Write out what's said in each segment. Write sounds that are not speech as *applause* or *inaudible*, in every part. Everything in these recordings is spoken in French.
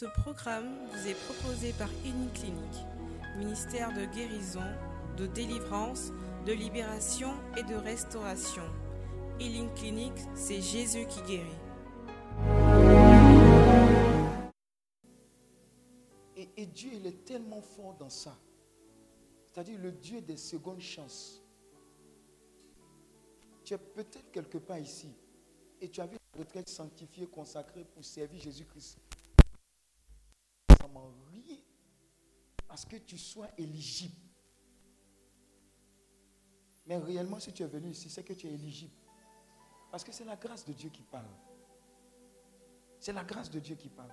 Ce programme vous est proposé par Clinique, ministère de guérison, de délivrance, de libération et de restauration. Healing Clinic, c'est Jésus qui guérit. Et, et Dieu, il est tellement fort dans ça. C'est-à-dire le Dieu des secondes chances. Tu es peut-être quelque part ici et tu avais une retraite sanctifiée, consacrée pour servir Jésus-Christ. Ça m'en rien à ce que tu sois éligible. Mais réellement, si tu es venu ici, c'est que tu es éligible. Parce que c'est la grâce de Dieu qui parle. C'est la grâce de Dieu qui parle.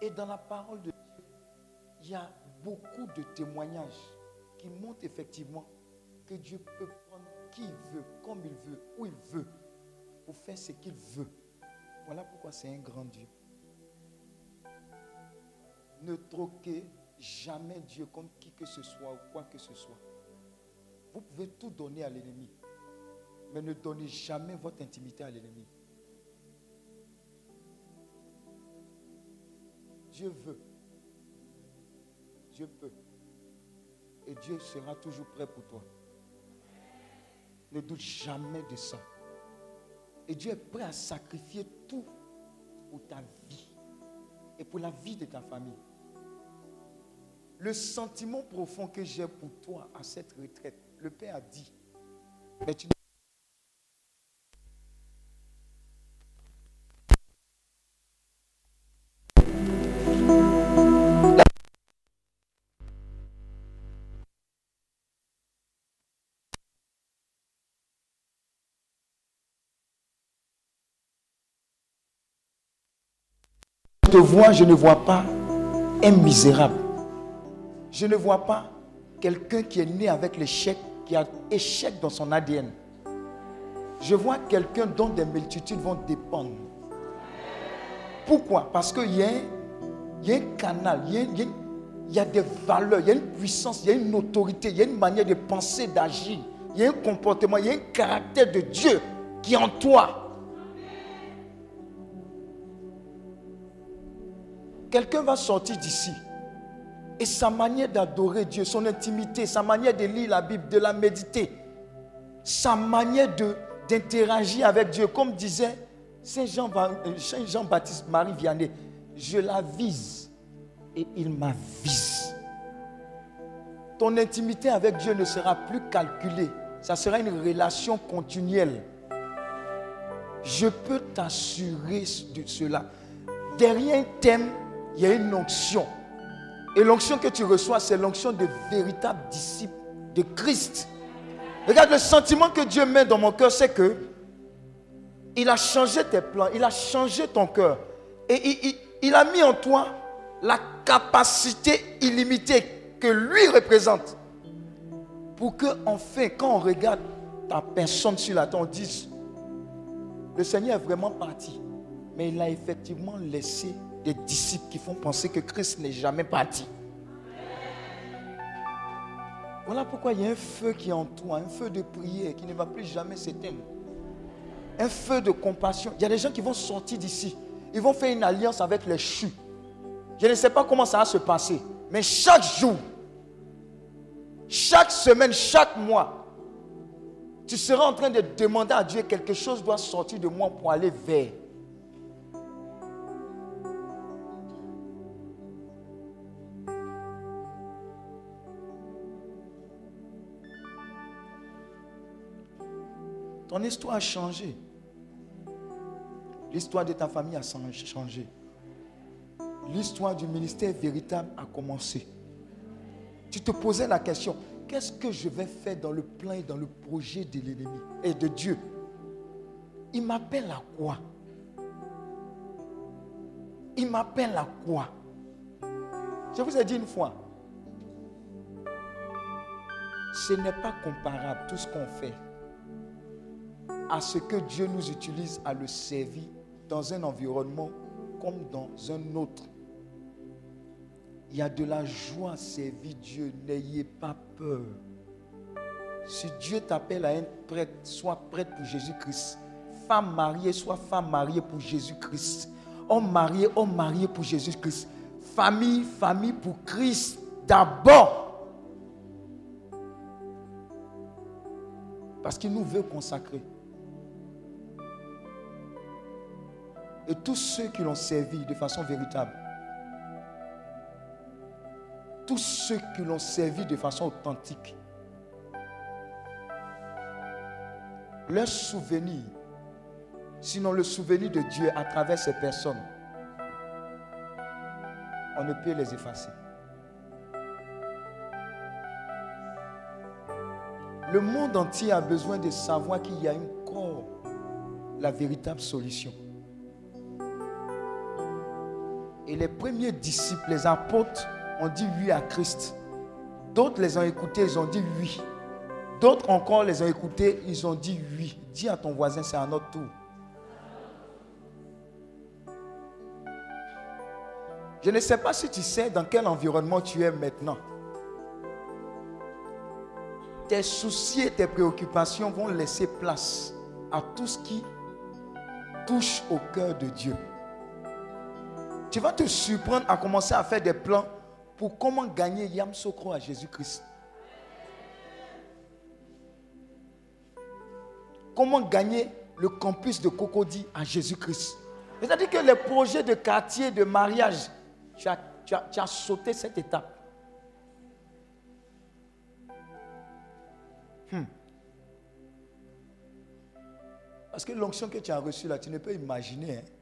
Et dans la parole de Dieu, il y a beaucoup de témoignages qui montrent effectivement que Dieu peut prendre qui il veut, comme il veut, où il veut, pour faire ce qu'il veut. Voilà pourquoi c'est un grand Dieu. Ne troquez jamais Dieu contre qui que ce soit ou quoi que ce soit. Vous pouvez tout donner à l'ennemi, mais ne donnez jamais votre intimité à l'ennemi. Dieu veut. Dieu peut. Et Dieu sera toujours prêt pour toi. Ne doute jamais de ça. Et Dieu est prêt à sacrifier tout pour ta vie et pour la vie de ta famille. Le sentiment profond que j'ai pour toi à cette retraite, le Père a dit, mais tu te vois, je ne vois pas un misérable. Je ne vois pas quelqu'un qui est né avec l'échec, qui a échec dans son ADN. Je vois quelqu'un dont des multitudes vont dépendre. Pourquoi Parce qu'il y, a un canal, il y y a des valeurs, il y a une puissance, il y a une autorité, il y a une manière de penser, d'agir, il y a un comportement, il y a un caractère de Dieu qui est en toi. Quelqu'un va sortir d'ici. Et sa manière d'adorer Dieu, son intimité, sa manière de lire la Bible, de la méditer, sa manière d'interagir avec Dieu, comme disait Saint Jean-Baptiste Jean Marie Vianney, je la vise et il m'avise. Ton intimité avec Dieu ne sera plus calculée, ça sera une relation continuelle. Je peux t'assurer de cela. Derrière un thème il y a une onction. Et l'onction que tu reçois, c'est l'onction de véritables disciples de Christ. Regarde, le sentiment que Dieu met dans mon cœur, c'est que il a changé tes plans, il a changé ton cœur. Et il, a mis en toi la capacité illimitée que lui représente. Pour que, enfin, quand on regarde ta personne sur la terre, on dise, le Seigneur est vraiment parti. Mais il a effectivement laissé des disciples qui font penser que Christ n'est jamais parti. Voilà pourquoi il y a un feu qui est en toi, un feu de prière qui ne va plus jamais s'éteindre. Un feu de compassion. Il y a des gens qui vont sortir d'ici. Ils vont faire une alliance avec les chus. Je ne sais pas comment ça va se passer. Mais chaque jour, chaque semaine, chaque mois, tu seras en train de demander à Dieu quelque chose doit sortir de moi pour aller vers. Ton histoire a changé. L'histoire de ta famille a changé. L'histoire du ministère véritable a commencé. Tu te posais la question, qu'est-ce que je vais faire dans le plan et dans le projet de l'ennemi et de Dieu? Il m'appelle à quoi? Il m'appelle à quoi? Je vous ai dit une fois, ce n'est pas comparable tout ce qu'on fait à ce que Dieu nous utilise à le servir dans un environnement comme dans un autre. Il y a de la joie à servir Dieu. N'ayez pas peur. Si Dieu t'appelle à être prêtre, sois prêtre pour Jésus-Christ. Femme mariée, sois femme mariée pour Jésus-Christ. Homme marié, homme marié pour Jésus-Christ. Famille, famille pour Christ d'abord. Parce qu'il nous veut consacrer. Et tous ceux qui l'ont servi de façon véritable, tous ceux qui l'ont servi de façon authentique, leur souvenir, sinon le souvenir de Dieu à travers ces personnes, on ne peut les effacer. Le monde entier a besoin de savoir qu'il y a encore la véritable solution. Et les premiers disciples, les apôtres, ont dit oui à Christ. D'autres les ont écoutés, ils ont dit oui. D'autres encore les ont écoutés, ils ont dit oui. Dis à ton voisin, c'est à notre tour. Je ne sais pas si tu sais dans quel environnement tu es maintenant. Tes soucis et tes préoccupations vont laisser place à tout ce qui touche au cœur de Dieu. Tu vas te surprendre à commencer à faire des plans pour comment gagner Yam Sokro à Jésus-Christ. Comment gagner le campus de Cocody à Jésus-Christ. C'est-à-dire que les projets de quartier, de mariage, tu as, sauté cette étape. Hmm. Parce que l'onction que tu as reçue là, tu ne peux imaginer. Hein.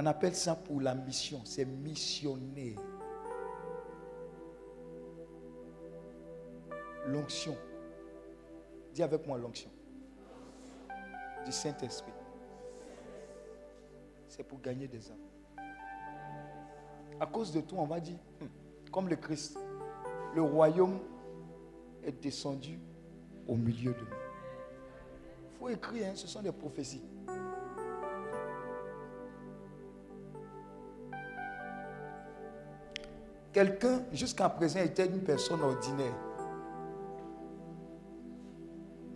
On appelle ça pour la mission. C'est missionner. L'onction. Dis avec moi l'onction. Du Saint-Esprit. C'est pour gagner des âmes. À cause de toi, on va dire, hmm, comme le Christ, le royaume est descendu au milieu de nous. Il faut écrire, hein, ce sont des prophéties. Quelqu'un, jusqu'à présent, était une personne ordinaire.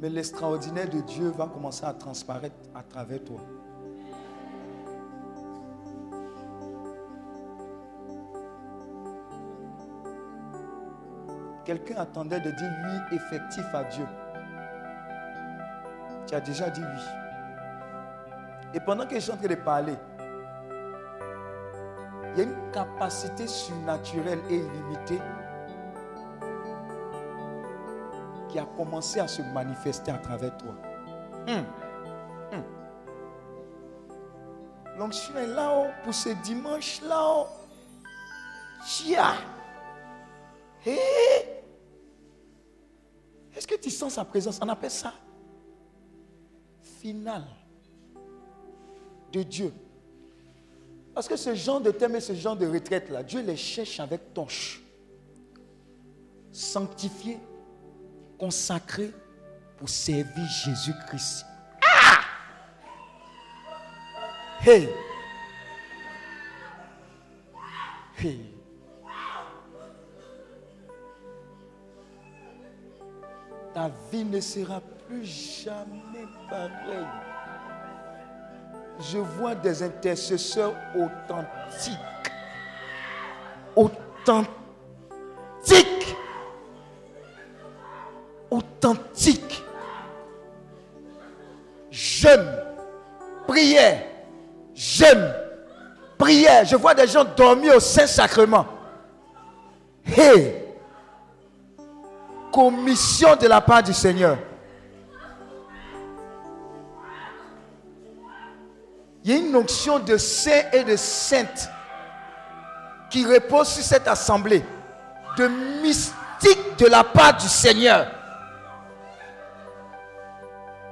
Mais l'extraordinaire de Dieu va commencer à transparaître à travers toi. Quelqu'un attendait de dire oui effectif à Dieu. Tu as déjà dit oui. Et pendant que je suis en train de parler, il y a une capacité surnaturelle et illimitée qui a commencé à se manifester à travers toi. Hum. L'onction est là-haut pour ce dimanche là-haut. Chia. Est-ce que tu sens sa présence? On appelle ça final de Dieu. Parce que ce genre de thème et ce genre de retraite-là, Dieu les cherche avec torche. Sanctifié, consacré pour servir Jésus-Christ. Ah! Hey! Hey! Ta vie ne sera plus jamais pareille je vois des intercesseurs authentiques. Authentiques. Authentiques. Jeunes. Prière. J'aime. Prière. Je vois des gens dormir au Saint-Sacrement. Hey. Commission de la part du Seigneur. Il y a une notion de saint et de sainte qui repose sur cette assemblée, de mystique de la part du Seigneur.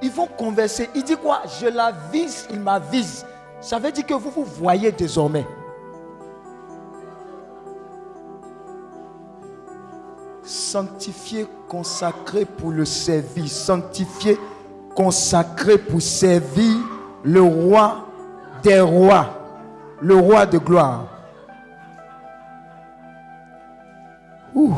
Ils vont converser. Il dit quoi? Je la vise, il m'avise. Ça veut dire que vous vous voyez désormais. Sanctifié, consacré pour le servir. Sanctifié, consacré pour servir le roi des rois, le roi de gloire. Ouh.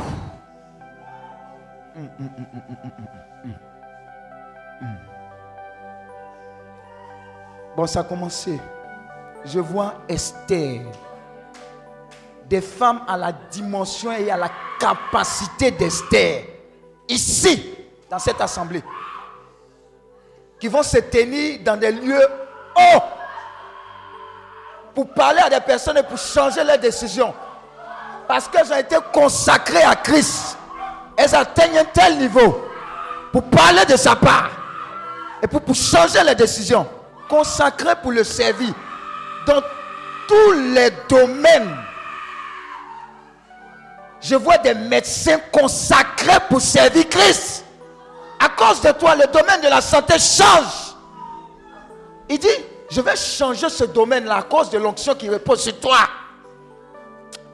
Bon, ça a commencé. Je vois Esther. Des femmes à la dimension et à la capacité d'Esther. Ici, dans cette assemblée. Qui vont se tenir dans des lieux hauts. Pour parler à des personnes et pour changer leurs décisions. Parce qu'elles ont été consacrées à Christ. Elles atteignent un tel niveau. Pour parler de sa part. Et pour, changer les décisions consacré pour le servir dans tous les domaines. Je vois des médecins consacrés pour servir Christ. À cause de toi, le domaine de la santé change. Il dit, je vais changer ce domaine-là à cause de l'onction qui repose sur toi.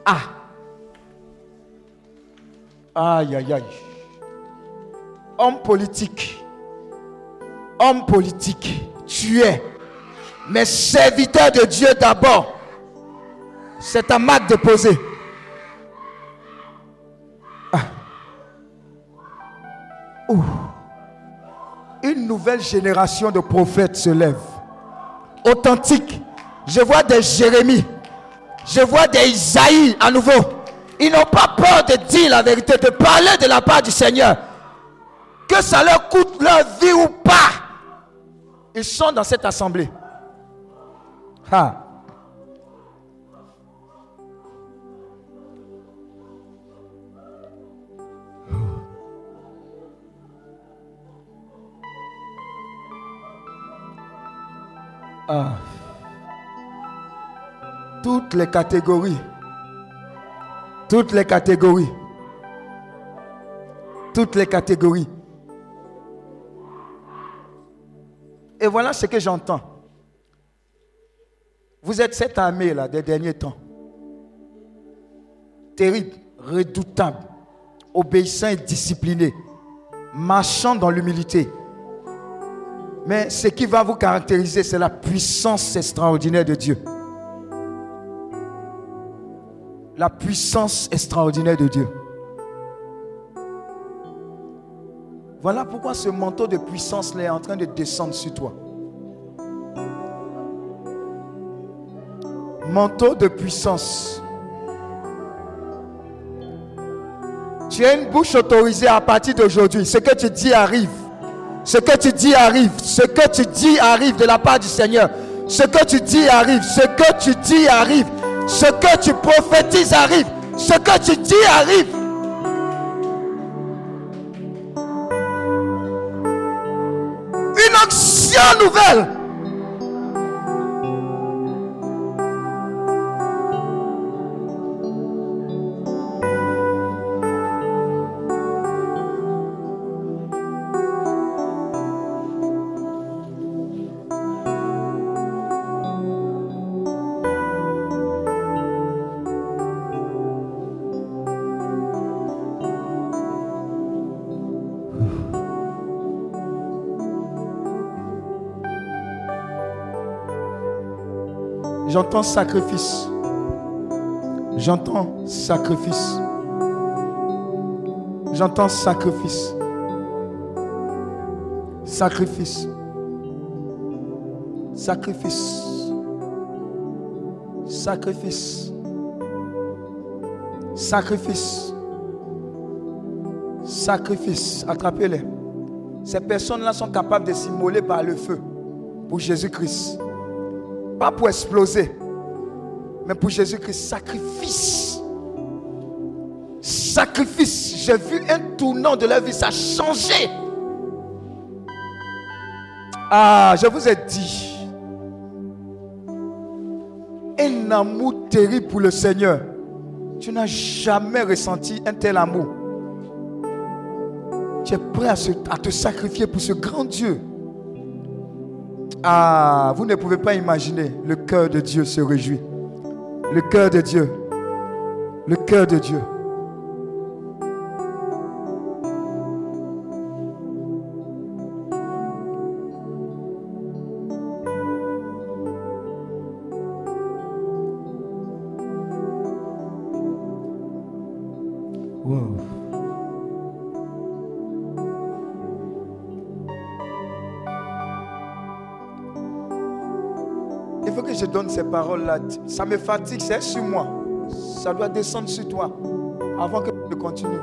Ah. Aïe, aïe, aïe. Homme politique. Homme politique. Tu es mais serviteur de Dieu d'abord. C'est ta marque déposée. Ah. Une nouvelle génération de prophètes se lève. Authentique. Je vois des Jérémie. Je vois des Isaïe à nouveau. Ils n'ont pas peur de dire la vérité, de parler de la part du Seigneur. Que ça leur coûte leur vie ou pas. Ils sont dans cette assemblée. Toutes les catégories. Toutes les catégories. Toutes les catégories. Et voilà ce que j'entends. Vous êtes cette armée-là des derniers temps. Terrible, redoutable, obéissant et discipliné, marchant dans l'humilité. Mais ce qui va vous caractériser, c'est la puissance extraordinaire de Dieu. La puissance extraordinaire de Dieu. Voilà pourquoi ce manteau de puissance est en train de descendre sur toi. manteau de puissance. Tu as une bouche autorisée à partir d'aujourd'hui. Ce que tu dis arrive. Ce que tu dis arrive. Ce que tu dis arrive de la part du Seigneur. Ce que tu dis arrive. Ce que tu dis arrive. Ce que tu prophétises arrive. Ce que tu dis arrive. Une action nouvelle. J'entends sacrifice. J'entends sacrifice. J'entends sacrifice. Sacrifice. Sacrifice. Sacrifice. Sacrifice. Sacrifice. Attrapez-les. Ces personnes-là sont capables de s'immoler par le feu pour Jésus-Christ. Pas pour exploser, mais pour Jésus-Christ, sacrifice. Sacrifice. J'ai vu un tournant de leur vie, ça a changé. Ah, je vous ai dit, un amour terrible pour le Seigneur. Tu n'as jamais ressenti un tel amour. Tu es prêt à, à te sacrifier pour ce grand Dieu. Ah, vous ne pouvez pas imaginer, le cœur de Dieu se réjouit. Le cœur de Dieu. Le cœur de Dieu. Donne ces paroles-là, ça me fatigue, c'est sur moi. Ça doit descendre sur toi avant que je continue.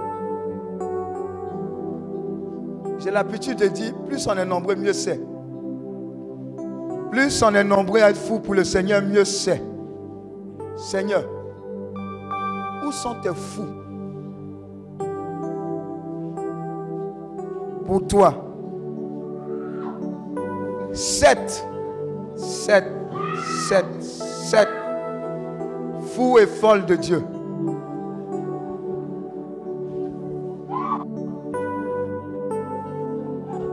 J'ai l'habitude de dire, plus on est nombreux, mieux c'est. Plus on est nombreux à être fou pour le Seigneur, mieux c'est. Seigneur, où sont tes fous? Pour toi? Sept, sept, sept, sept, fous et folles de Dieu.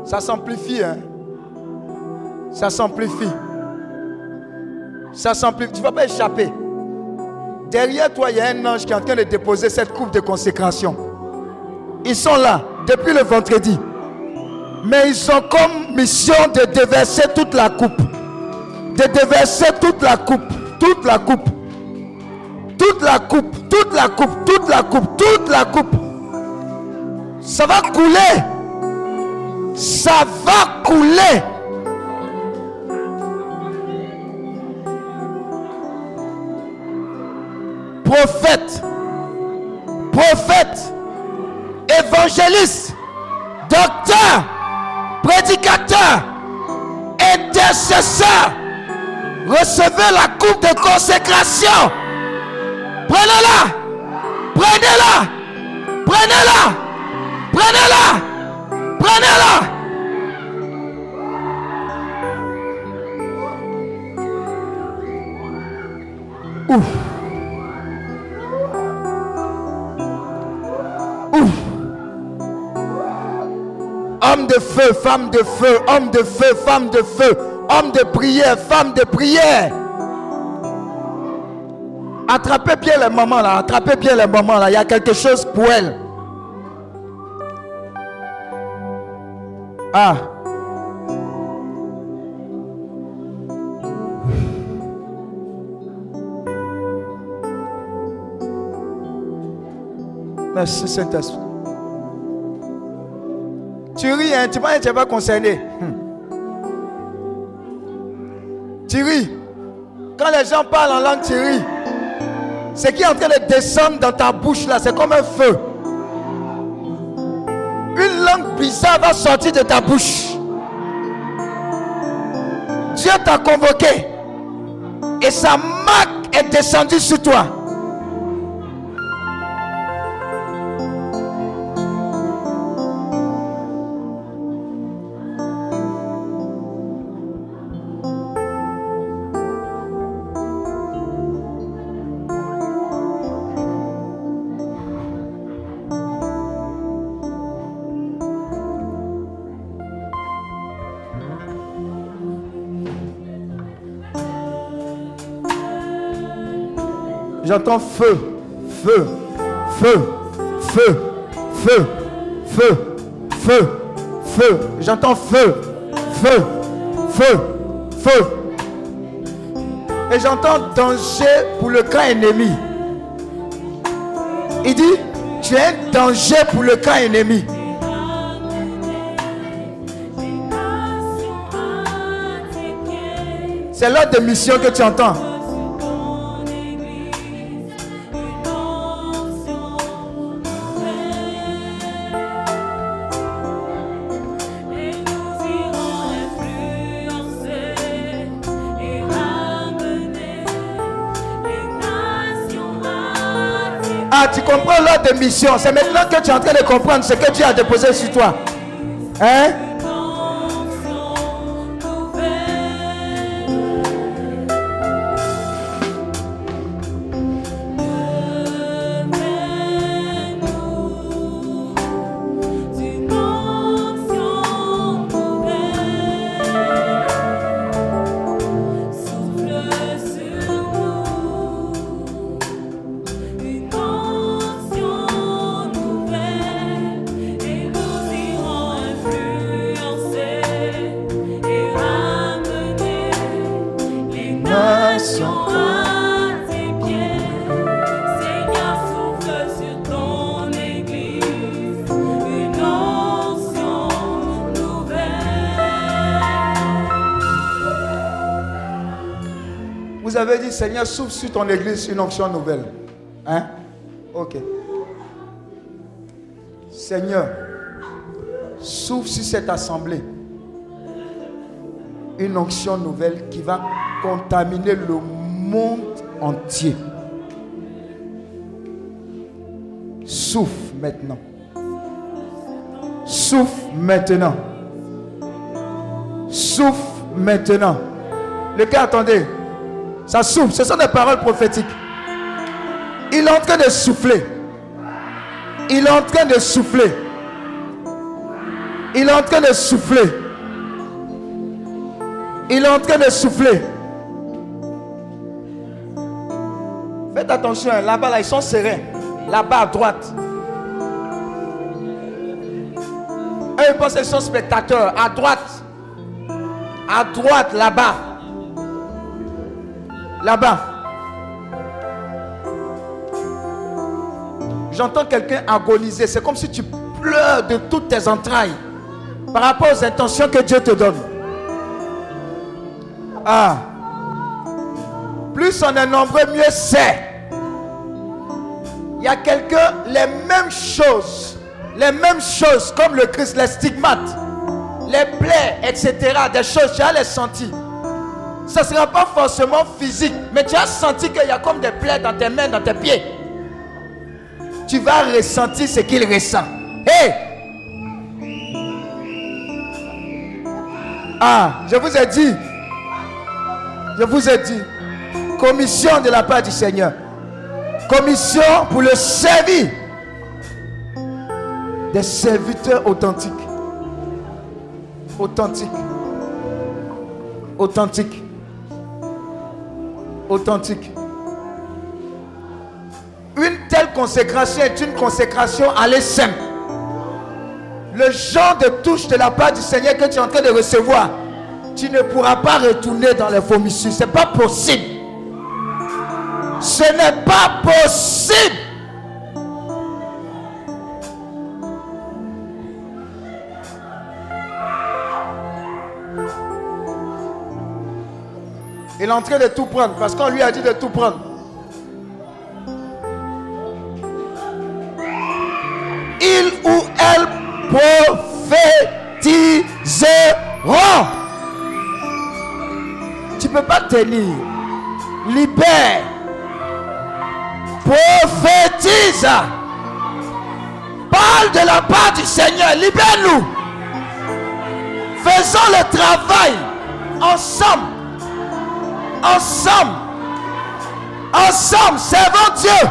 Ça s'amplifie, hein? Ça s'amplifie. Ça s'amplifie. Tu ne vas pas échapper. Derrière toi, il y a un ange qui est en train de déposer cette coupe de consécration. Ils sont là depuis le vendredi. Mais ils ont comme mission de déverser toute la coupe. De déverser toute la coupe. Toute la coupe. Toute la coupe. Toute la coupe. Toute la coupe. Toute la coupe. Ça va couler. Ça va couler. prophète, prophète, évangéliste, docteur, prédicateur, intercesseur, recevez la coupe de consécration. Prenez-la, prenez-la, prenez-la, prenez-la, prenez-la. Ouf. Homme de feu, femme de feu, homme de feu, femme de feu, homme de prière, femme de prière. Attrapez bien les mamans là, attrapez bien les mamans là, il y a quelque chose pour elles. Ah. Merci Saint-Esprit. Tu ris, hein, tu ne tu pas concerné. Hmm. Quand les gens parlent en langue, tu ris. Ce qui est en train de descendre dans ta bouche là, c'est comme un feu. Une langue bizarre va sortir de ta bouche. Dieu t'a convoqué. Et sa marque est descendue sur toi. J'entends feu, feu, feu, feu, feu, feu, feu, feu. J'entends feu, feu, feu, feu. Et j'entends danger pour le camp ennemi. Il dit, tu es un danger pour le camp ennemi. C'est l'ordre de mission que tu entends. Comprends l'ordre de. C'est maintenant que tu es en train de comprendre ce que Dieu a déposé sur toi. Hein? Seigneur, souffle sur ton église une onction nouvelle. Hein? Ok. Seigneur, souffle sur cette assemblée une onction nouvelle qui va contaminer le monde entier. Souffle maintenant. Souffle maintenant. Souffle maintenant. Le cas, attendez. Ça souffle. Ce sont des paroles prophétiques. Il est en train de souffler. Il est en train de souffler. Il est en train de souffler. Il est en train de souffler. Faites attention, hein. là-bas, là, ils sont sereins. Là-bas à droite. Eux, ils pensent qu'ils sont spectateurs. À droite. À droite, là-bas. Là-bas. J'entends quelqu'un agoniser. C'est comme si tu pleures de toutes tes entrailles par rapport aux intentions que Dieu te donne. Ah. Plus on est nombreux, mieux c'est. Il y a quelqu'un, les mêmes choses, les mêmes choses comme le Christ, les stigmates, les plaies, etc. Des choses, tu as les sentis. Ce ne sera pas forcément physique, mais tu as senti qu'il y a comme des plaies dans tes mains, dans tes pieds. Tu vas ressentir ce qu'il ressent. Hé! Ah, je vous ai dit, je vous ai dit, commission de la part du Seigneur. Commission pour le servir. Des serviteurs authentiques. Authentiques. Authentiques. Authentiques. Une telle consécration est une consécration à simple. Le genre de touche de la part du Seigneur que tu es en train de recevoir, tu ne pourras pas retourner dans les vomissus. Ce n'est pas possible. Ce n'est pas possible. Il est en train de tout prendre parce qu'on lui a dit de tout prendre. Il ou elle prophétiseront. Tu ne peux pas tenir. Libère prophétise. Parle de la part du Seigneur. Libère-nous. Faisons le travail ensemble. Ensemble. Ensemble. Servons Dieu.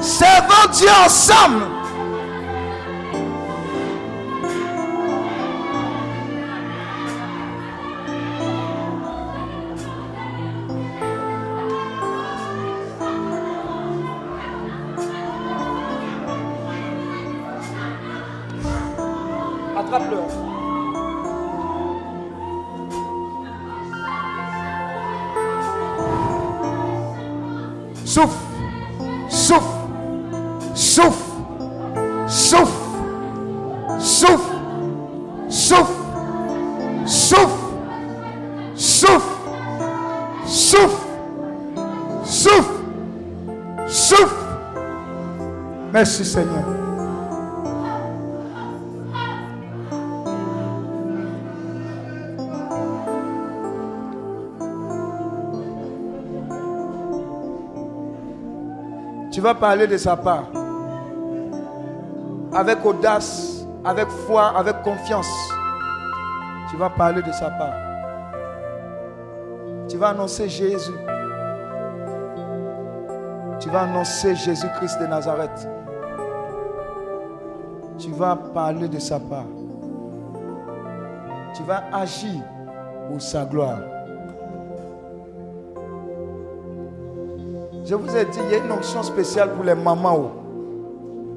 Servons Dieu ensemble. Merci Seigneur. Tu vas parler de sa part. Avec audace, avec foi, avec confiance. Tu vas parler de sa part. Tu vas annoncer Jésus. Tu vas annoncer Jésus-Christ de Nazareth tu vas parler de sa part. Tu vas agir pour sa gloire. Je vous ai dit, il y a une onction spéciale pour les mamans.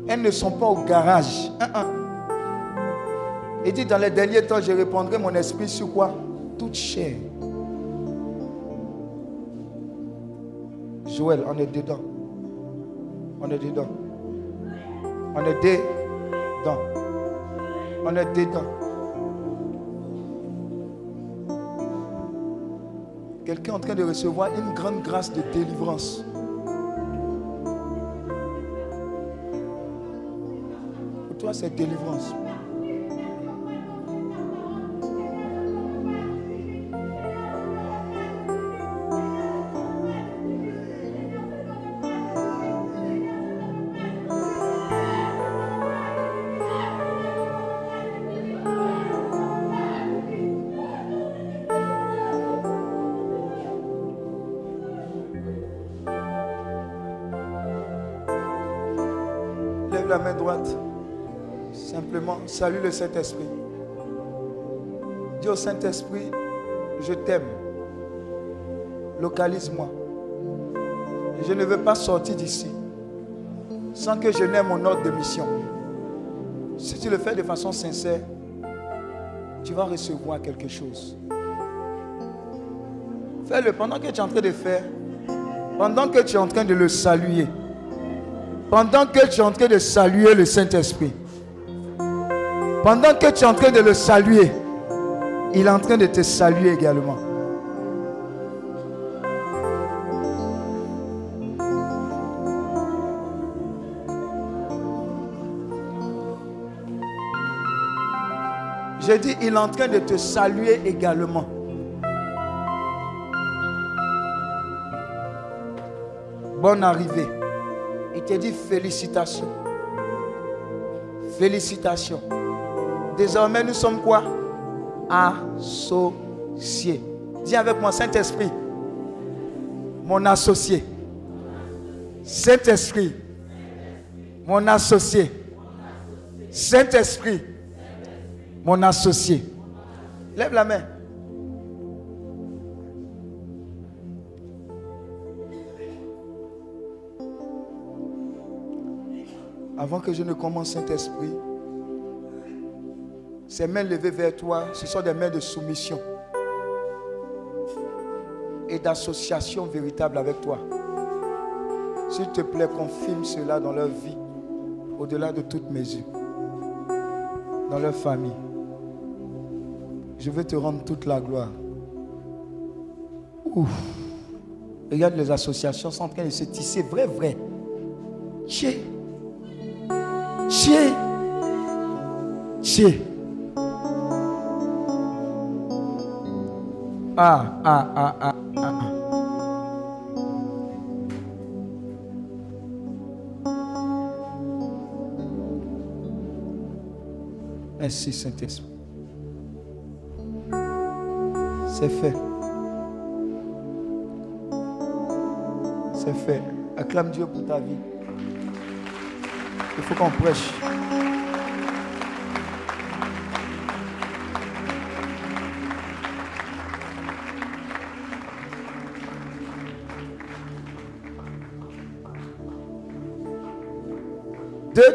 Elles ne sont pas au garage. Et dit, dans les derniers temps, je répondrai mon esprit sur quoi? Toute chair. Joël, on est dedans. On est dedans. On est dedans. On est dedans. Quelqu'un est en train de recevoir une grande grâce de délivrance. Pour toi, c'est délivrance. Salue le Saint-Esprit. Dis au Saint-Esprit, je t'aime. Localise-moi. Je ne veux pas sortir d'ici sans que je n'aie mon ordre de mission. Si tu le fais de façon sincère, tu vas recevoir quelque chose. Fais-le pendant que tu es en train de faire, pendant que tu es en train de le saluer, pendant que tu es en train de saluer le Saint-Esprit, pendant que tu es en train de le saluer, il est en train de te saluer également. J'ai dit, il est en train de te saluer également. Bonne arrivée. Il te dit félicitations. Félicitations. Désormais, nous sommes quoi? Associés. Dis avec moi, Saint-Esprit, mon associé. Saint-Esprit, mon associé. Saint-Esprit, mon associé. Lève la main. Avant que je ne commence, Saint-Esprit, ces mains levées vers toi, ce sont des mains de soumission et d'association véritable avec toi. S'il te plaît, confirme cela dans leur vie, au-delà de toute mesure, dans leur famille. Je veux te rendre toute la gloire. Regarde, les associations sont en train de se tisser, vrai, vrai. Tché. Tché. Tché. Ah, ah, ah, ah, ah. Merci Saint-Esprit. C'est fait. C'est fait. Acclame Dieu pour ta vie. Il faut qu'on prêche. «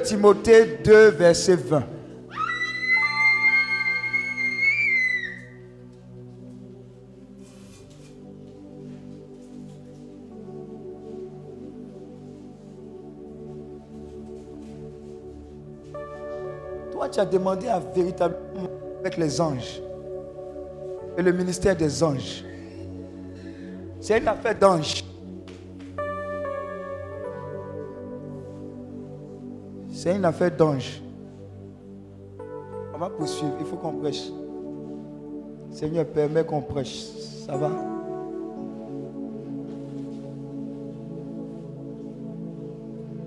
Timothée 2, verset 20. Toi, tu as demandé à véritablement avec les anges et le ministère des anges. C'est une affaire d'ange. C'est une affaire d'ange. On va poursuivre. Il faut qu'on prêche. Seigneur, permet qu'on prêche. Ça va?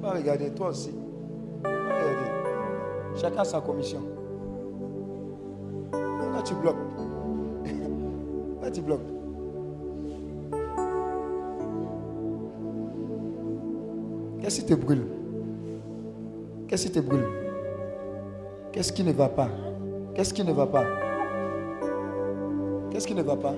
Va regarder, toi aussi. Va regarder. Chacun sa commission. Pourquoi tu bloques *laughs* Pourquoi tu bloques Qu'est-ce qui te brûle? Qu'est-ce qui te brûle? Qu'est-ce qui ne va pas? Qu'est-ce qui ne va pas? Qu'est-ce qui ne va pas?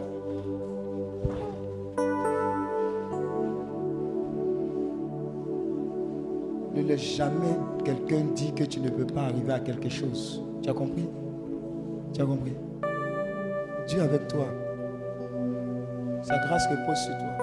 Ne laisse jamais quelqu'un dire que tu ne peux pas arriver à quelque chose. Tu as compris? Tu as compris? Dieu avec toi. Sa grâce repose sur toi.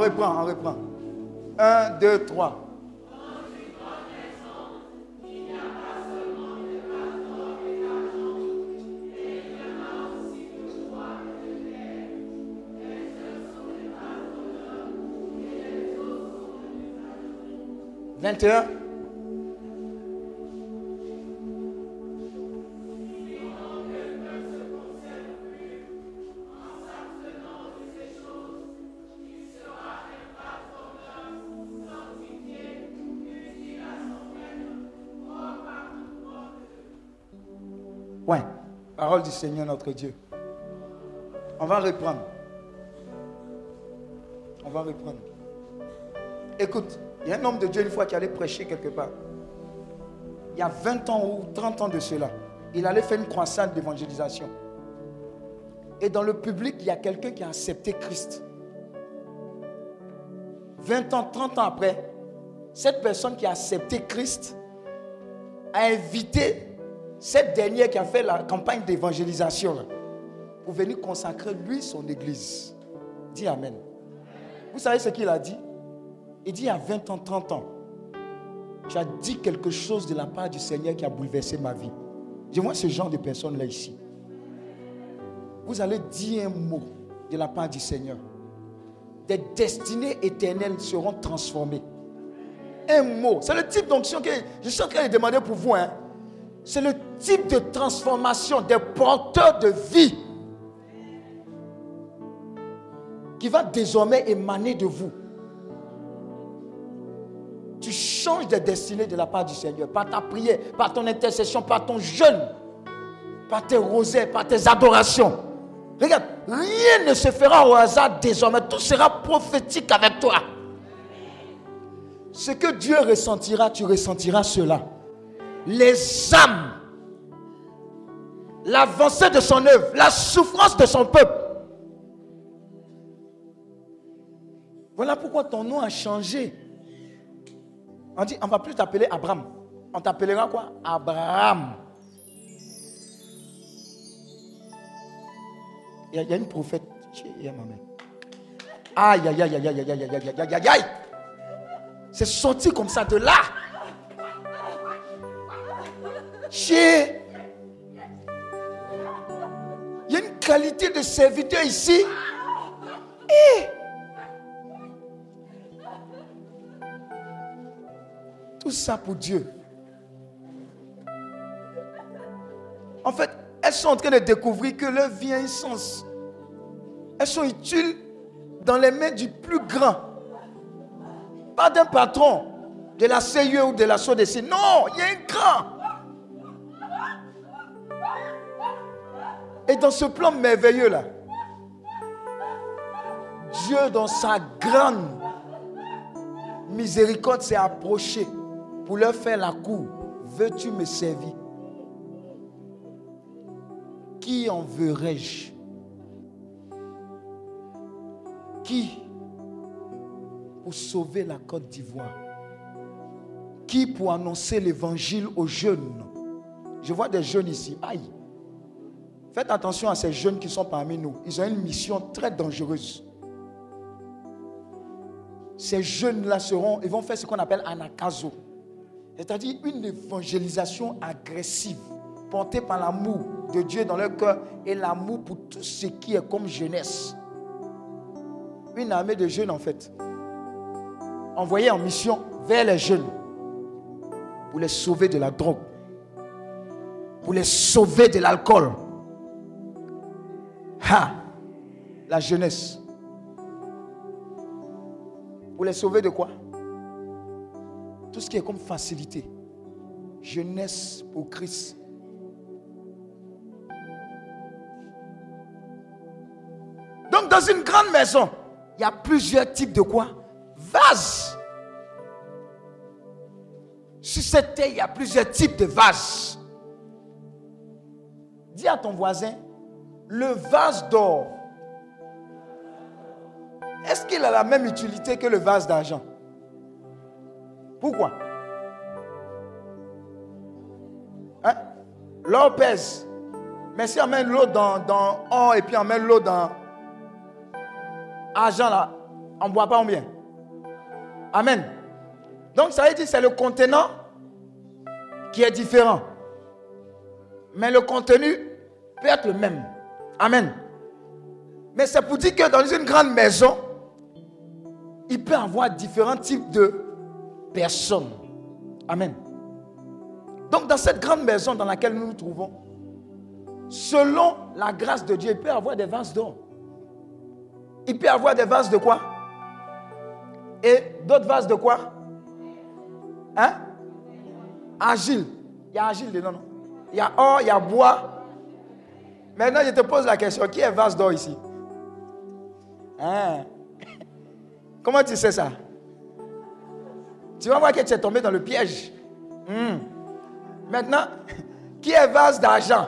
On reprend, on reprend. Un, deux, trois. Vingt et un. Du Seigneur notre Dieu. On va reprendre. On va reprendre. Écoute, il y a un homme de Dieu une fois qui allait prêcher quelque part. Il y a 20 ans ou 30 ans de cela. Il allait faire une croissance d'évangélisation. Et dans le public, il y a quelqu'un qui a accepté Christ. 20 ans, 30 ans après, cette personne qui a accepté Christ a invité cette dernière qui a fait la campagne d'évangélisation pour venir consacrer lui son église. Dis Amen. Vous savez ce qu'il a dit? Il dit a 20 ans, 30 ans, tu as dit quelque chose de la part du Seigneur qui a bouleversé ma vie. Je vois ce genre de personnes là ici. Vous allez dire un mot de la part du Seigneur. Des destinées éternelles seront transformées. Un mot. C'est le type d'onction que je suis en train de demander pour vous. Hein. C'est le type de transformation des porteurs de vie qui va désormais émaner de vous. Tu changes de destinée de la part du Seigneur par ta prière, par ton intercession, par ton jeûne, par tes rosaires, par tes adorations. Regarde, rien ne se fera au hasard désormais. Tout sera prophétique avec toi. Ce que Dieu ressentira, tu ressentiras cela. Les âmes, l'avancée de son œuvre, la souffrance de son peuple. Voilà pourquoi ton nom a changé. On dit, on va plus t'appeler Abraham. On t'appellera quoi Abraham. Il y, a, une prophète. Aïe, aïe, aïe, aïe, aïe, aïe, aïe, aïe, aïe, aïe, aïe. C'est sorti comme ça de là. Chez. Qualité de serviteur ici. Et tout ça pour Dieu. En fait, elles sont en train de découvrir que leur vie a un sens. Elles sont utiles dans les mains du plus grand. Pas d'un patron de la CIE ou de la SODC. Non, il y a un grand. Et dans ce plan merveilleux là, Dieu dans sa grande miséricorde s'est approché pour leur faire la cour. Veux-tu me servir? Qui enverrai-je Qui pour sauver la Côte d'Ivoire? Qui pour annoncer l'évangile aux jeunes? Je vois des jeunes ici. Aïe. Faites attention à ces jeunes qui sont parmi nous. Ils ont une mission très dangereuse. Ces jeunes-là seront, ils vont faire ce qu'on appelle anakazo. C'est-à-dire une évangélisation agressive portés par l'amour de Dieu dans leur cœur et l'amour pour tout ce qui est comme jeunesse. Une armée de jeunes, en fait, envoyée en mission vers les jeunes pour les sauver de la drogue, pour les sauver de l'alcool. Ha! La jeunesse. Pour les sauver de quoi? Tout ce qui est comme facilité. Jeunesse pour Christ. Donc dans une grande maison, il y a plusieurs types de quoi? Vases. Sur cette terre, il y a plusieurs types de vases. Dis à ton voisin, le vase d'or, est-ce qu'il a la même utilité que le vase d'argent? Pourquoi? L'or pèse. Mais si on met l'eau dans, dans or et puis on met l'eau dans argent là, on ne boit pas combien? Amen. Donc ça veut dire que c'est le contenant qui est différent. Mais le contenu peut être le même. Amen. Mais c'est pour dire que dans une grande maison, il peut y avoir différents types de personnes. Amen. Donc dans cette grande maison dans laquelle nous nous trouvons, selon la grâce de Dieu, il peut y avoir des vases d'or. Il peut y avoir des vases de quoi? Et d'autres vases de quoi? Hein? Agile. Il y a agile dedans, non? Il y a or, il y a bois. Maintenant, je te pose la question, qui est vase d'or ici? Hein? Comment tu sais ça? Tu vas voir que tu es tombé dans le piège. Hmm. Maintenant, *laughs* qui est vase d'argent?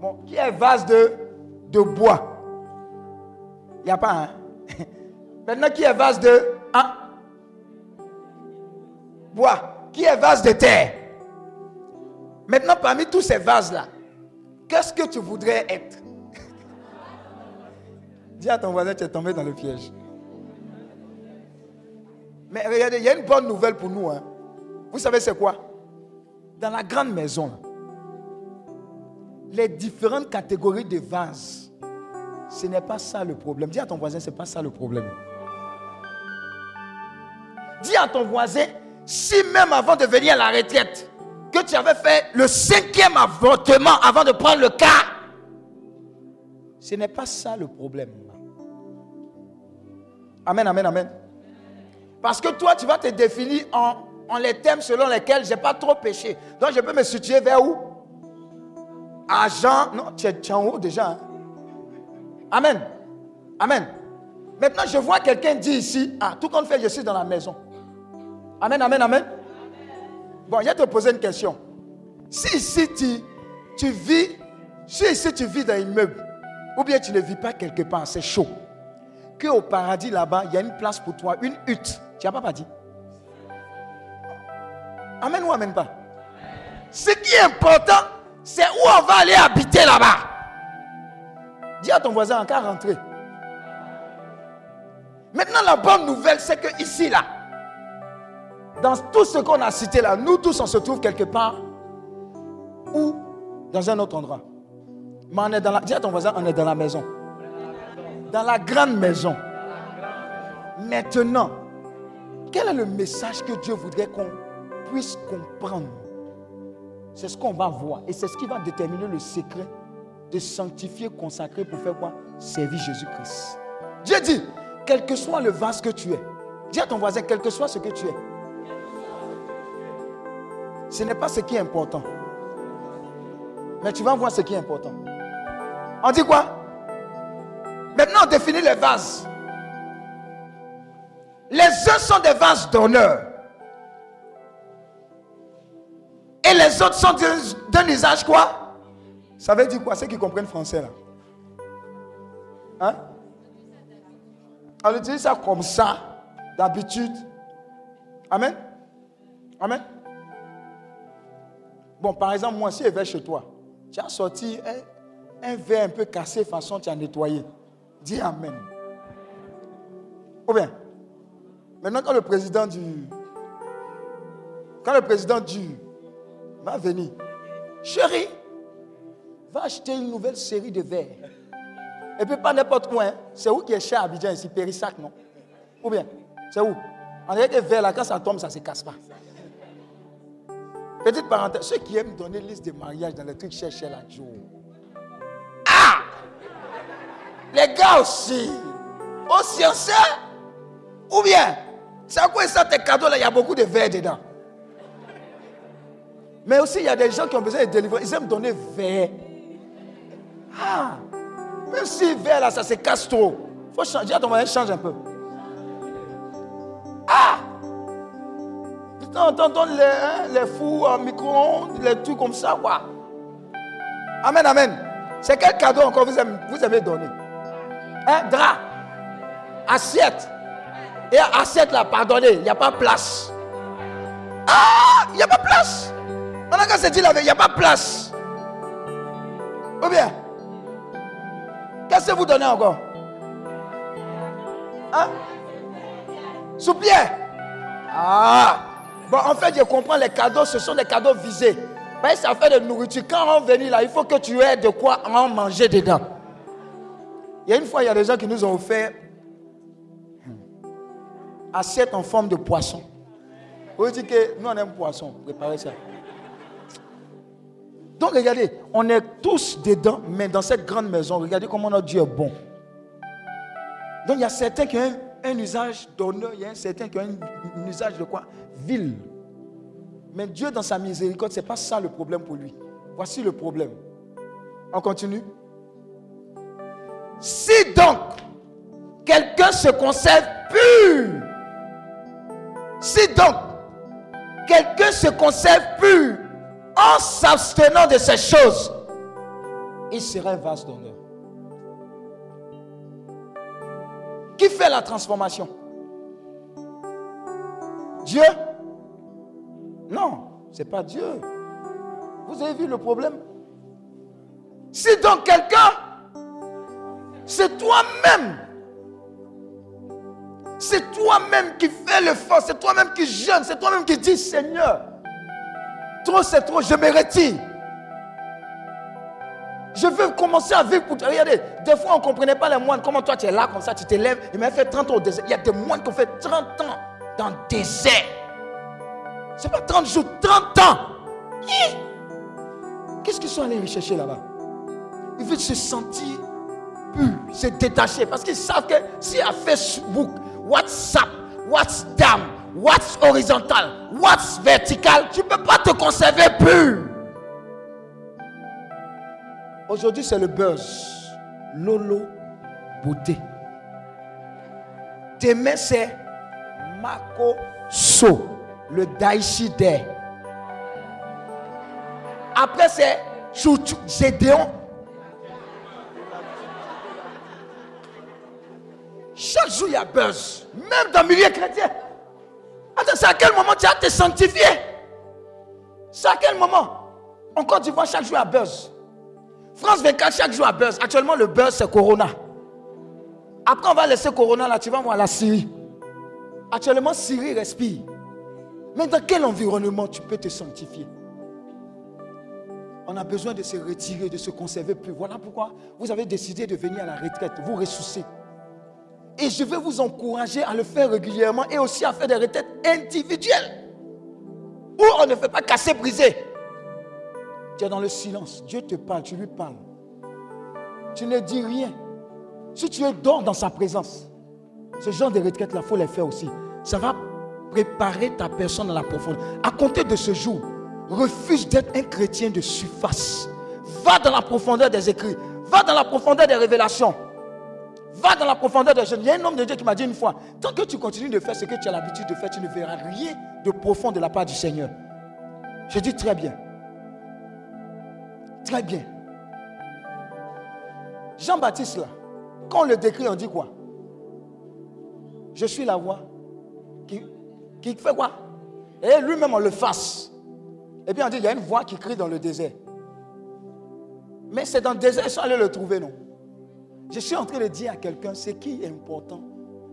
Bon, qui est vase de, bois? Il n'y a pas, hein? *laughs* Maintenant, qui est vase de... Hein? Bois. Qui est vase de terre? Maintenant, parmi tous ces vases-là, qu'est-ce que tu voudrais être? *laughs* Dis à ton voisin, tu es tombé dans le piège. Mais regardez, il y a une bonne nouvelle pour nous. Hein. Vous savez c'est quoi? Dans la grande maison, les différentes catégories de vases, ce n'est pas ça le problème. Dis à ton voisin, ce n'est pas ça le problème. Dis à ton voisin, si même avant de venir à la retraite, que tu avais fait le cinquième avortement avant de prendre le cas, ce n'est pas ça le problème. Amen, amen, amen. Parce que toi, tu vas te définir en, les thèmes selon lesquels je n'ai pas trop péché. Donc, je peux me situer vers où? Agent. Non, tu es, en haut déjà. Hein. Amen. Amen. Maintenant, je vois quelqu'un dire ici, ah, tout compte fait, je suis dans la maison. Amen, amen, amen. Bon, je vais te poser une question. Si ici tu, tu vis, si ici tu vis dans un immeuble, ou bien tu ne vis pas quelque part, c'est chaud, que au paradis là-bas, il y a une place pour toi, une hutte. Tu n'as pas dit Amen ou amen pas Ce qui est important, c'est où on va aller habiter là-bas. Dis à ton voisin encore rentrer. Maintenant, la bonne nouvelle, c'est que ici, là, dans tout ce qu'on a cité là, nous tous, on se trouve quelque part ou dans un autre endroit. Mais on est dans la, dis à ton voisin, on est dans la maison. Dans la grande maison. Maintenant, quel est le message que Dieu voudrait qu'on puisse comprendre? C'est ce qu'on va voir. Et c'est ce qui va déterminer le secret de sanctifier, consacrer pour faire quoi? Servir Jésus-Christ. Dieu dit, quel que soit le vase que tu es, dis à ton voisin, quel que soit ce que tu es, ce n'est pas ce qui est important. Mais tu vas voir ce qui est important. On dit quoi? Maintenant, on définit les vases. Les uns sont des vases d'honneur. Et les autres sont d'un usage quoi? Ça veut dire quoi? Ceux qui comprennent français là. Hein? On utilise ça comme ça, d'habitude. Amen? Amen? Bon, par exemple, moi, si je vais chez toi, tu as sorti un, verre un peu cassé, façon tu as nettoyé. Dis Amen. Ou bien, maintenant, quand le président du. Quand le président du. va venir, chérie, va acheter une nouvelle série de verres. Et puis, pas n'importe où, hein. c'est où qui est cher à Abidjan ici, Périssac, non? Ou bien, c'est où? On dirait que verres là, quand ça tombe, ça ne se casse pas. Petite parenthèse, ceux qui aiment donner liste de mariage dans les trucs cherchent la Joe. Ah Les gars aussi. Aussi sait Ou bien, c'est à quoi ça tes cadeaux là, il y a beaucoup de verre dedans. Mais aussi, il y a des gens qui ont besoin de délivrer. Ils aiment donner verre. Ah Même si verre là, ça se casse trop. Il faut changer. À ton change un peu. Donne les, hein, les fours en micro-ondes, les trucs comme ça, quoi. Amen, amen. C'est quel cadeau encore vous aimez, vous aimez donner? Un drap, assiette. Et assiette là, pardonnez, il n'y a pas place. Ah, il n'y a pas place. On a qu'à se dire il n'y a pas place. Ou bien, qu'est-ce que vous donnez encore? Hein? Soupière. Ah Bon, en fait, je comprends, les cadeaux, ce sont des cadeaux visés. Mais ça fait de nourriture. Quand on vient là, il faut que tu aies de quoi en manger dedans. Il y a une fois, il y a des gens qui nous ont offert assiette en forme de poisson. Vous dites que nous, on aime poisson. Préparez ça. Donc, regardez, on est tous dedans, mais dans cette grande maison, regardez comment notre Dieu est bon. Donc, il y a certains qui ont un, usage d'honneur, il y a certains qui ont un, usage de quoi? Ville. Mais Dieu, dans sa miséricorde, ce n'est pas ça le problème pour lui. Voici le problème. On continue. Si donc quelqu'un se conserve pur, si donc quelqu'un se conserve pur en s'abstenant de ces choses, il sera un vase d'honneur. Qui fait la transformation? Dieu? Non, ce n'est pas Dieu. Vous avez vu le problème? Si donc quelqu'un, c'est toi-même, c'est toi-même qui fais l'effort, c'est toi-même qui jeûne, c'est toi-même qui dis Seigneur, trop c'est trop, je me retire. Je veux commencer à vivre pour toi. Regardez, des fois on ne comprenait pas les moines. Comment toi tu es là comme ça, tu te lèves. Il m'a fait 30 ans au désert. Il y a des moines qui ont fait 30 ans dans le désert. Ce n'est pas 30 jours, 30 ans. Qu'est-ce qu'ils sont allés rechercher là-bas? Ils veulent se sentir pur, se détacher. Parce qu'ils savent que si à Facebook, WhatsApp, WhatsApp, what's horizontal, what's vertical, tu ne peux pas te conserver pur. Aujourd'hui, c'est le buzz. Lolo beauté. Demain, c'est Mako So, le Daishi Day. Après, c'est Gédéon. Chaque jour, il y a buzz. Même dans le milieu chrétien. Attends, c'est à quel moment tu as te sanctifié? C'est à quel moment? Encore tu vois chaque jour, il y a buzz. France 24, chaque jour à buzz. Actuellement, le buzz, c'est Corona. Après, on va laisser Corona là, tu vas voir la Syrie. Actuellement, Syrie respire. Mais dans quel environnement tu peux te sanctifier? On a besoin de se retirer, de se conserver plus. Voilà pourquoi vous avez décidé de venir à la retraite, vous ressourcer. Et je vais vous encourager à le faire régulièrement et aussi à faire des retraites individuelles. Où on ne fait pas casser, briser. Tu es dans le silence. Dieu te parle, tu lui parles. Tu ne dis rien. Si tu es dans sa présence, ce genre de retraite-là, il faut les faire aussi. Ça va préparer ta personne à la profondeur. À compter de ce jour, refuse d'être un chrétien de surface. Va dans la profondeur des écrits. Va dans la profondeur des révélations. Va dans la profondeur des jeunes. Il y a un homme de Dieu qui m'a dit une fois, tant que tu continues de faire ce que tu as l'habitude de faire, tu ne verras rien de profond de la part du Seigneur. Je dis très bien. Très bien. Jean-Baptiste, là, quand on le décrit, on dit quoi? Je suis la voix qui fait quoi? Et lui-même, on le fasse. Et puis on dit, il y a une voix qui crie dans le désert. Mais c'est dans le désert, ils sont allés le trouver, non Je suis en train de dire à quelqu'un, ce qui est important,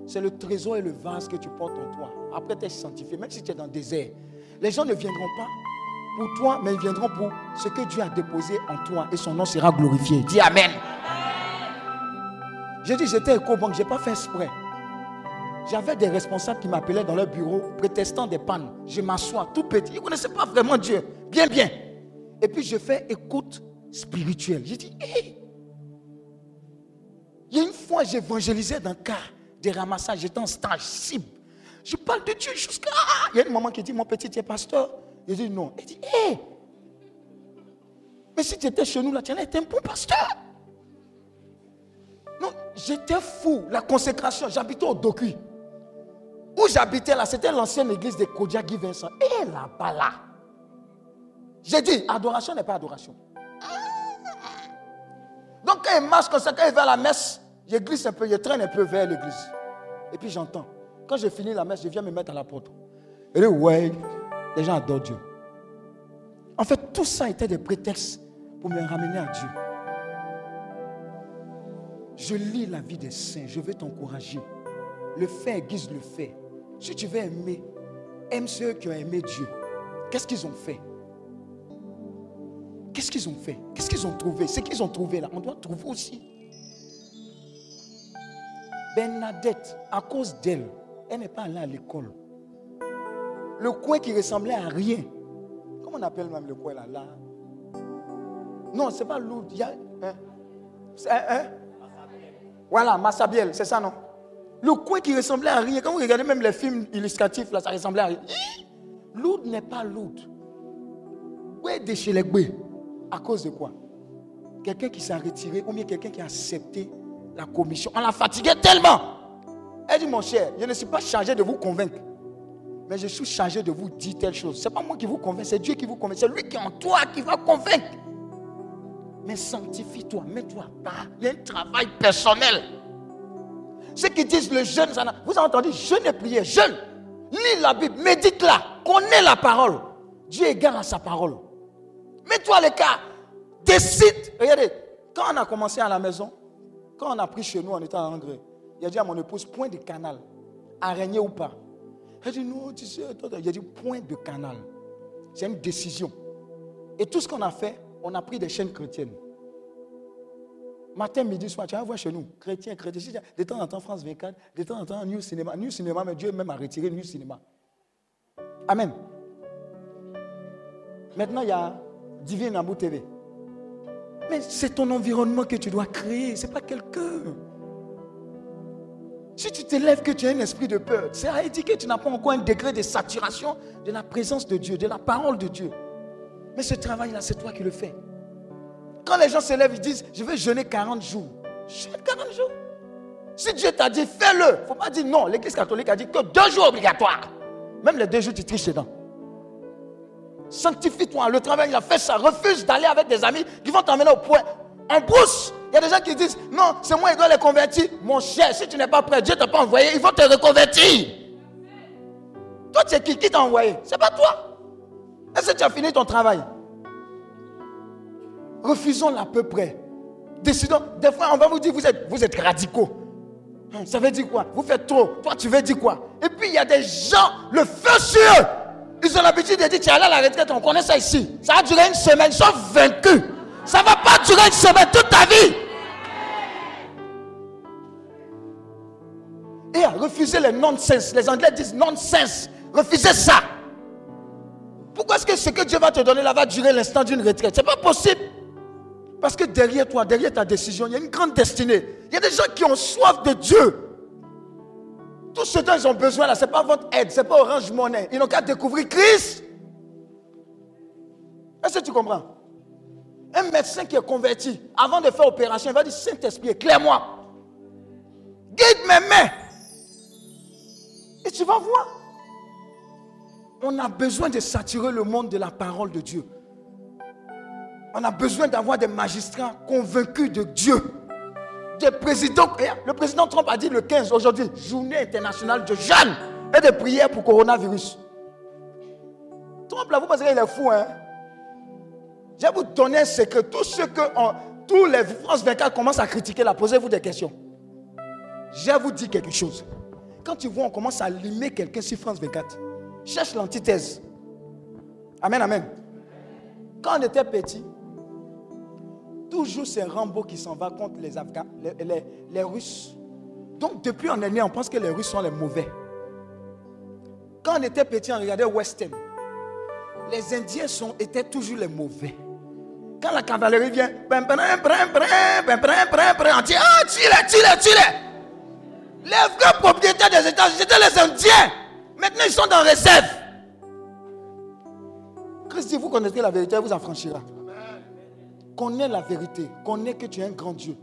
c'est le trésor et le vase que tu portes en toi. Après, tu es sanctifié, même si tu es dans le désert. Les gens ne viendront pas pour toi, mais ils viendront pour ce que Dieu a déposé en toi et son nom sera glorifié. Dis Amen. J'ai dit, j'étais éco-banque, je n'ai pas fait exprès. J'avais des responsables qui m'appelaient dans leur bureau, prétestant des pannes. Je m'assois tout petit. Ils ne connaissaient pas vraiment Dieu. Bien, bien. Et puis je fais écoute spirituelle. J'ai dit, hé. Il y a une fois, j'évangélisais dans le cas des ramassages. J'étais en stage cible. Je parle de Dieu jusqu'à. Il y a une maman qui dit, mon petit, tu es pasteur. Il dit non. Il dit, hé, mais si tu étais chez nous là, tu être un bon pasteur. Non, j'étais fou. La consécration, j'habitais au Docu. Où j'habitais là, c'était l'ancienne église de Kodia Vincent. Et là-bas là. J'ai dit, adoration n'est pas adoration. Donc quand il marche comme ça, quand il va à la messe, je glisse un peu, je traîne un peu vers l'église. Et puis j'entends. Quand j'ai fini la messe, je viens me mettre à la porte. Et dit, ouais, les gens adorent Dieu. En fait, tout ça était des prétextes pour me ramener à Dieu. Je lis la vie des saints, je veux t'encourager. Le fait aiguise le fait. Si tu veux aimer, aime ceux qui ont aimé Dieu. Qu'est-ce qu'ils ont fait? Qu'est-ce qu'ils ont fait? Qu'est-ce qu'ils ont trouvé? Ce qu'ils ont trouvé là, on doit trouver aussi. Bernadette, à cause d'elle, elle n'est pas allée à l'école. Le coin qui ressemblait à rien. Comment on appelle même le coin là, là? Non, c'est pas Lourdes. Il y a. Hein? Hein? Voilà, Massabiel, c'est ça, non? Le coin qui ressemblait à rien. Quand vous regardez même les films illustratifs, là, ça ressemblait à rien. Lourdes n'est pas Lourdes. Où est les À cause de quoi? Quelqu'un qui s'est retiré ou bien quelqu'un qui a accepté la commission. On l'a fatigué tellement. Elle dit, mon cher, je ne suis pas chargé de vous convaincre. Mais je suis chargé de vous dire telle chose. Ce n'est pas moi qui vous convainc, c'est Dieu qui vous convainc. C'est lui qui est en toi qui va convaincre. Mais sanctifie-toi, mets-toi à part. Il y a un travail personnel. Ceux qui disent le jeûne, vous avez entendu, jeûne et prière, jeûne. Lis la Bible, médite-la, connais la parole. Dieu est à sa parole. Mets-toi à l'écart. Décide. Regardez, quand on a commencé à la maison, quand on a pris chez nous, en engrais. Il a dit à mon épouse, point de canal. Araignée ou pas. Elle dit, non, tu sais, il a dit, point de canal. C'est une décision. Et tout ce qu'on a fait, on a pris des chaînes chrétiennes. Matin, midi, soir, tu vas voir chez nous, chrétiens, chrétiens. De temps en temps, France 24, de temps en temps, New Cinéma. New Cinéma, mais Dieu même a retiré New Cinéma. Amen. Maintenant, il y a Divine Abou TV. Mais c'est ton environnement que tu dois créer, ce n'est pas quelqu'un. Si tu t'élèves que tu as un esprit de peur, c'est à dire que tu n'as pas encore un degré de saturation de la présence de Dieu, de la parole de Dieu. Mais ce travail-là, c'est toi qui le fais. Quand les gens s'élèvent, ils disent, je vais jeûner 40 jours. Jeûne 40 jours. Si Dieu t'a dit, fais-le. Il ne faut pas dire non. L'Église catholique a dit que deux jours obligatoires. Même les deux jours, tu triches dedans. Sanctifie-toi. Le travail, il a fait ça. Refuse d'aller avec des amis qui vont t'emmener au point. En brousse. Il y a des gens qui disent, non, c'est moi qui dois les convertir. Mon cher, si tu n'es pas prêt, Dieu ne t'a pas envoyé, il faut te reconvertir. Toi, tu es qui? Qui t'a envoyé? Ce n'est pas toi. Est-ce que tu as fini ton travail? Refusons l'à peu près. Décidons. Des fois, on va vous dire, vous êtes, vous êtes radicaux. Hein, ça veut dire quoi? Vous faites trop. Toi, tu veux dire quoi? Et puis, il y a des gens, le feu sur eux. Ils ont l'habitude de dire, tu es allé à la retraite, on connaît ça ici. Ça a duré une semaine, ils sont vaincus. Ça ne va pas durer une semaine, toute ta vie. Et refuser les nonsense. Les Anglais disent nonsense. Refusez ça. Pourquoi est-ce que ce que Dieu va te donner là va durer l'instant d'une retraite? Ce n'est pas possible. Parce que derrière toi, derrière ta décision, il y a une grande destinée. Il y a des gens qui ont soif de Dieu. Tout ce dont ils ont besoin là, ce n'est pas votre aide, ce n'est pas Orange Monnaie. Ils n'ont qu'à découvrir Christ. Est-ce que tu comprends? Un médecin qui est converti, avant de faire opération, il va dire Saint-Esprit, éclaire-moi. Guide mes mains. Et tu vas voir. On a besoin de saturer le monde de la parole de Dieu. On a besoin d'avoir des magistrats convaincus de Dieu. Des présidents. Le président Trump a dit le 15 aujourd'hui, journée internationale de jeûne et de prière pour coronavirus. Trump, là, vous pensez qu'il est fou, hein? Je vais vous donner un secret. Tous ceux que tous les France 24 commencent à critiquer là, posez-vous des questions. Je vais vous dire quelque chose. Quand tu vois, on commence à limer quelqu'un sur France 24, cherche l'antithèse. Amen, amen. Quand on était petit, toujours c'est Rambo qui s'en va contre les Afghans, les, Russes. Donc depuis on est né, on pense que les Russes sont les mauvais. Quand on était petit, on regardait Western. Les Indiens sont, étaient toujours les mauvais. Quand la cavalerie vient, on dit Ah, tire, tire, tire. Les vrais propriétaires des États-Unis, c'était les Indiens. Maintenant, ils sont dans réserve. Christ dit Vous connaissez la vérité, vous affranchira. Connais la vérité. Connais que tu es un grand Dieu.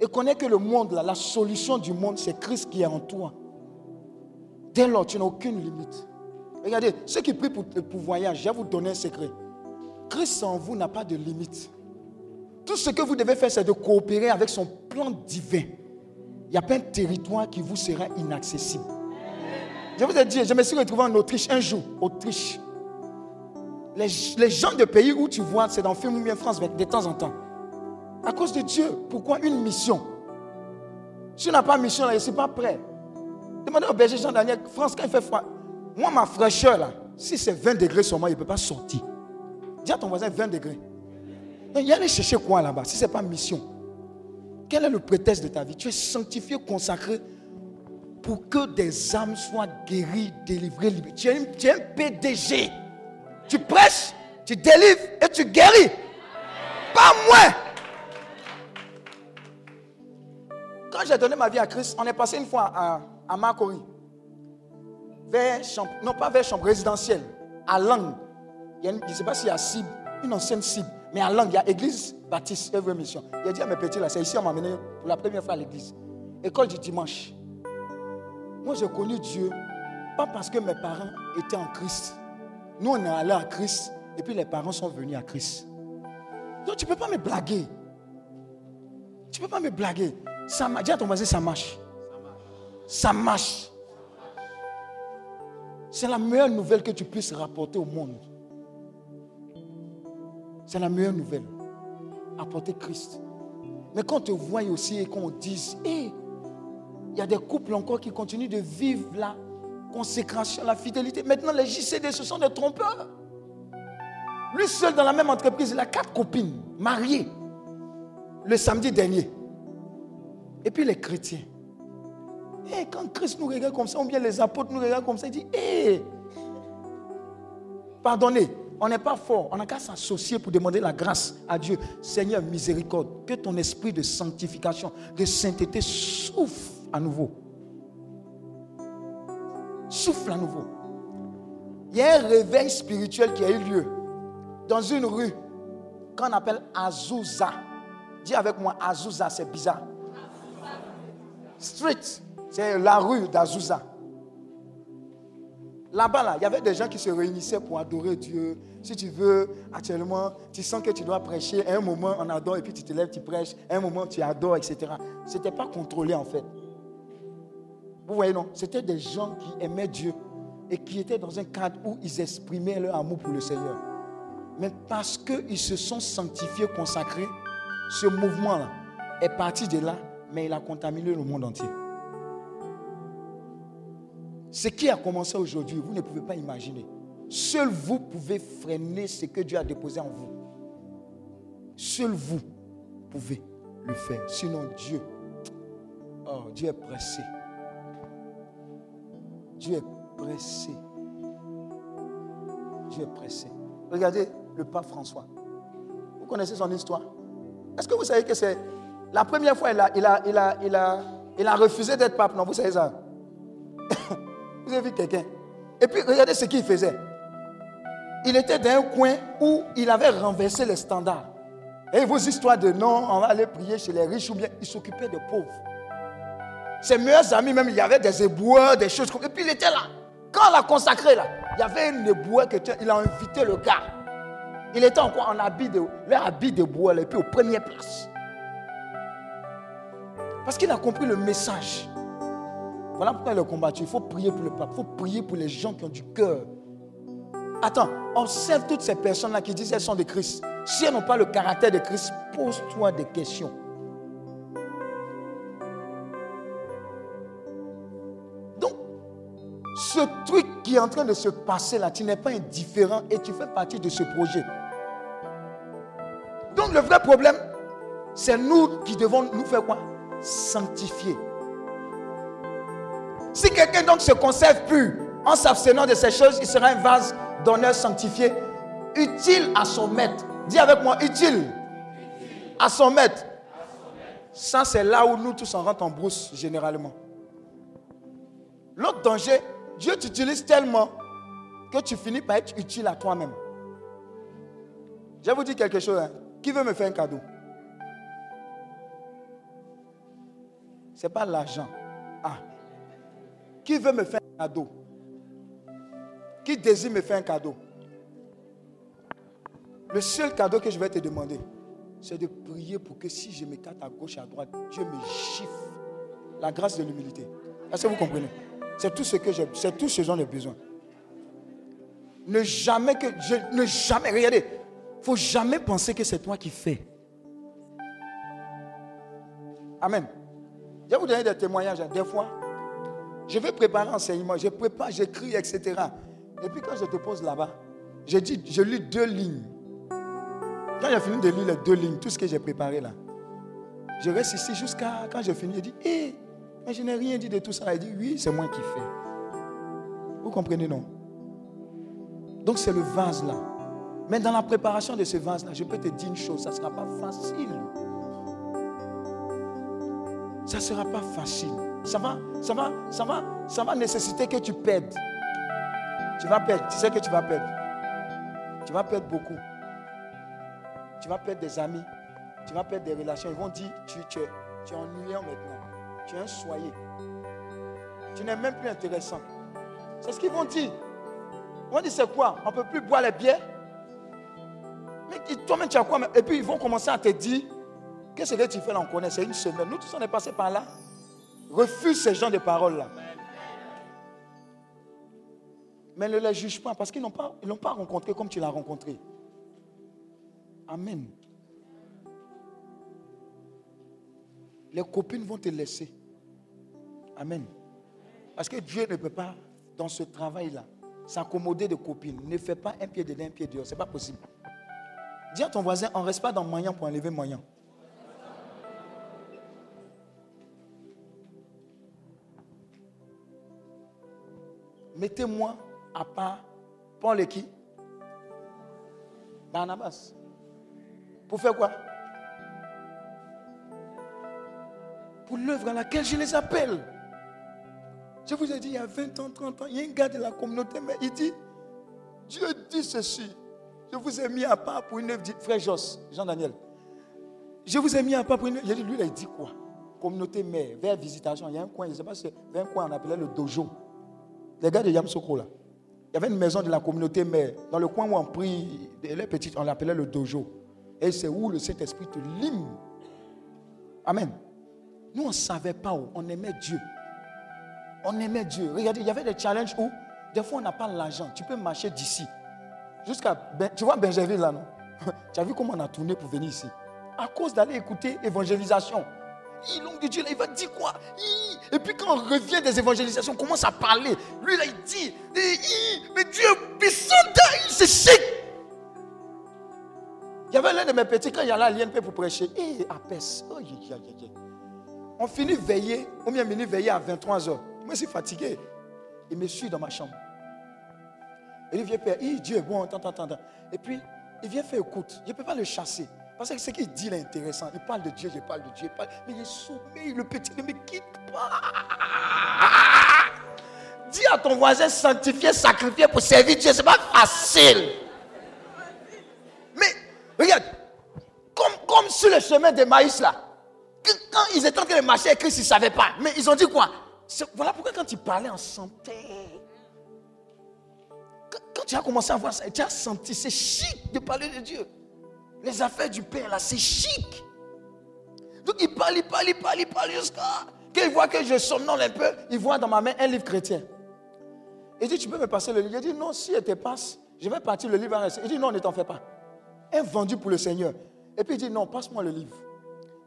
Et connais que le monde, la solution du monde, c'est Christ qui est en toi. Dès lors, tu n'as aucune limite. Regardez, ceux qui prient pour, pour voyage, je vais vous donner un secret. Christ en vous n'a pas de limite. Tout ce que vous devez faire, c'est de coopérer avec son plan divin. Il n'y a pas un territoire qui vous sera inaccessible. Je vous ai dit, je me suis retrouvé en Autriche un jour. Autriche. Les, gens de pays où tu vois, c'est dans film ou bien France, de temps en temps. À cause de Dieu. Pourquoi une mission? Si tu n'as pas mission, là, je ne pas prêt. Demandez au berger Jean-Daniel, France, quand il fait froid, moi, ma fraîcheur, là, si c'est 20 degrés sur moi, il ne peut pas sortir. Dis à ton voisin 20 degrés. Il y aller chercher quoi là-bas si ce n'est pas mission? Quel est le prétexte de ta vie? Tu es sanctifié, consacré pour que des âmes soient guéries, délivrées, libérées. Tu es, tu es un PDG. Tu prêches, tu délivres et tu guéris. Pas moi. Quand j'ai donné ma vie à Christ, on est passé une fois à, à. Vers, non pas vers chambre résidentielle, à Langue. je ne sais pas s'il y a cible, une ancienne cible, mais à Langue, il y a église baptiste, œuvre mission. Il a dit à mes petits là, c'est ici on m'a amené pour la première fois à l'église. École du dimanche. Moi j'ai connu Dieu, pas parce que mes parents étaient en Christ. Nous on est allés à Christ, et puis les parents sont venus à Christ. Donc tu ne peux pas me blaguer. Tu ne peux pas me blaguer. Ça. Dis à ton voisin, ça marche. Ça marche. C'est la meilleure nouvelle que tu puisses rapporter au monde. C'est la meilleure nouvelle. Apporter Christ. Mais quand on te voit aussi et qu'on dise, hé, il y a des couples encore qui continuent de vivre la consécration, la fidélité. Maintenant, les JCD, ce sont des trompeurs. Lui seul dans la même entreprise, il a quatre copines mariées le samedi dernier. Et puis les chrétiens. Et eh, quand Christ nous regarde comme ça, ou bien les apôtres nous regardent comme ça, il dit, hé, eh, pardonnez, on n'est pas fort, on n'a qu'à s'associer pour demander la grâce à Dieu. Seigneur, miséricorde, que ton esprit de sanctification, de sainteté souffle à nouveau. Souffle à nouveau. Il y a un réveil spirituel qui a eu lieu dans une rue qu'on appelle Azusa. Dis avec moi, Azusa, c'est bizarre. Street, c'est la rue d'Azusa. Là-bas, là, il y avait des gens qui se réunissaient pour adorer Dieu. Si tu veux, actuellement, tu sens que tu dois prêcher. un moment, on adore, et puis tu te lèves, tu prêches. un moment, tu adores, etc. Ce n'était pas contrôlé, en fait. Vous voyez, non C'était des gens qui aimaient Dieu et qui étaient dans un cadre où ils exprimaient leur amour pour le Seigneur. Mais parce qu'ils se sont sanctifiés, consacrés, ce mouvement-là est parti de là, mais il a contaminé le monde entier. Ce qui a commencé aujourd'hui, vous ne pouvez pas imaginer. Seul vous pouvez freiner ce que Dieu a déposé en vous. Seul vous pouvez le faire. Sinon, Dieu, oh, Dieu est pressé. Dieu est pressé. Dieu est pressé. Regardez le pape François. Vous connaissez son histoire Est-ce que vous savez que c'est la première fois, il a, il a, il a, il a, il a refusé d'être pape? Non, vous savez ça *coughs* Vous avez vu quelqu'un Et puis, regardez ce qu'il faisait. Il était dans un coin où il avait renversé les standards. Et vos histoires de non, on va aller prier chez les riches ou bien il s'occupait des pauvres. Ses meilleurs amis, même, il y avait des éboueurs, des choses Et puis il était là. Quand on l'a consacré là, il y avait un éboueur qui il a invité le gars. Il était encore en habit de, leur habit de bois, et puis aux premières places. Parce qu'il a compris le message. Voilà pourquoi il a combattu. Il faut prier pour le pape. Il faut prier pour les gens qui ont du cœur. Attends, observe toutes ces personnes-là qui disent qu'elles sont de Christ. Si elles n'ont pas le caractère de Christ, pose-toi des questions. En train de se passer là, tu n'es pas indifférent et tu fais partie de ce projet. Donc, le vrai problème, c'est nous qui devons nous faire quoi? Sanctifié. Si quelqu'un donc se conserve plus en s'abstenant de ces choses, il sera un vase d'honneur sanctifié, utile à son maître. Dis avec moi, utile, À, son maître. Ça, c'est là où nous tous on rentre en brousse généralement. L'autre danger, Dieu t'utilise tellement que tu finis par être utile à toi-même. Je vais vous dire quelque chose. Hein. Qui veut me faire un cadeau? Ce n'est pas l'argent. Ah. Qui veut me faire un cadeau? Qui désire me faire un cadeau? Le seul cadeau que je vais te demander, c'est de prier pour que si je m'écarte à gauche et à droite, Dieu me chiffre. La grâce de l'humilité. Est-ce que vous comprenez? C'est tout ce que j'ai, c'est tout ce dont j'ai besoin. Ne jamais que. Je, ne jamais. Regardez. faut jamais penser que c'est toi qui fais. Amen. Je vais vous donner des témoignages. Hein. Des fois, je vais préparer enseignement, je prépare, j'écris, etc. Et puis quand je te pose là-bas, je dis, je lis deux lignes. Quand j'ai fini de lire les deux lignes, tout ce que j'ai préparé là, je reste ici jusqu'à quand j'ai fini, je dis, hé, mais je n'ai rien dit de tout ça. Il dit, oui, c'est moi qui fais. Vous comprenez, non? Donc c'est le vase là. Mais dans la préparation de ce vase là, je peux te dire une chose, ça ne sera pas facile ça ne sera pas facile. Ça va, ça va, ça va, ça va nécessiter que tu perdes. Tu vas perdre. Tu sais que tu vas perdre. Tu vas perdre beaucoup. Tu vas perdre des amis. Tu vas perdre des relations. Ils vont dire, tu, tu, es, tu es ennuyant maintenant. Tu es un soyer. Tu n'es même plus intéressant. C'est ce qu'ils vont dire. Ils vont dire, c'est quoi? On ne peut plus boire les bières? Mais toi-même, tu as quoi Et puis, ils vont commencer à te dire, Qu'est-ce que tu fais là On connaît, c'est une semaine. Nous tous, on est passés par là. Refuse ces gens de paroles-là. Mais ne les juge pas parce qu'ils n'ont pas, l'ont pas rencontré comme tu l'as rencontré. Amen. Les copines vont te laisser. Amen. Parce que Dieu ne peut pas, dans ce travail-là, s'accommoder de copines. Ne fais pas un pied dedans, un pied dehors. Ce n'est pas possible. Dis à ton voisin, on ne reste pas dans moyen pour enlever moyen. mettez-moi à part Paul et qui? Barnabas. Pour faire quoi? L'œuvre à laquelle je les appelle. Je vous ai dit, il y a 20 ans, 30 ans, il y a un gars de la communauté, mais il dit, Dieu dit ceci. Je vous ai mis à part pour une œuvre, dit frère Jos, Jean-Daniel. Je vous ai mis à part pour une œuvre. Lui, il a dit quoi? Communauté mère, vers visitation. Il y a un coin, je ne sais pas si c'est un coin, on appelait le dojo. Les gars de Yamsoko, là. Il y avait une maison de la communauté mère. Dans le coin où on prie, les petites, on l'appelait le dojo. Et c'est où le Saint-Esprit te lime. Amen. Nous, on ne savait pas où. On aimait Dieu. On aimait Dieu. Regardez, il y avait des challenges où, des fois, on n'a pas l'argent. Tu peux marcher d'ici. Jusqu'à. Ben, tu vois Benjamin là, non? *laughs* Tu as vu comment on a tourné pour venir ici? À cause d'aller écouter évangélisation. L'homme de Dieu, là, il va dire quoi? Et puis quand on revient des évangélisations, on commence à parler. Lui, là, il dit, mais Dieu est puissant, c'est chic. Il y avait l'un de mes petits, quand il y allait à l'INP pour prêcher, et à Pes, oh, on finit veiller, on vient venir veiller à 23h. Moi, je suis fatigué. Il me suit dans ma chambre. Et il vient faire, Dieu est bon, attends, attends, attends. Et puis, il vient faire écoute. Je ne peux pas le chasser. Parce que ce qu'il dit est intéressant. Il parle de Dieu, je parle de Dieu. Mais il soumis, le petit ne me quitte pas. Dis à ton voisin sanctifier, sacrifier pour servir Dieu, ce n'est pas facile. Mais regarde, comme, comme sur le chemin de maïs là, quand ils étaient en train de marcher avec Christ, ils ne savaient pas. Mais ils ont dit quoi? Voilà pourquoi quand ils parlaient en santé, quand tu as commencé à voir ça, tu as senti, c'est chic de parler de Dieu. Les affaires du Père, là, c'est chic. Donc il parle, il parle, il parle, il parle jusqu'à. Quand il voit que je somnole un peu, il voit dans ma main un livre chrétien. Il dit, tu peux me passer le livre? Il dit, non, si elle te passe, je vais partir, le livre va rester. Il dit, non, ne t'en fais pas. Un vendu pour le Seigneur. Et puis il dit, non, passe-moi le livre.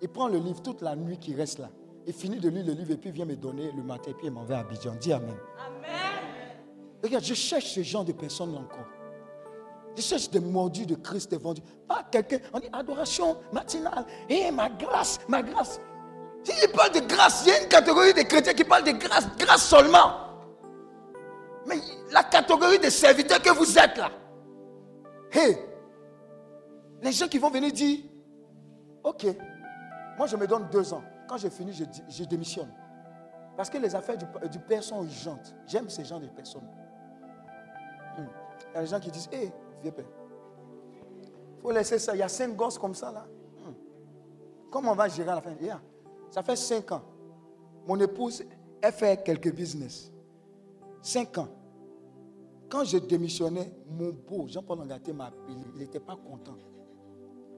Il prend le livre toute la nuit qui reste là. Il finit de lire le livre et puis vient me donner le matin et puis il m'en va à Abidjan. Dis Amen. Amen. Regarde, je cherche ce genre de personnes là encore. Je cherche des mordus de Christ, des vendus. Pas quelqu'un, on dit adoration matinale. Eh, ma grâce, ma grâce. S'il parle de grâce, il y a une catégorie de chrétiens qui parlent de grâce, grâce seulement. Mais la catégorie des serviteurs que vous êtes là. Hé, les gens qui vont venir dire, ok, moi je me donne deux ans. Quand j'ai fini, je, démissionne. Parce que les affaires du, Père sont urgentes. J'aime ces gens de personnes. Hmm. Il y a des gens qui disent, hé, vieux père. Il faut laisser ça. Il y a cinq gosses comme ça là. Hmm. Comment on va gérer à la fin? Ça fait cinq ans. Mon épouse, elle fait quelques business. Cinq ans. Quand je démissionnais, mon beau, Jean-Paul Angaté m'a appelé. Il n'était pas content.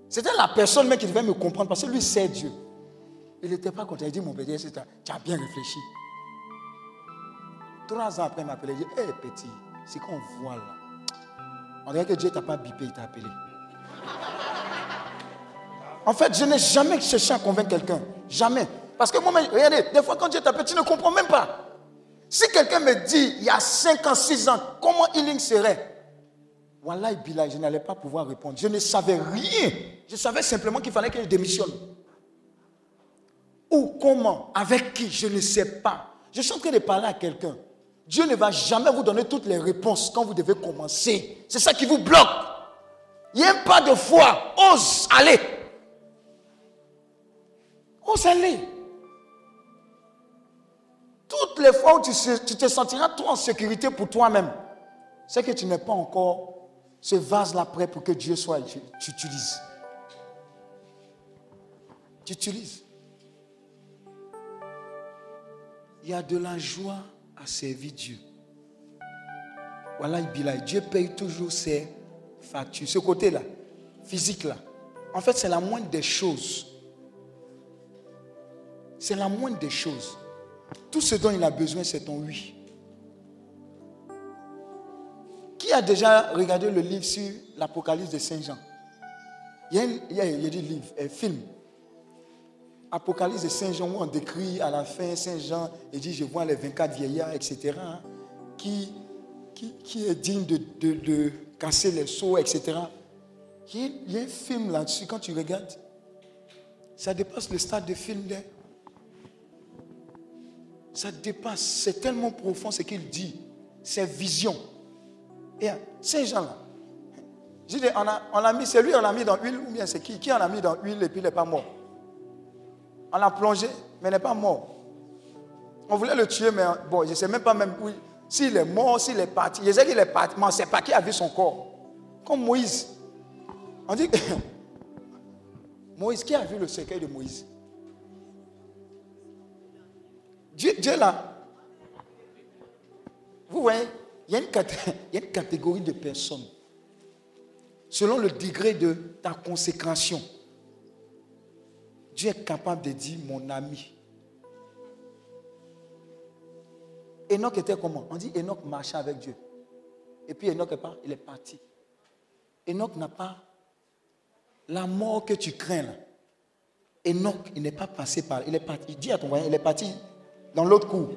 C'était la personne même qui devait me comprendre parce que lui, c'est Dieu. Il n'était pas content. Il dit, mon petit, tu as bien réfléchi. Trois ans après, il m'a appelé. Il dit, hé petit, c'est qu'on voit là. On dirait que Dieu t'a pas bipé, il t'a appelé. En fait, je n'ai jamais cherché à convaincre quelqu'un. Jamais. Parce que moi-même, regardez, des fois quand Dieu t'appelle, tu ne comprends même pas. Si quelqu'un me dit, il y a 5 ans, 6 ans, comment healing serait? Wallah, Bilal, je n'allais pas pouvoir répondre. Je ne savais rien. Je savais simplement qu'il fallait que je démissionne. Où, comment, avec qui, je ne sais pas. Je suis en train de parler à quelqu'un. Dieu ne va jamais vous donner toutes les réponses quand vous devez commencer. C'est ça qui vous bloque. Il n'y a pas de foi. Ose aller. Ose aller. Toutes les fois où tu, te sentiras trop en sécurité pour toi-même, c'est que tu n'es pas encore ce vase-là prêt pour que Dieu soit, tu, utilises. Tu utilises. Il y a de la joie à servir Dieu. Voilà, Dieu paye toujours ses factures. Ce côté-là, physique-là, en fait, c'est la moindre des choses. C'est la moindre des choses. Tout ce dont il a besoin, c'est ton oui. Qui a déjà regardé le livre sur l'Apocalypse de Saint Jean? Il y, a, il, y des livres, un film. Apocalypse de Saint Jean, où on décrit à la fin Saint Jean, et dit Je vois les 24 vieillards, etc., qui, qui, est digne de, de, casser les seaux, etc. Il y, a, un film là-dessus, quand tu regardes, ça dépasse le stade de film. Ça dépasse, c'est tellement profond ce qu'il dit, c'est vision. Et Saint Jean là, je dis, on a, on a mis, c'est lui, on l'a mis dans l'huile, ou bien c'est qui? Qui en a mis dans l'huile et puis il n'est pas mort? On l'a plongé, mais il n'est pas mort. On voulait le tuer, mais bon, je ne sais même pas même où. S'il est mort, s'il est parti. Je sais qu'il est parti, mais on ne sait pas qui a vu son corps. Comme Moïse. On dit *laughs* Moïse, qui a vu le cercueil de Moïse? Dieu, Dieu là. Vous voyez, *laughs* il y, a une, catégorie de personnes, selon le degré de ta consécration, Dieu est capable de dire mon ami. Enoch était comment? On dit Enoch marchait avec Dieu. Et puis Enoch est pas, il est parti. Enoch n'a pas la mort que tu crains là. Enoch, il n'est pas passé par. Il est parti. Il dit à ton voisin, il est parti dans l'autre cour.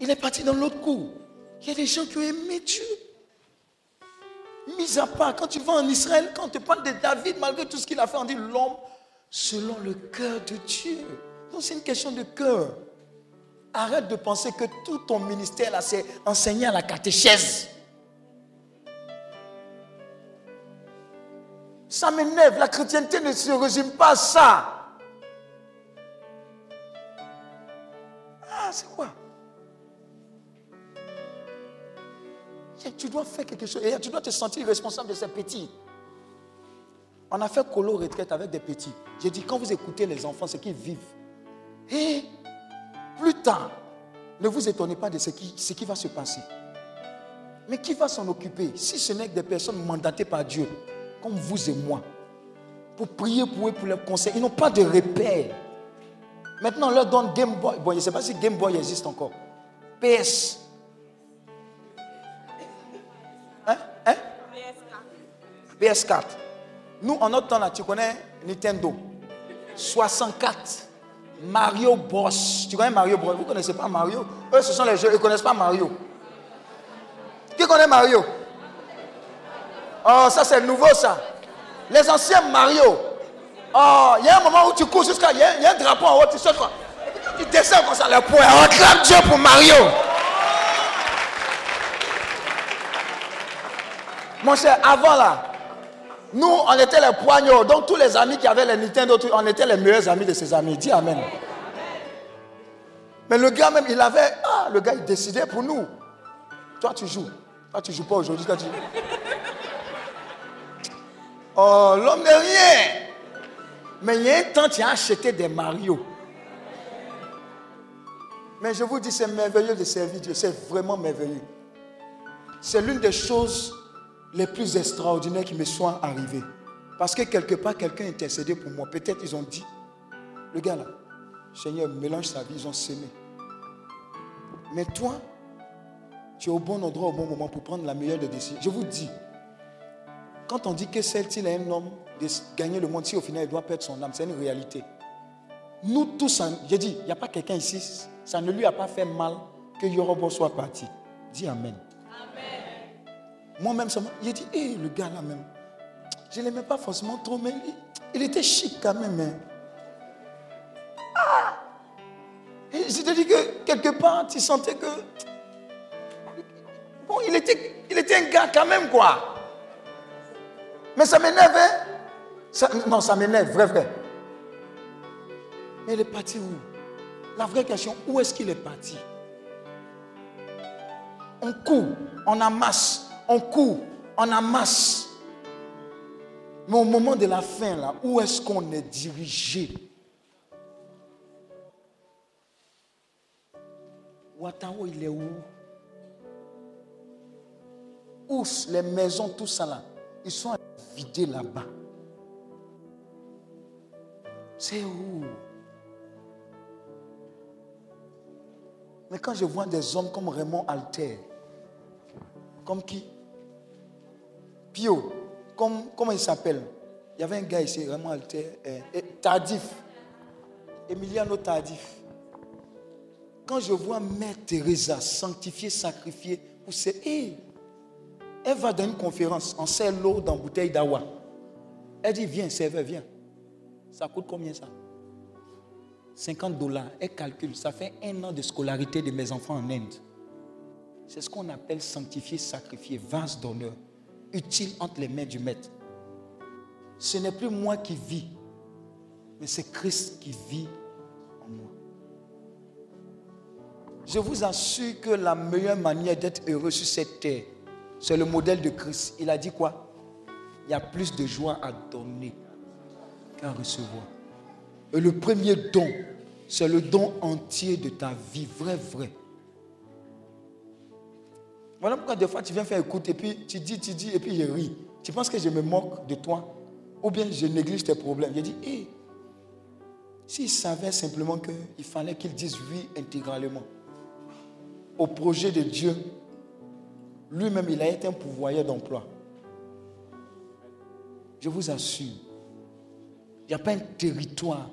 Il est parti dans l'autre cour. Il y a des gens qui ont aimé Dieu. Mis à part, quand tu vas en Israël, quand on te parle de David, malgré tout ce qu'il a fait, on dit l'homme selon le cœur de Dieu. Donc c'est une question de cœur. Arrête de penser que tout ton ministère là, c'est enseigner à la catéchèse. Ça m'énerve. La chrétienté ne se résume pas à ça. Ah, c'est quoi? Tu dois faire quelque chose. Et tu dois te sentir responsable de ces petits. On a fait colo retraite avec des petits. J'ai dit, quand vous écoutez les enfants, ce qu'ils vivent, et plus tard, ne vous étonnez pas de ce qui, va se passer. Mais qui va s'en occuper si ce n'est que des personnes mandatées par Dieu, comme vous et moi, pour prier pour eux, pour leurs conseils Ils n'ont pas de repère. Maintenant, on leur donne Game Boy. Bon, je ne sais pas si Game Boy existe encore. PS. PS4. Nous, en notre temps, là, tu connais Nintendo. 64. Mario Bros. Tu connais Mario Bros? Vous ne connaissez pas Mario? Eux, ce sont les jeux. Ils ne connaissent pas Mario. Qui connaît Mario? Oh, ça, c'est nouveau, ça. Les anciens Mario. Oh, il y a un moment où tu cours jusqu'à. Il y, a un drapeau en haut, tu sautes quoi. tu descends comme ça, le poing. On clame Dieu pour Mario. Mon cher, avant là, nous, on était les poignons. Donc, tous les amis qui avaient les Nintendo, on était les meilleurs amis de ses amis. Dis Amen. Mais le gars même, il avait. Ah, le gars, il décidait pour nous. Toi, tu joues. Toi, tu joues pas aujourd'hui. Oh, l'homme n'est rien. Mais il y a un temps, tu as acheté des Mario. Mais je vous dis, c'est merveilleux de servir Dieu. C'est vraiment merveilleux. C'est l'une des choses les plus extraordinaires qui me soient arrivés. Parce que quelque part, quelqu'un intercédé pour moi. Peut-être ils ont dit, le gars là, Seigneur, mélange sa vie, ils ont semé. Mais toi, tu es au bon endroit au bon moment pour prendre la meilleure des décisions. Je vous dis, quand on dit que celle-ci est un homme de gagner le monde, si au final il doit perdre son âme, c'est une réalité. Nous tous, j'ai dit, il n'y a pas quelqu'un ici, ça ne lui a pas fait mal que Yorobo soit parti. Dis Amen. Moi-même, j'ai dit, hé, le gars là même, je ne l'aimais pas forcément trop, mais il, était chic quand même. Hein. Ah! je te dis que quelque part, tu sentais que. Bon, il était, il était un gars quand même, quoi. Mais ça m'énerve, hein? non, ça m'énerve, vrai, vrai. Mais il est parti où? La vraie question, où est-ce qu'il est parti? On court, on amasse, on court, on amasse. Mais au moment de la fin, là, où est-ce qu'on est dirigé? Ouattao, il est où? Où les maisons, tout ça là, ils sont vidés là-bas. C'est où? Mais quand je vois des hommes comme Raymond Alter, comme qui? Pio, comme, comment il s'appelle? Il y avait un gars ici, Alter, eh, Tardif, Emiliano Tardif. Quand je vois Mère Teresa sanctifiée, sacrifiée ses... elle va dans une conférence, on sert l'eau dans bouteille d'awa. Elle dit, viens, serveur, viens. Ça coûte combien ça? 50 dollars. Elle calcule, ça fait un an de scolarité de mes enfants en Inde. C'est ce qu'on appelle sanctifier, sacrifier, vase d'honneur, utile entre les mains du maître. Ce n'est plus moi qui vis, mais c'est Christ qui vit en moi. Je vous assure que la meilleure manière d'être heureux sur cette terre, c'est le modèle de Christ. Il a dit quoi? Il y a plus de joie à donner qu'à recevoir. Et le premier don, c'est le don entier de ta vie, vrai, vrai. Voilà pourquoi des fois tu viens faire écoute et puis tu dis, tu dis et puis je ris. Tu penses que je me moque de toi? Ou bien je néglige tes problèmes? Je dis, hé, s'il savait simplement qu'il fallait qu'il dise oui intégralement au projet de Dieu, lui-même, il a été un pouvoyeur d'emploi. Je vous assure, il n'y a pas un territoire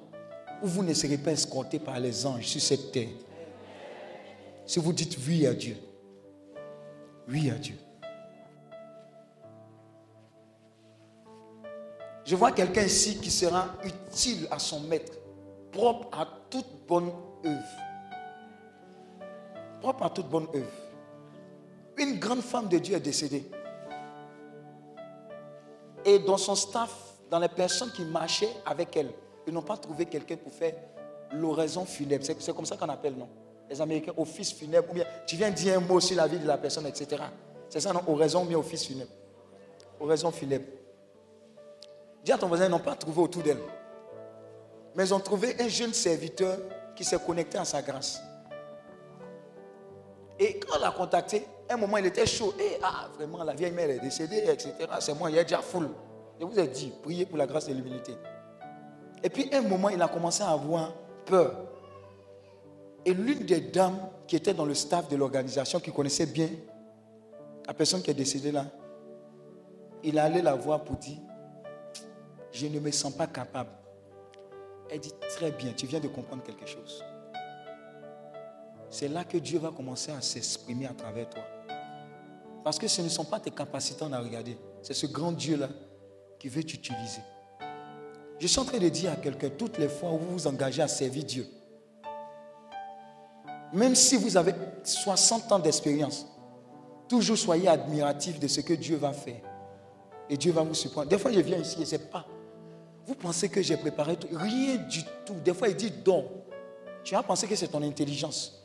où vous ne serez pas escorté par les anges sur cette terre. Si vous dites oui à Dieu. Oui à Dieu. Je vois quelqu'un ici qui sera utile à son maître, propre à toute bonne œuvre propre à toute bonne œuvre. Une grande femme de Dieu est décédée. Et dans son staff, dans les personnes qui marchaient avec elle, ils n'ont pas trouvé quelqu'un pour faire l'oraison funèbre. C'est comme ça qu'on appelle, non? Les Américains, office funèbre. Ou bien tu viens dire un mot sur la vie de la personne, etc. C'est ça, non? Oraison bien office funèbre. Oraison funèbre. Dis à ton voisin, ils n'ont pas trouvé autour d'elle. Mais ils ont trouvé un jeune serviteur qui s'est connecté à sa grâce. Et quand on l'a contacté, un moment, il était chaud. Et ah, vraiment, la vieille mère est décédée, etc. C'est moi, il a déjà foule. Je vous ai dit, priez pour la grâce de l'humilité. Et puis, un moment, il a commencé à avoir peur. Et l'une des dames qui était dans le staff de l'organisation, qui connaissait bien la personne qui est décédée là, il allait la voir pour dire, je ne me sens pas capable. Elle dit, très bien, tu viens de comprendre quelque chose c'est là que Dieu va commencer à s'exprimer à travers toi. Parce que ce ne sont pas tes capacités à regarder. C'est ce grand Dieu-là qui veut t'utiliser. Je suis en train de dire à quelqu'un, toutes les fois où vous vous engagez à servir Dieu, même si vous avez 60 ans d'expérience, toujours soyez admiratif de ce que Dieu va faire. Et Dieu va vous surprendre. Des fois, je viens ici et sais pas. Vous pensez que j'ai préparé tout Rien du tout. Des fois, il dit don. Tu as pensé que c'est ton intelligence.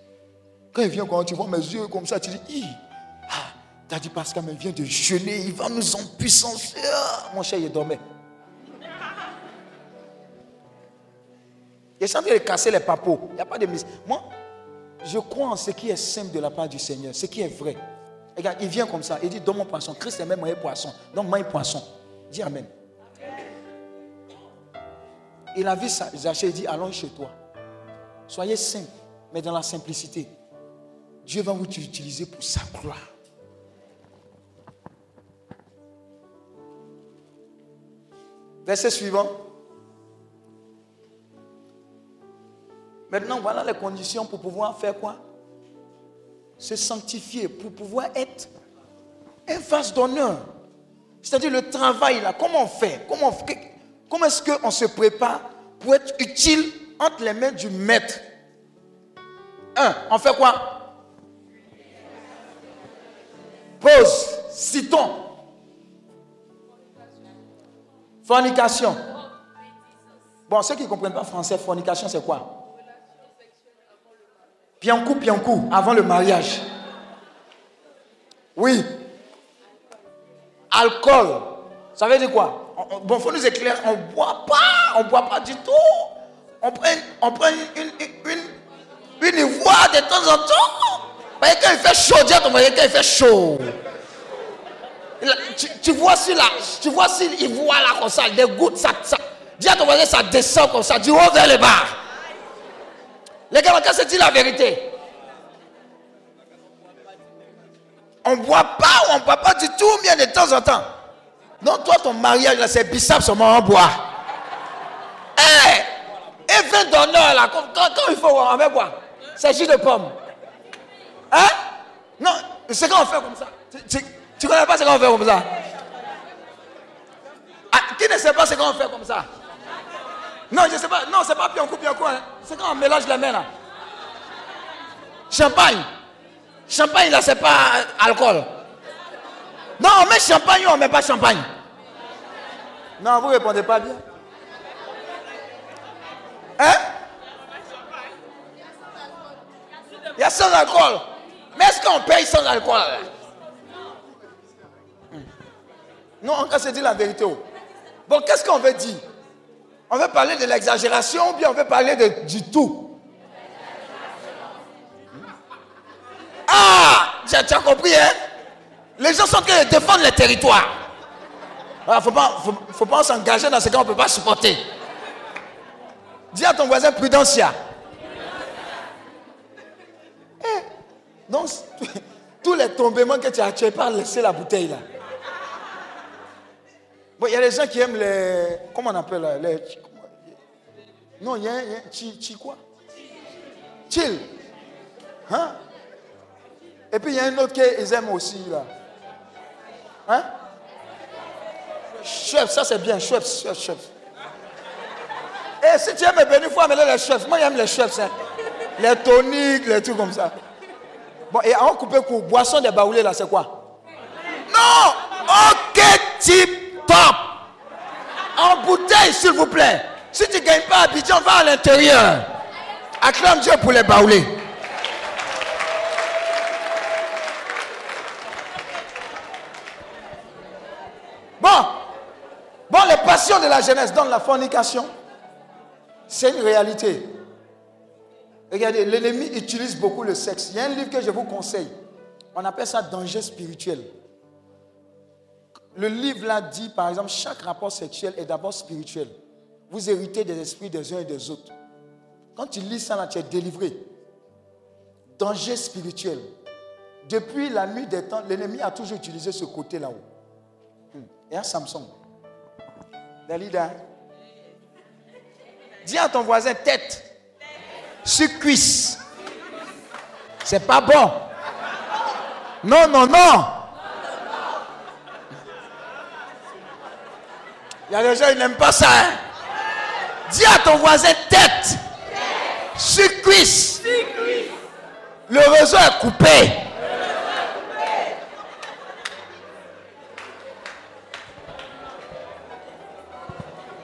Quand il vient, quand tu vois mes yeux comme ça, tu dis, ah, t'as dit Pascal, mais vient de jeûner, il va nous empuissancer. Ah, mon cher, il dormait. Il est en train de casser les papos. Il n'y a pas de mis. Moi, je crois en ce qui est simple de la part du Seigneur, ce qui est vrai. Regarde, il vient comme ça, il dit Donne mon poisson. Christ est même mon poisson. Donne-moi un poisson. Dis Amen. Il a vu ça, Zachée, il dit Allons chez toi. Soyez simple, mais dans la simplicité. Dieu va vous utiliser pour sa gloire. Verset suivant. Maintenant, voilà les conditions pour pouvoir faire quoi? Se sanctifier, pour pouvoir être un face d'honneur. C'est-à-dire le travail là, comment on fait? Comment, comment est-ce qu'on se prépare pour être utile entre les mains du maître? Un, on fait quoi? Pause, citons. Fornication. Bon, ceux qui ne comprennent pas français, fornication, c'est quoi? Piancou, piancou, avant le mariage. Oui. Alcool. Ça veut dire quoi? Bon, il faut nous éclairer. On ne boit pas. On ne boit pas du tout. On prend, on prend une, une, une, ivoire de temps en temps. Quand il fait chaud, dis à ton mari quand il fait chaud. Tu, vois si là, tu vois si là comme ça, des gouttes, ça, ça, dis à ton voisin, ça descend comme ça, du haut vers le bas. Les gars, quand c'est dit la vérité? On ne boit pas on ne boit pas du tout, bien de temps en temps. Non, toi, ton mariage, là, c'est bissap seulement, on boit. Eh, et vin d'honneur, là, quand, quand, il faut, on va boire. C'est jus de pomme. Hein? Non, c'est quand on fait comme ça. Tu, ne connais pas ce qu'on fait comme ça? Ah, qui ne sait pas ce qu'on fait comme ça? Non, je ne sais pas. Non, c'est pas pianco, pianco. Hein. C'est quand on mélange les mains là. Champagne. Champagne là, c'est pas alcool. Non, on met champagne ou on met pas champagne. Non, vous répondez pas bien. Hein? Il y a sans alcool. Mais est-ce qu'on paye sans alcool? Non, on se dire la vérité. Oh. Bon, qu'est-ce qu'on veut dire? On veut parler de l'exagération ou bien on veut parler de, du tout Ah Tu as, compris, hein? Les gens sont en train de défendre les territoires. Il ah, ne faut pas, faut, pas s'engager dans ce qu'on ne peut pas supporter. Dis à ton voisin prudencia. Eh, *laughs* tous les tombements que tu as, tu n'as pas laissé la bouteille là il y a des gens qui aiment les. Comment on appelle les. Non, il y a, un chi, quoi? Chill. Hein? Et puis il y a un autre qu'ils aiment aussi là. Hein? Chef, ça c'est bien. Chef, chef, chef. Et eh, si tu aimes bien, il faut amener les chefs. Moi, j'aime les chefs. Hein. Les toniques, les trucs comme ça. Bon, et on coupe pour boisson des baoulés là, c'est quoi? Non Ok, type En bouteille, s'il vous plaît. Si tu ne gagnes pas Abidjan, va à l'intérieur. Acclame Dieu pour les baoulés. Bon. Bon, les passions de la jeunesse dans la fornication, c'est une réalité. Regardez, l'ennemi utilise beaucoup le sexe. Il y a un livre que je vous conseille. On appelle ça danger spirituel. Le livre là dit, par exemple, chaque rapport sexuel est d'abord spirituel. Vous héritez des esprits des uns et des autres. Quand tu lis ça là, tu es délivré. Danger spirituel. Depuis la nuit des temps, l'ennemi a toujours utilisé ce côté là-haut. Hmm. Et un Samson. Dalida. Dis à ton voisin tête. Sur cuisse. C'est pas bon. Non, non, non. Il y a des gens qui n'aiment pas ça. Hein? Dis à ton voisin tête. Sur cuisse. Le réseau est coupé.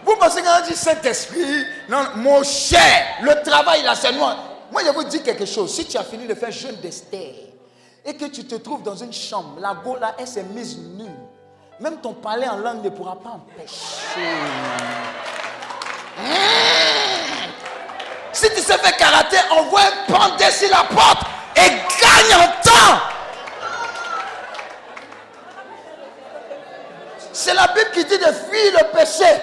Vous pensez qu'on dit Saint-Esprit Non, mon cher, le travail là, c'est moi. Moi, je vous dis quelque chose. Si tu as fini de faire jeûne d'Esther et que tu te trouves dans une chambre, la go là, elle s'est mise nue. Même ton parler en langue ne pourra pas empêcher. Si tu sais faire karaté, envoie un pendé sur la porte et gagne en temps. C'est la Bible qui dit de fuir le péché.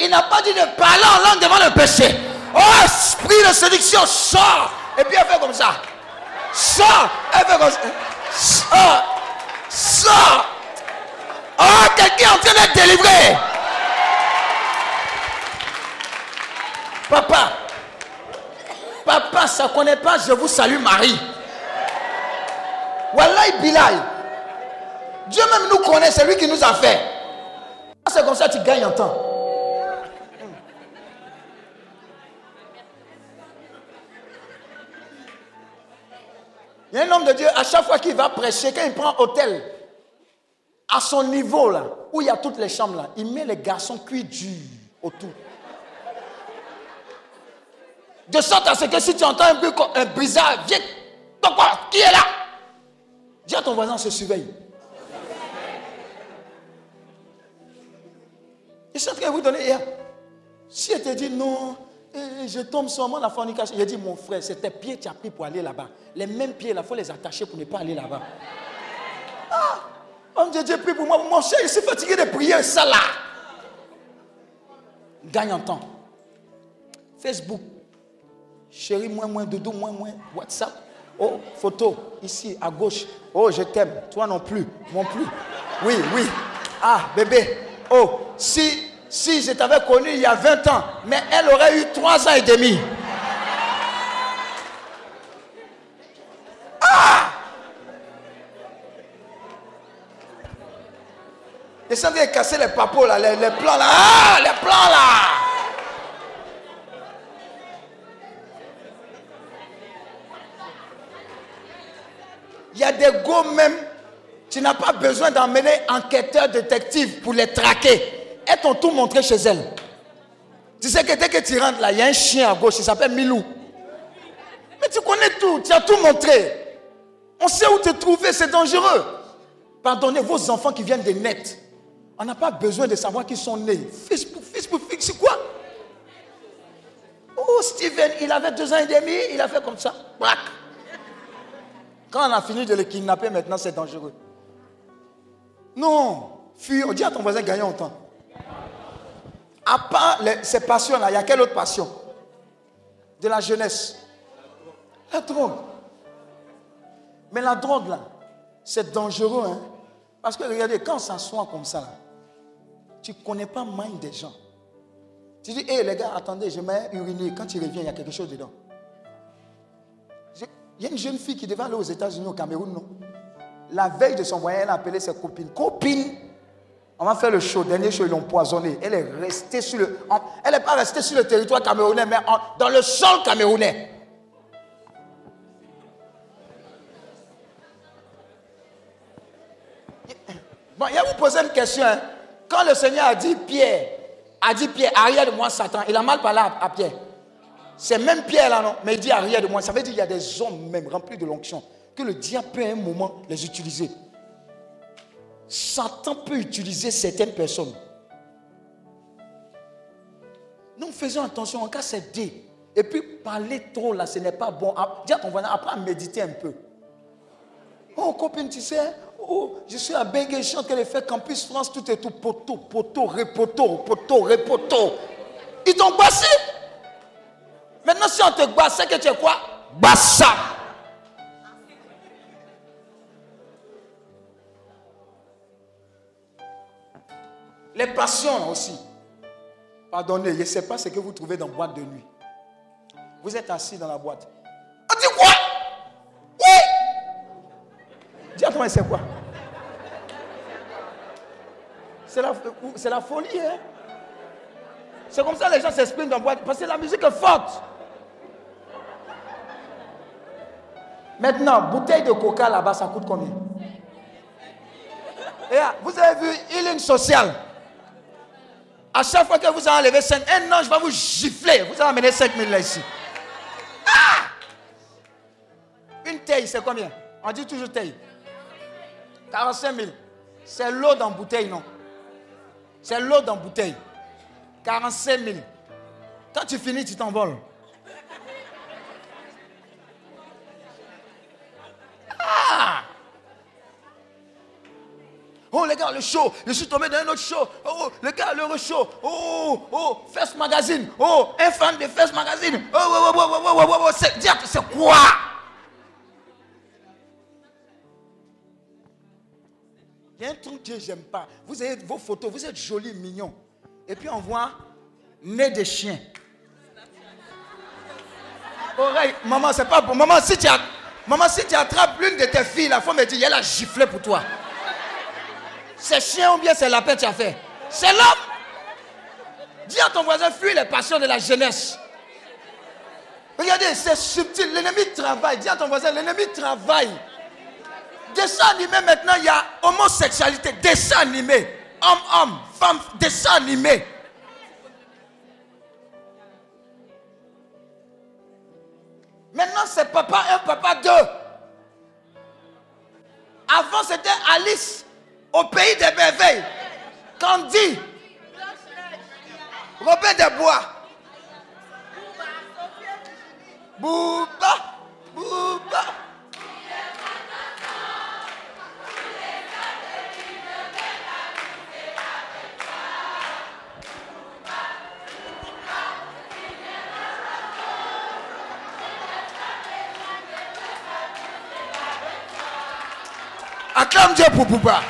Il n'a pas dit de parler en langue devant le péché. Oh, esprit de séduction, sort. Et puis elle fait comme ça. Sors Elle fait comme ça. Sors Sors Oh, quelqu'un est en train d'être délivré Papa, papa, ça ne connaît pas, je vous salue Marie. Wallahi Bilal. Dieu même nous connaît, c'est lui qui nous a fait. C'est comme ça que tu gagnes en temps. Il y a un homme de Dieu, à chaque fois qu'il va prêcher, quand il prend hôtel, à son niveau là, où il y a toutes les chambres là, il met les garçons cuits durs autour. De sorte à ce que si tu entends un bruit un bizarre, viens, quoi Qui est là? Dis à ton voisin, se surveille. Et c'est ce que vous donnez hier. Si elle te dit non, eh, je tombe sur moi la fornication. Il dit, mon frère, c'est tes pieds que tu as pris pour aller là-bas. Les mêmes pieds, il faut les attacher pour ne pas aller là-bas. Ah, oh Dieu, Dieu prie pour moi. Mon cher, je suis fatigué de prier ça là. Gagne en temps. Facebook. Chérie, moins, moins, doudou, moins, moins. WhatsApp. Oh, photo, ici, à gauche. Oh, je t'aime. Toi non plus. Non plus. Oui, oui. Ah, bébé. Oh, si si je t'avais connu il y a 20 ans, mais elle aurait eu 3 ans et demi. Ah Et ça vient casser les papos là, les, plans là. Ah, les plans là. Il y a des go même, tu n'as pas besoin d'emmener enquêteur, détective pour les traquer. Elles t'ont tout montré chez elles. Tu sais que dès que tu rentres là, il y a un chien à gauche, il s'appelle Milou. Mais tu connais tout, tu as tout montré. On sait où te trouver, c'est dangereux. Pardonnez vos enfants qui viennent des nets. On n'a pas besoin de savoir qui sont nés. Facebook, Facebook, c'est quoi? Oh, Steven, il avait deux ans et demi, il a fait comme ça. Quand on a fini de le kidnapper, maintenant c'est dangereux. Non, fuis, on dit à ton voisin, gagnons temps. À part ces passions-là, il y a quelle autre passion? De la jeunesse. La drogue. Mais la drogue, là, c'est dangereux. Hein? Parce que regardez, quand ça s'assoit comme ça, tu ne connais pas mind des gens. Tu dis, hé les gars, attendez, je mets uriner. Quand tu reviens, il y a quelque chose dedans. Il y a une jeune fille qui devait aller aux États-Unis, au Cameroun, non? La veille de son voyage, elle a appelé ses copines. Copines on va faire le show. Dernier show, ils l'ont poisonné. Elle est restée sur le. Elle n'est pas restée sur le territoire camerounais, mais dans le sol camerounais. Bon, il y a vous poser une question. Hein. Quand le Seigneur a dit Pierre, a dit Pierre, arrière de moi, Satan, il a mal parlé à, Pierre. C'est même Pierre là, non? Mais il dit arrière de moi. Ça veut dire qu'il y a des hommes même remplis de l'onction que le diable peut à un moment les utiliser. Satan peut utiliser certaines personnes. Donc faisons attention, en cas c'est dit. Et puis parler trop là, ce n'est pas bon. Ah, dis à ton voisin, apprends à méditer un peu. Oh copine, tu sais, je suis à Bengue, je les fait Campus France, tout est tout poteau, poteau, repoteau, poteau, repoteau. Ils t'ont bassé. Maintenant, si on te c'est que tu es quoi? Bassa. Les passions aussi. Pardonnez, je ne sais pas ce que vous trouvez dans la boîte de nuit. Vous êtes assis dans la boîte. On dit quoi? Oui Dis à toi, c'est quoi? C'est la, folie, hein C'est comme ça que les gens s'expriment dans boîte. Parce que la musique est forte. Maintenant, bouteille de coca là-bas, ça coûte combien? Et Vous avez vu Healing Social à chaque fois que vous allez enlever 5, un ange va vous gifler. Vous allez amener 5 000 là ici. Ah! Une taille, c'est combien? On dit toujours taille. 45 000. C'est l'eau dans bouteille, non? C'est l'eau dans bouteille. 45 000. Quand tu finis, tu t'envoles. Ah Oh les gars, le show, je suis tombé dans un autre show. Oh les gars, le show. Oh, oh, First Magazine. Oh, un fan de First Magazine. Oh, oh, oh, oh, oh, oh, oh, oh, c'est, c'est quoi? Dieu, j'aime pas. Vous avez vos photos, vous êtes jolis, mignons. Et puis on voit nez de chien. Oreille, maman, c'est pas bon. Maman, si tu, as, maman, si tu attrapes l'une de tes filles, la femme me dit, elle a giflé pour toi. C'est chien ou bien c'est lapin que tu as fait? C'est l'homme. Dis à ton voisin, fuis les passions de la jeunesse. Regardez, c'est subtil. L'ennemi travaille. Dis à ton voisin, l'ennemi travaille. Dessin animé maintenant, il y a homosexualité. Dessin animé. Homme-homme, femme, dessin animé. Maintenant, c'est papa un, papa deux. Avant, c'était Alice au pays des merveilles. Candy. Robin des Bois. Bouba. Bouba. Acclame Dieu pour. Ah!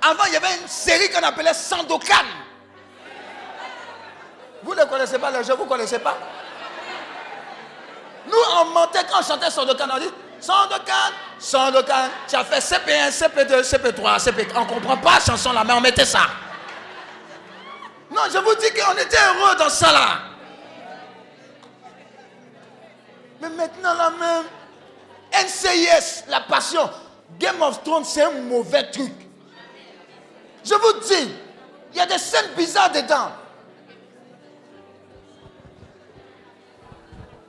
Avant, il y avait une série qu'on appelait Sandokan. Vous ne connaissez pas le jeu, vous ne connaissez pas? Nous, on mentait quand on chantait Sandokan, on dit Sandokan, Sandokan, tu as fait CP1, CP2, CP3, CP... On ne comprend pas la chanson là, mais on mettait ça. Non, je vous dis qu'on était heureux dans ça là. Mais maintenant, la même NCIS, la passion, Game of Thrones, c'est un mauvais truc. Je vous dis, il y a des scènes bizarres dedans.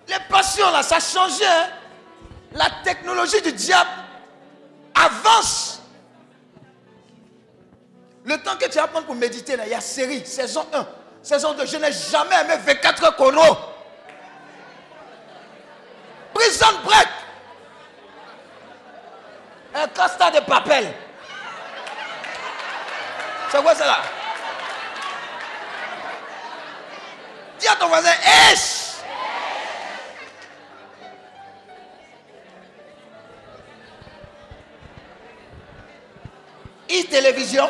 Les passions, là, ça changé. Hein. La technologie du diable avance. Le temps que tu vas prendre pour méditer, là, il y a série, saison 1, saison 2. Je n'ai jamais aimé 24 chrono. Prison. Un constat de papel. C'est quoi ça là Dis à ton voisin, Esh e-télévision,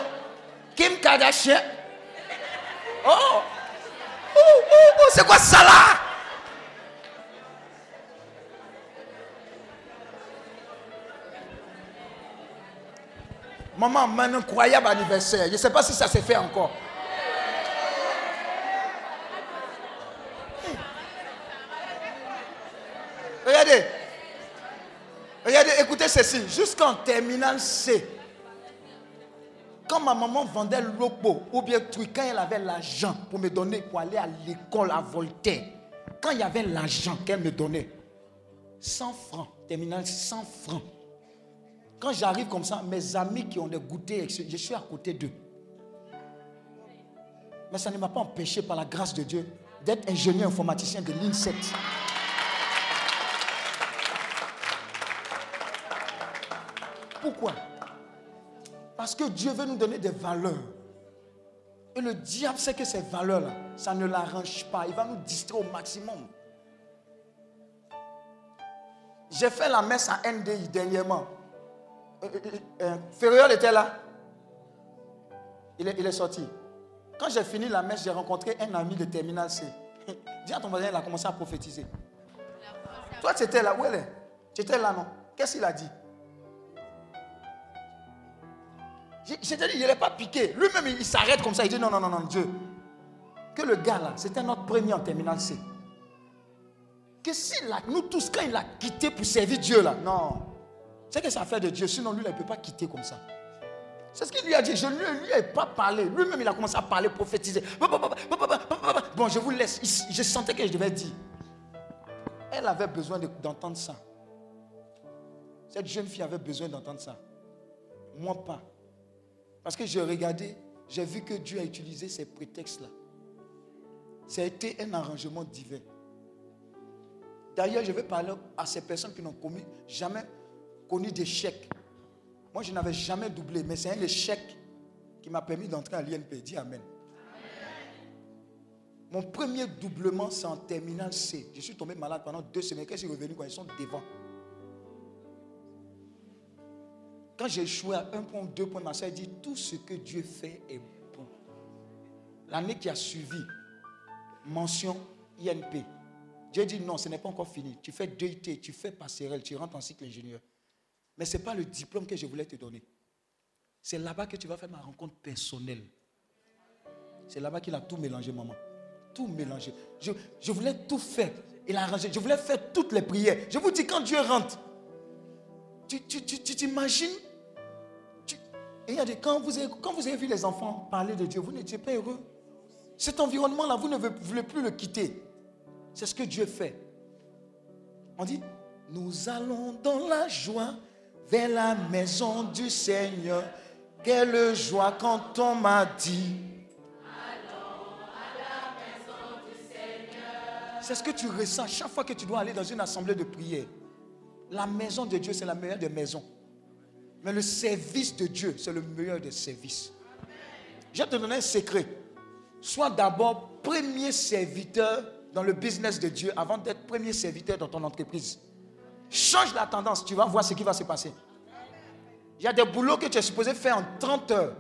Kim Kardashian. Oh, oh, oh c'est quoi ça là? Maman, un incroyable anniversaire. Je ne sais pas si ça s'est fait encore. Regardez. Regardez, écoutez ceci. Jusqu'en terminale C, quand ma maman vendait l'opo ou bien truc, quand elle avait l'argent pour me donner pour aller à l'école à Voltaire, quand il y avait l'argent qu'elle me donnait, 100 francs, terminale 100 francs. Quand j'arrive comme ça, mes amis qui ont des goûters, je suis à côté d'eux. Mais ça ne m'a pas empêché, par la grâce de Dieu, d'être ingénieur informaticien de l'INSET. Pourquoi? Parce que Dieu veut nous donner des valeurs. Et le diable sait que ces valeurs-là, ça ne l'arrange pas. Il va nous distraire au maximum. J'ai fait la messe à NDI dernièrement. Euh, euh, euh était là. Il est, il est sorti. Quand j'ai fini la messe, j'ai rencontré un ami de Terminal C. *laughs* Dis à ton voisin, il a commencé à prophétiser. Toi, tu étais là. Où elle est? Tu étais là, non? Qu'est-ce qu'il a dit? J'ai dit, il n'est pas piqué. Lui-même, il, s'arrête comme ça. Il dit, non, non, non, non, Dieu. Que le gars là, c'était notre premier en Terminal C. Que si nous tous, quand il a quitté pour servir Dieu là, non. C'est que ça fait de Dieu. Sinon, lui, il ne peut pas quitter comme ça. C'est ce qu'il lui a dit. Je ne lui, ai pas parlé. Lui-même, il a commencé à parler, prophétiser. Bon, je vous laisse. Je sentais que je devais dire. Elle avait besoin d'entendre ça. Cette jeune fille avait besoin d'entendre ça. Moi, pas. Parce que j'ai regardé, j'ai vu que Dieu a utilisé ces prétextes-là. Ça a été un arrangement divin. D'ailleurs, je vais parler à ces personnes qui n'ont commis jamais connu d'échec. Moi, je n'avais jamais doublé, mais c'est un échec qui m'a permis d'entrer à l'INP. Dis Amen. Mon premier doublement, c'est en terminal C. Je suis tombé malade pendant deux semaines. Quand je suis revenu, quand ils sont devant. Quand j'ai échoué à un point deux points, ma soeur dit tout ce que Dieu fait est bon. L'année qui a suivi, mention INP. Dieu dit non, ce n'est pas encore fini. Tu fais DIT, tu fais passerelle, tu rentres en cycle ingénieur. Mais ce n'est pas le diplôme que je voulais te donner. C'est là-bas que tu vas faire ma rencontre personnelle. C'est là-bas qu'il a tout mélangé, maman. Tout mélangé. Je, voulais tout faire. Il a arrangé. Je voulais faire toutes les prières. Je vous dis, quand Dieu rentre, tu t'imagines? Il y a des, quand, vous quand vous avez vu les enfants parler de Dieu, vous n'étiez pas heureux. Cet environnement-là, vous ne voulez plus le quitter. C'est ce que Dieu fait. On dit, nous allons dans la joie vers la maison du Seigneur. Quelle joie quand on m'a dit. C'est ce que tu ressens chaque fois que tu dois aller dans une assemblée de prière. La maison de Dieu, c'est la meilleure des maisons. Mais le service de Dieu, c'est le meilleur des services. Je vais te donner un secret. Sois d'abord premier serviteur dans le business de Dieu avant d'être premier serviteur dans ton entreprise. Change la tendance, tu vas voir ce qui va se passer. Il y a des boulots que tu es supposé faire en 30 heures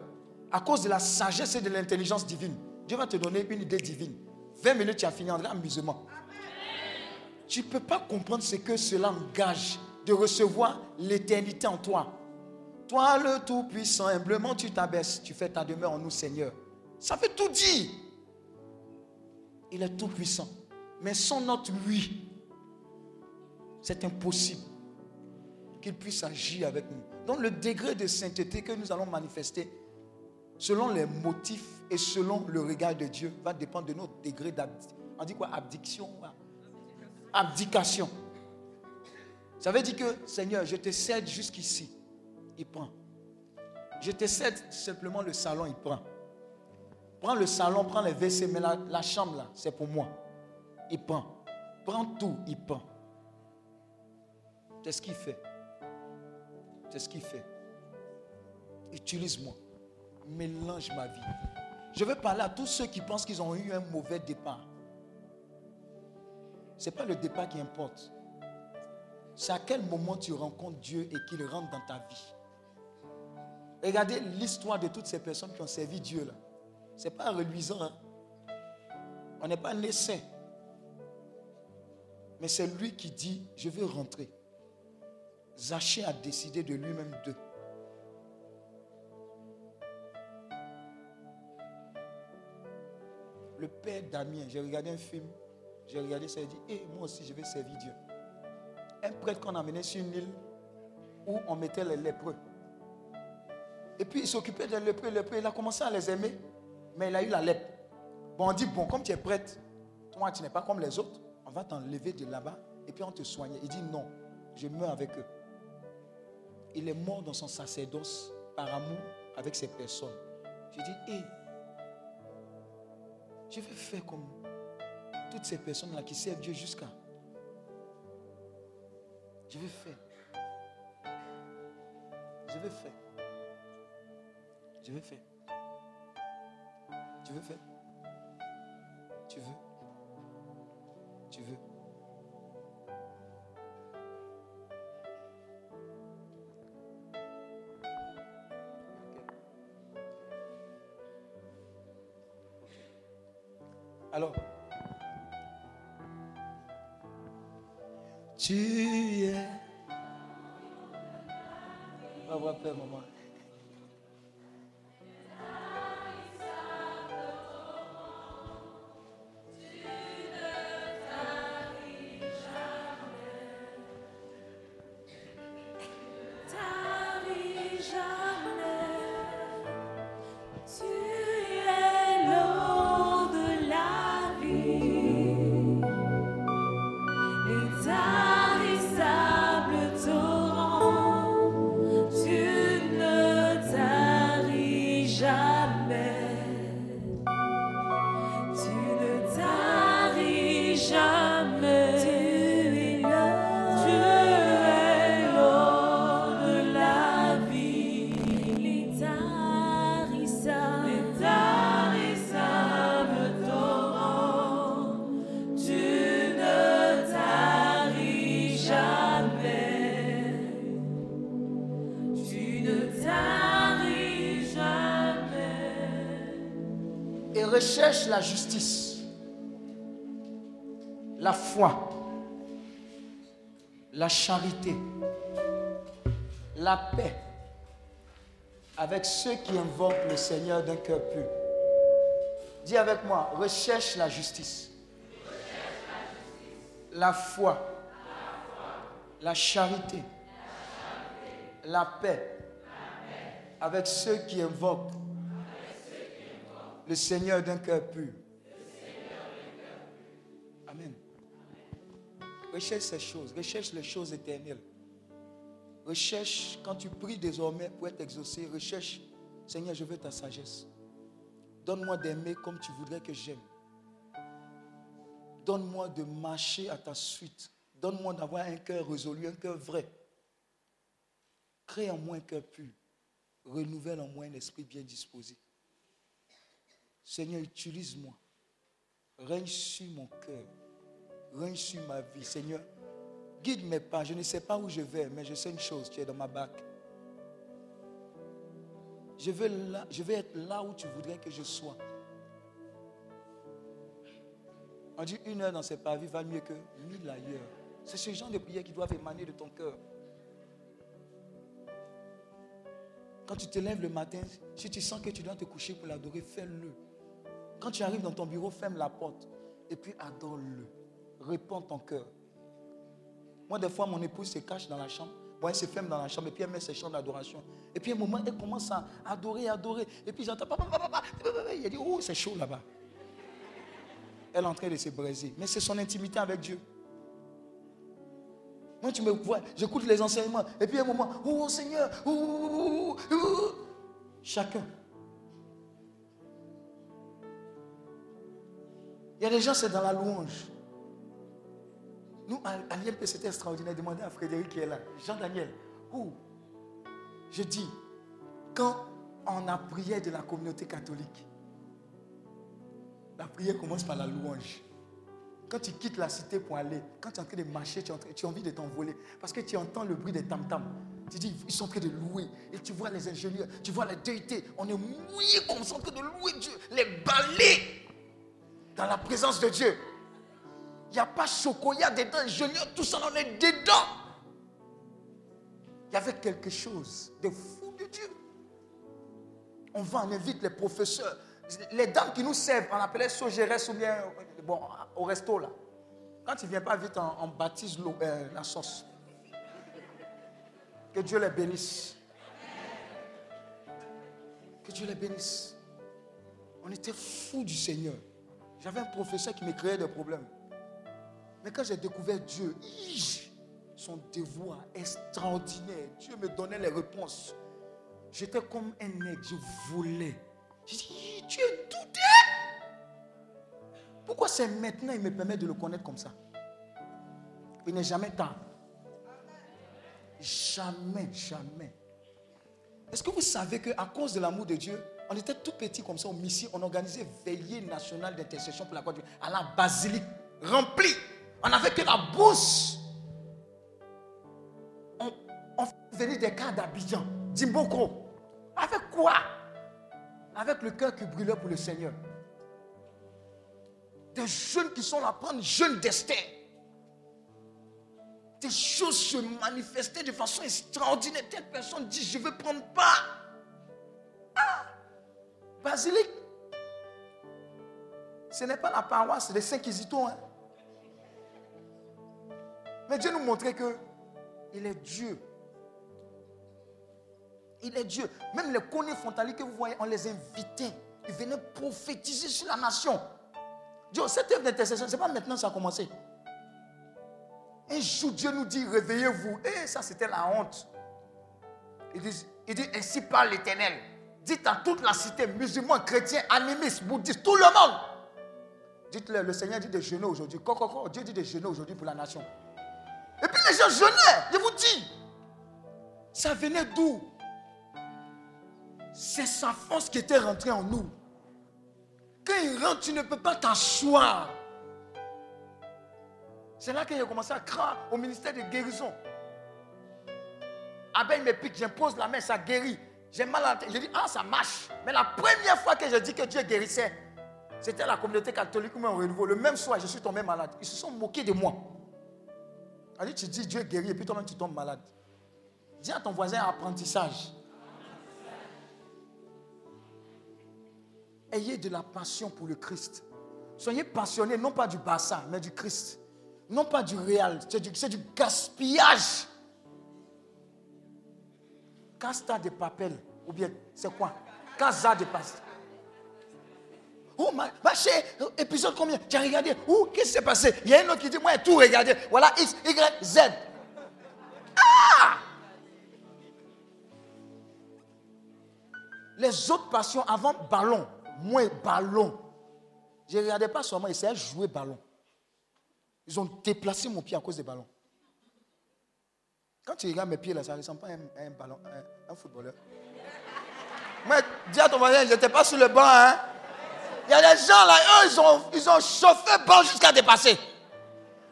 à cause de la sagesse et de l'intelligence divine. Dieu va te donner une idée divine. 20 minutes, tu as fini en amusement. Tu ne peux pas comprendre ce que cela engage de recevoir l'éternité en toi. Toi, le Tout-Puissant, humblement tu t'abaisses, tu fais ta demeure en nous, Seigneur. Ça fait tout dire. Il est tout-puissant. Mais sans notre oui, c'est impossible qu'il puisse agir avec nous. Donc le degré de sainteté que nous allons manifester, selon les motifs et selon le regard de Dieu, va dépendre de notre degré d'abdication. On dit quoi Abdiction Abdication. Ça veut dire que, Seigneur, je te cède jusqu'ici. Il prend. Je te cède simplement le salon, il prend. Prends le salon, prends les WC, mais la, la chambre là, c'est pour moi. Il prend. Prends tout, il prend. C'est ce qu'il fait. C'est ce qu'il fait. Utilise-moi. Mélange ma vie. Je veux parler à tous ceux qui pensent qu'ils ont eu un mauvais départ. Ce n'est pas le départ qui importe. C'est à quel moment tu rencontres Dieu et qu'il rentre dans ta vie. Regardez l'histoire de toutes ces personnes qui ont servi Dieu. Ce n'est pas reluisant. Hein. On n'est pas naissé. Mais c'est lui qui dit, je veux rentrer. Zaché a décidé de lui-même d'eux. Le père Damien, j'ai regardé un film, j'ai regardé ça et dit, hé, moi aussi je vais servir Dieu. Un prêtre qu'on a amené sur une île où on mettait les lépreux. Et puis il s'occupait des lépreux, lépreux, il a commencé à les aimer, mais il a eu la lèpre. Bon, on dit, bon, comme tu es prêtre, toi tu n'es pas comme les autres, on va t'enlever de là-bas et puis on te soigne. Il dit, non, je meurs avec eux il est mort dans son sacerdoce par amour avec ces personnes. Je dis, hé, je vais faire comme toutes ces personnes-là qui servent Dieu jusqu'à. Je vais faire. Je vais faire. Je vais faire. Tu veux faire? Tu veux? Tu veux? Alors, tu es. Va voir peur, maman. Ceux qui invoquent le Seigneur d'un cœur pur. Dis avec moi, recherche la justice, la foi, la charité, la paix avec ceux qui invoquent le Seigneur d'un cœur pur. Amen. Recherche ces choses, recherche les choses éternelles. Recherche, quand tu pries désormais pour être exaucé, recherche, Seigneur, je veux ta sagesse. Donne-moi d'aimer comme tu voudrais que j'aime. Donne-moi de marcher à ta suite. Donne-moi d'avoir un cœur résolu, un cœur vrai. Crée en moi un cœur pur. Renouvelle en moi un esprit bien disposé. Seigneur, utilise-moi. Règne sur mon cœur. Règne sur ma vie. Seigneur, guide mes pas. Je ne sais pas où je vais, mais je sais une chose, tu es dans ma bac. Je vais être là où tu voudrais que je sois. On dit une heure dans ces pavis va mieux que mille ailleurs. C'est ce genre de prières qui doivent émaner de ton cœur. Quand tu te lèves le matin, si tu sens que tu dois te coucher pour l'adorer, fais-le. Quand tu arrives dans ton bureau, ferme la porte et puis adore-le. Réponds ton cœur. Moi, des fois, mon épouse se cache dans la chambre. Elle se ferme dans la chambre et puis elle met ses chants d'adoration. Et puis, à un moment, elle commence à adorer, adorer. Et puis, j'entends, papa, papa. Il dit, oh, c'est chaud là-bas. Elle est en train de se briser. Mais c'est son intimité avec Dieu. Moi, tu me vois, j'écoute les enseignements. Et puis, à un moment, oh Seigneur, oh, chacun. Il y a des gens, c'est dans la louange. Nous, à l'IMP, c'était extraordinaire. Demandez à Frédéric qui est là. Jean-Daniel, où? Je dis, quand on a prié de la communauté catholique, la prière commence par la louange. Quand tu quittes la cité pour aller, quand tu es en train de marcher, tu as envie de t'envoler. Parce que tu entends le bruit des tam-tams. Tu dis, ils sont en train de louer. Et tu vois les ingénieurs, tu vois les déités. On est mouillés comme ça, en train de louer Dieu. Les balais dans la présence de Dieu. Il n'y a pas Chocoya dedans, ingénieur, tout ça, on est dedans. Il y avait quelque chose de fou de Dieu. On va, on invite les professeurs. Les dames qui nous servent, on appelait Sogérès ou bien bon, au resto là. Quand tu ne viens pas vite, on, baptise euh, la sauce. Que Dieu les bénisse. Que Dieu les bénisse. On était fous du Seigneur. J'avais un professeur qui me créait des problèmes. Mais quand j'ai découvert Dieu, son devoir extraordinaire, Dieu me donnait les réponses. J'étais comme un aigle, je voulais. J'ai dit, Dieu tout Pourquoi c'est maintenant il me permet de le connaître comme ça? Il n'est jamais tard. Jamais, jamais. Est-ce que vous savez qu'à cause de l'amour de Dieu, on était tout petit comme ça au Missi, on organisait veillée nationale d'intercession pour la Côte à la basilique, remplie. On n'avait que la bouche. On, on venait des cas d'Abidjan, d'Imboko. Avec quoi? Avec le cœur qui brûlait pour le Seigneur. Des jeunes qui sont là, prendre jeunes destin. Des choses se manifestaient de façon extraordinaire. Telle personne dit, je veux prendre pas. Ah, basilique. Ce n'est pas la paroisse des Saint-Quisito. Hein. Mais Dieu nous montrait que il est Dieu. Il est Dieu. Même les connus frontaliers que vous voyez, on les invitait. Ils venaient prophétiser sur la nation. Dieu, cette œuvre d'intercession, ce n'est pas maintenant que ça a commencé. Un jour, Dieu nous dit, réveillez-vous. Et ça, c'était la honte. Il dit, ainsi parle l'Éternel. Dites à toute la cité, musulmans, chrétiens, animistes, bouddhistes, tout le monde. Dites-le, le Seigneur dit de jeûner aujourd'hui. Dieu dit de jeûner aujourd'hui pour la nation. Et puis les gens jeûnaient, je vous dis. Ça venait d'où? C'est sa force qui était rentrée en nous. Quand il rentre, tu ne peux pas t'asseoir. C'est là qu'il a commencé à croire au ministère de guérison. Abel me pique, j'impose la main, ça guérit. J'ai mal à la tête. Je dis, ah, ça marche. Mais la première fois que je dis que Dieu guérissait, C'était la communauté catholique même au renouveau. Le même soir, je suis tombé malade. Ils se sont moqués de moi. Allez, tu dis Dieu guérit et puis toi-même tu tombes malade. Dis à ton voisin apprentissage. Ayez de la passion pour le Christ. Soyez passionnés non pas du bassin, mais du Christ. Non pas du réel, c'est du, gaspillage. Casta de papel, ou bien c'est quoi? Casa de pasta. Oh, ma, ma chère, épisode combien? Tu as regardé? Où Qu'est-ce qui s'est passé? Il y a un autre qui dit Moi, tout regardé. Voilà X, Y, Z. Ah Les autres passions avant ballon, moi ballon. Je ne regardais pas seulement, ils de jouer ballon. Ils ont déplacé mon pied à cause des ballons. Quand tu regardes mes pieds là, ça ne ressemble pas à un, ballon, un, footballeur. Moi, dis à ton voisin, je n'étais pas sur le banc. Hein? Il y a des gens là, eux, ils ont, ils ont chauffé banc jusqu'à dépasser.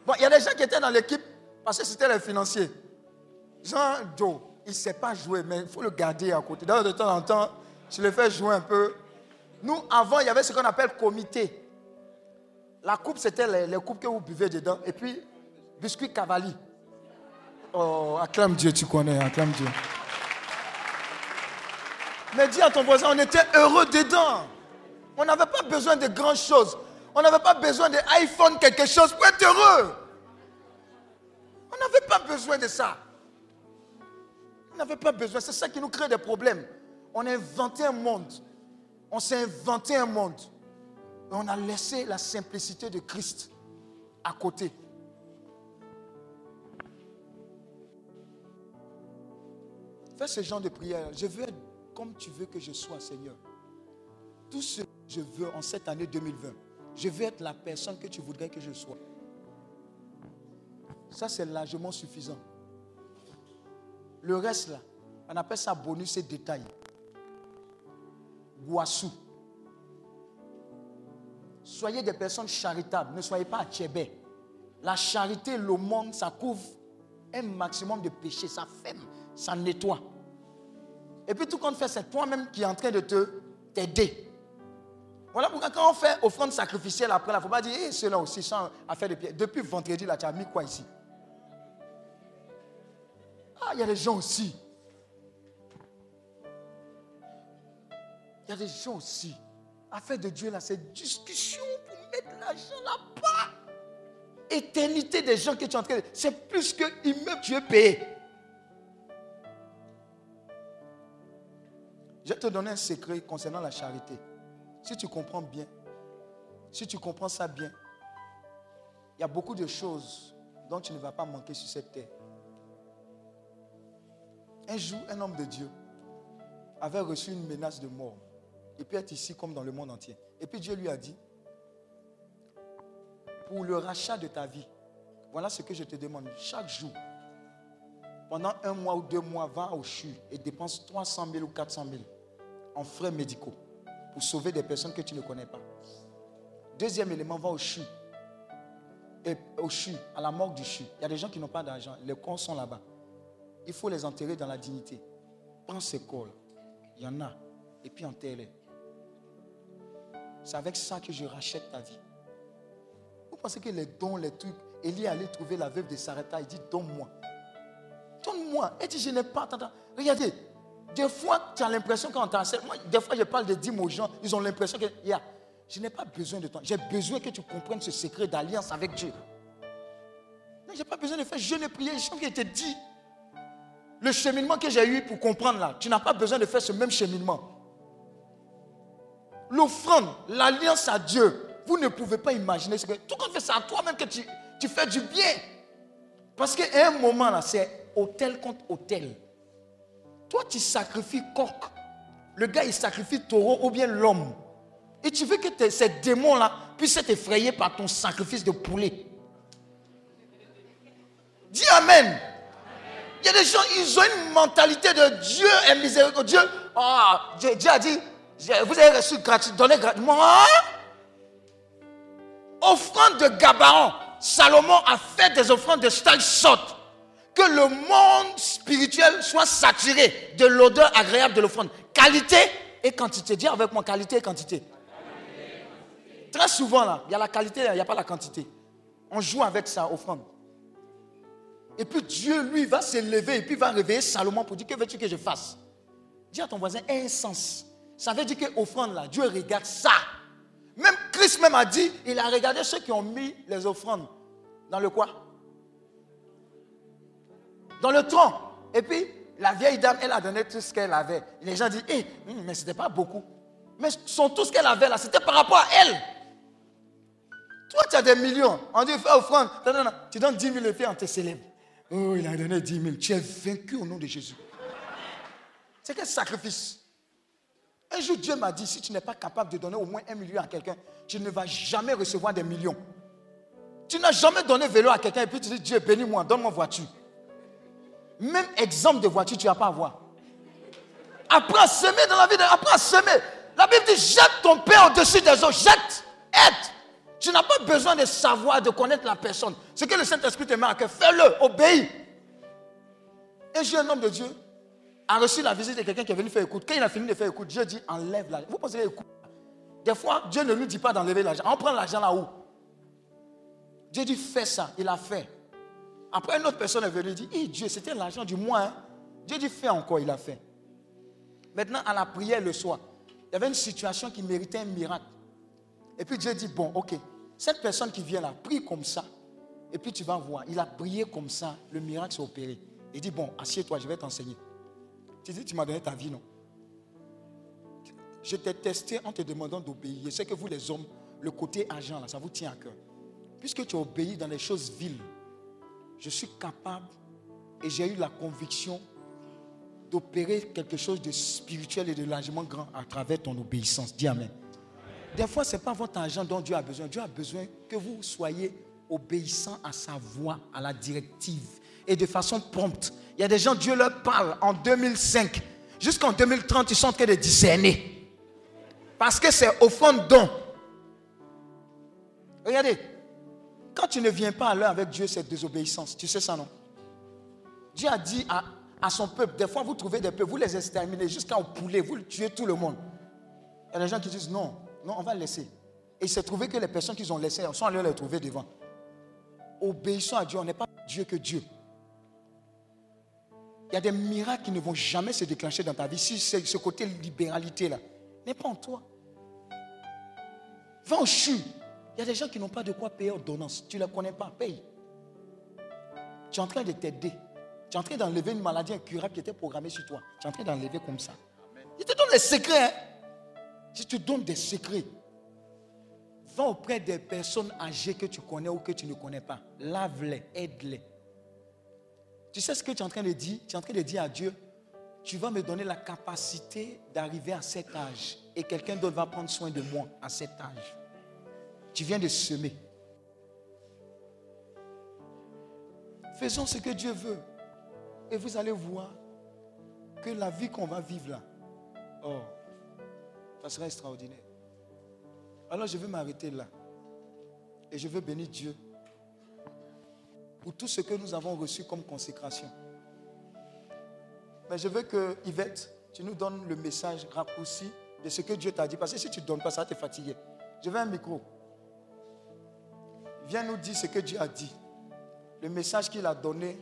Bon, il y a des gens qui étaient dans l'équipe parce que c'était les financiers. Jean Joe, il ne sait pas jouer, mais il faut le garder à côté. de temps en temps, je le fais jouer un peu. Nous, avant, il y avait ce qu'on appelle comité. La coupe, c'était les, coupes que vous buvez dedans. Et puis, biscuit cavalier. Oh, acclame Dieu, tu connais, acclame Dieu. Mais dis à ton voisin, on était heureux dedans. On n'avait pas besoin de grandes choses. On n'avait pas besoin d'iPhone, quelque chose pour être heureux. On n'avait pas besoin de ça. On n'avait pas besoin. C'est ça qui nous crée des problèmes. On a inventé un monde. On s'est inventé un monde. Et on a laissé la simplicité de Christ à côté. Fais ce genre de prière. Je veux être comme tu veux que je sois, Seigneur. Tout ce je veux en cette année 2020, je veux être la personne que tu voudrais que je sois. Ça, c'est largement suffisant. Le reste, là, on appelle ça bonus et détail. Guassou. Soyez des personnes charitables, ne soyez pas à Tchébé. La charité, le monde, ça couvre un maximum de péchés, ça ferme, ça nettoie. Et puis tout compte fait, c'est toi-même qui est en train de te t'aider. Voilà pourquoi quand on fait offrande sacrificielle après, il ne faut pas dire, eh, ceux-là aussi sont à faire des pieds. Depuis vendredi, là, tu as mis quoi ici? Ah, il y a des gens aussi. Il y a des gens aussi affaire de Dieu, là, c'est discussion pour mettre l'argent là-bas. Éternité des gens que tu es en train de. C'est plus que immeuble tu es payé. Je vais te donner un secret concernant la charité. Si tu comprends bien, si tu comprends ça bien, il y a beaucoup de choses dont tu ne vas pas manquer sur cette terre. Un jour, un homme de Dieu avait reçu une menace de mort et puis être ici comme dans le monde entier. Et puis Dieu lui a dit, pour le rachat de ta vie, voilà ce que je te demande. Chaque jour, pendant un mois ou deux mois, va au CHU et dépense 300 000 ou 400 000 en frais médicaux pour sauver des personnes que tu ne connais pas. Deuxième élément, va au CHU. Et au CHU, à la mort du CHU. Il y a des gens qui n'ont pas d'argent. Les corps sont là-bas. Il faut les enterrer dans la dignité. Prends ces corps. Il y en a. Et puis enterre-les. C'est avec ça que je rachète ta vie. Vous pensez que les dons, les trucs, Élie allait trouver la veuve de Sarata, il dit Donne-moi. Donne-moi. Elle dit Je n'ai pas. Regardez, des fois, tu as l'impression quand t'enseigne. Moi, des fois, je parle de dîmes aux gens, ils ont l'impression que yeah, je n'ai pas besoin de toi. J'ai besoin que tu comprennes ce secret d'alliance avec Dieu. Je n'ai pas besoin de faire jeûne et prière. Je qui te dit le cheminement que j'ai eu pour comprendre là. Tu n'as pas besoin de faire ce même cheminement l'offrande, l'alliance à Dieu, vous ne pouvez pas imaginer ce que. Tout compte fait, c'est à toi-même que tu, tu, fais du bien. Parce qu'à un moment là, c'est hôtel contre hôtel. Toi, tu sacrifies coq. Le gars, il sacrifie taureau ou bien l'homme. Et tu veux que ces démons-là puissent être effrayés par ton sacrifice de poulet. Dis Amen. Il y a des gens, ils ont une mentalité de Dieu est miséricordieux. Ah, Dieu a dit, vous avez reçu gratuit, donné gratuitement. Offrande de Gabaon. Salomon a fait des offrandes de telle sorte que le monde spirituel soit saturé de l'odeur agréable de l'offrande. Qualité et quantité. Dis avec moi, qualité et quantité. très souvent il y a la qualité, il n'y a pas la quantité. On joue avec ça, offrande. Et puis Dieu, lui, va s'élever et puis va réveiller Salomon pour dire Que veux-tu que je fasse? Dis à ton voisin un. Ça veut dire que offrande là, Dieu regarde ça. Même Christ même a dit il a regardé ceux qui ont mis les offrandes dans le quoi? Dans le tronc. Et puis, la vieille dame, elle a donné tout ce qu'elle avait. Les gens disent Eh, mais ce n'était pas beaucoup. Mais son, tout ce qu'elle avait là, c'était par rapport à elle. Toi, tu as des millions. On dit fais offrande. Tu donnes 10 000 et on te célèbre. Oh, il a donné 10 000. Tu es vaincu au nom de Jésus. C'est quel sacrifice? Un jour, Dieu m'a dit, si tu n'es pas capable de donner au moins un million à quelqu'un, tu ne vas jamais recevoir des millions. Tu n'as jamais donné vélo à quelqu'un et puis tu dis, Dieu, bénis-moi, donne-moi voiture. Même exemple de voiture, tu n'as pas à avoir. Apprends à semer dans la vie, apprends à semer. La Bible dit, jette ton pain au-dessus des eaux, jette, aide. Tu n'as pas besoin de savoir, de connaître la personne. Ce que le Saint-Esprit te met à cœur, fais-le, obéis. Un jeune homme de Dieu a reçu la visite de quelqu'un qui est venu faire écoute. Quand il a fini de faire écoute, Dieu dit enlève l'argent. Vous pensez écoute Des fois, Dieu ne nous dit pas d'enlever l'argent. On prend l'argent là où Dieu dit fais ça. Il a fait. Après, une autre personne est venue et dit Dieu, c'était l'argent du mois. Hein. Dieu dit fais encore. Il a fait. Maintenant, à la prière le soir, il y avait une situation qui méritait un miracle. Et puis Dieu dit bon, ok, cette personne qui vient là, prie comme ça. Et puis tu vas voir, il a prié comme ça, le miracle s'est opéré. Il dit bon, assieds-toi, je vais t'enseigner. Tu dis, tu m'as donné ta vie, non? Je t'ai testé en te demandant d'obéir. Je sais que vous, les hommes, le côté argent, là, ça vous tient à cœur. Puisque tu as obéi dans les choses viles, je suis capable et j'ai eu la conviction d'opérer quelque chose de spirituel et de largement grand à travers ton obéissance. Dis Amen. Des fois, ce n'est pas votre argent dont Dieu a besoin. Dieu a besoin que vous soyez obéissant à sa voix, à la directive et de façon prompte. Il y a des gens, Dieu leur parle en 2005. Jusqu'en 2030, ils sont en train de discerner. Parce que c'est au fond don. Regardez, quand tu ne viens pas à l'heure avec Dieu, c'est désobéissance. Tu sais ça, non? Dieu a dit à, à, son peuple, des fois vous trouvez des peuples, vous les exterminez jusqu'à au poulet, vous tuez tout le monde. Il y a des gens qui disent non, non, on va laisser. Et il s'est trouvé que les personnes qu'ils ont laissées sont allées les trouver devant. Obéissons à Dieu, on n'est pas Dieu que Dieu. Il y a des miracles qui ne vont jamais se déclencher dans ta vie si ce côté libéralité-là n'est pas en toi. Va au CHU. Y a des gens qui n'ont pas de quoi payer ordonnance. Tu ne les connais pas, paye. Tu es en train de t'aider. Tu es en train d'enlever une maladie incurable qui était programmée sur toi. Tu es en train d'enlever comme ça. Il te donne des secrets. Hein. Si tu donnes des secrets, va auprès des personnes âgées que tu connais ou que tu ne connais pas. Lave-les, aide-les. Tu sais ce que tu es en train de dire? Tu es en train de dire à Dieu, tu vas me donner la capacité d'arriver à cet âge et quelqu'un d'autre va prendre soin de moi à cet âge. Tu viens de semer. Faisons ce que Dieu veut. Et vous allez voir que la vie qu'on va vivre là, oh, ça sera extraordinaire. Alors je veux m'arrêter là. Et je veux bénir Dieu pour tout ce que nous avons reçu comme consécration. Mais je veux que, Yvette, tu nous donnes le message raccourci de ce que Dieu t'a dit. Parce que si tu ne donnes pas ça, tu es fatigué. Je veux un micro. Viens nous dire ce que Dieu a dit. Le message qu'il a donné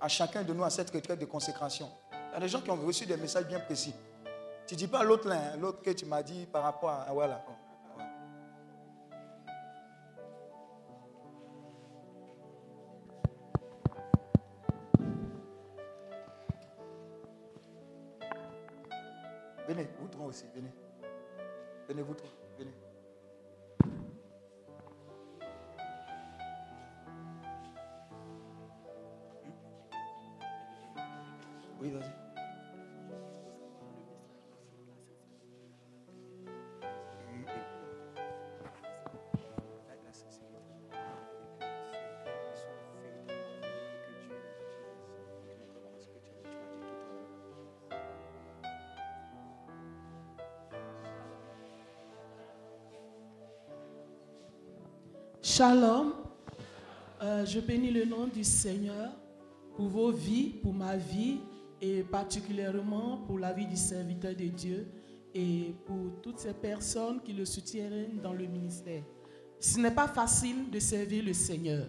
à chacun de nous à cette retraite de consécration. Il y a des gens qui ont reçu des messages bien précis. Tu ne dis pas l'autre là, l'autre que tu m'as dit par rapport à. Voilà. Venez, vous trois aussi, venez. Venez, vous trois, Shalom. Euh, je bénis le nom du Seigneur pour vos vies, pour ma vie et particulièrement pour la vie du serviteur de Dieu et pour toutes ces personnes qui le soutiennent dans le ministère. Ce n'est pas facile de servir le Seigneur.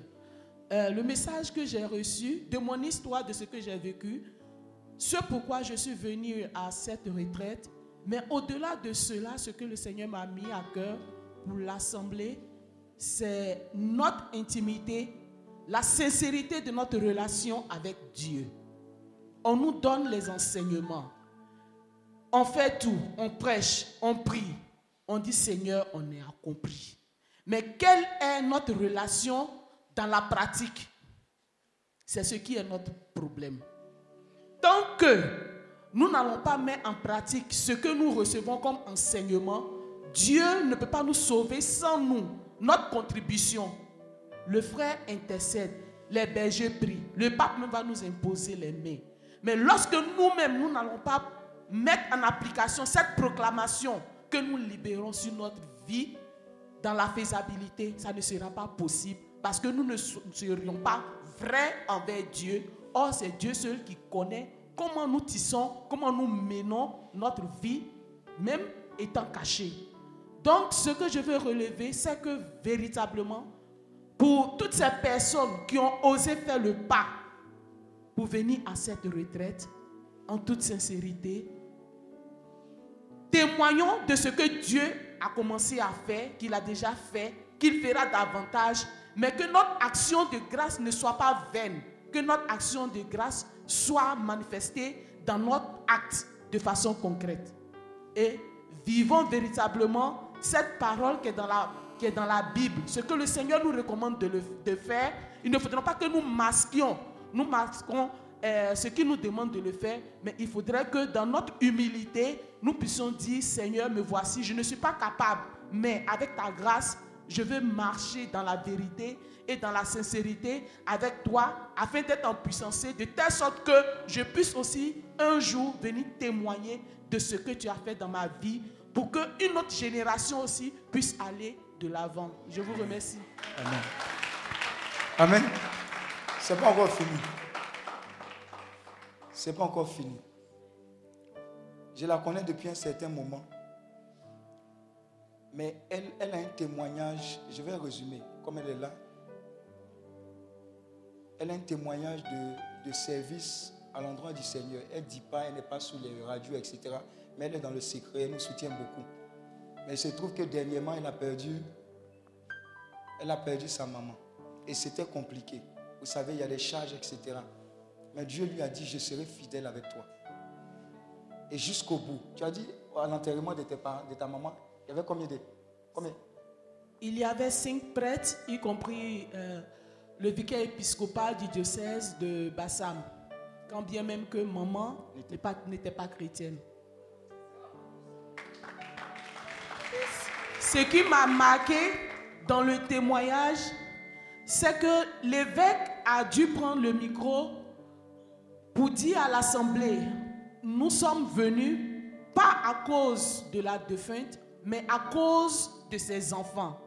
Euh, le message que j'ai reçu de mon histoire, de ce que j'ai vécu, ce pourquoi je suis venu à cette retraite, mais au-delà de cela, ce que le Seigneur m'a mis à cœur pour l'Assemblée, c'est notre intimité, la sincérité de notre relation avec Dieu. On nous donne les enseignements. On fait tout, on prêche, on prie. On dit Seigneur, on est accompli. Mais quelle est notre relation dans la pratique? C'est ce qui est notre problème. Tant que nous n'allons pas mettre en pratique ce que nous recevons comme enseignement, Dieu ne peut pas nous sauver sans nous, notre contribution. Le frère intercède, les bergers prient, le pape va nous imposer les mains. Mais lorsque nous-mêmes, nous n'allons pas mettre en application cette proclamation que nous libérons sur notre vie, dans la faisabilité, ça ne sera pas possible parce que nous ne serions pas vrais envers Dieu. Or, c'est Dieu seul qui connaît comment nous tissons, comment nous menons notre vie, même étant cachés. Donc, ce que je veux relever, c'est que véritablement, pour toutes ces personnes qui ont osé faire le pas pour venir à cette retraite, en toute sincérité, témoignons de ce que Dieu a commencé à faire, qu'il a déjà fait, qu'il fera davantage, mais que notre action de grâce ne soit pas vaine, que notre action de grâce soit manifestée dans notre acte de façon concrète. Et vivons véritablement cette parole qui est dans la, Bible, ce que le Seigneur nous recommande de, de faire. Il ne faudra pas que nous masquions, nous masquons euh, ce qu'il nous demande de le faire, mais il faudrait que dans notre humilité, nous puissions dire, Seigneur, me voici, je ne suis pas capable, mais avec ta grâce, je veux marcher dans la vérité et dans la sincérité avec toi afin d'être en puissance, de telle sorte que je puisse aussi un jour venir témoigner de ce que tu as fait dans ma vie pour qu'une autre génération aussi puisse aller de l'avant. Je vous remercie. Amen. Amen. C'est pas encore fini. C'est pas encore fini. Je la connais depuis un certain moment. Mais elle, elle a un témoignage, je vais résumer, comme elle est là. Elle a un témoignage de, de service à l'endroit du Seigneur. Elle ne dit pas, elle n'est pas sous les radios, etc. Mais elle est dans le secret, elle nous soutient beaucoup. Mais il se trouve que dernièrement, elle a perdu, elle a perdu sa maman. Et c'était compliqué. Vous savez, il y a des charges, etc. Mais Dieu lui a dit, je serai fidèle avec toi. Et jusqu'au bout. Tu as dit, à l'enterrement de, de ta maman, il y avait combien de... Combien? Il y avait cinq prêtres, y compris euh, le vicaire épiscopal du diocèse de Bassam. Quand bien même que maman n'était pas, pas chrétienne. Ce qui m'a marqué dans le témoignage, c'est que l'évêque a dû prendre le micro pour dire à l'Assemblée, nous sommes venus pas à cause de la défunte, mais à cause de ses enfants.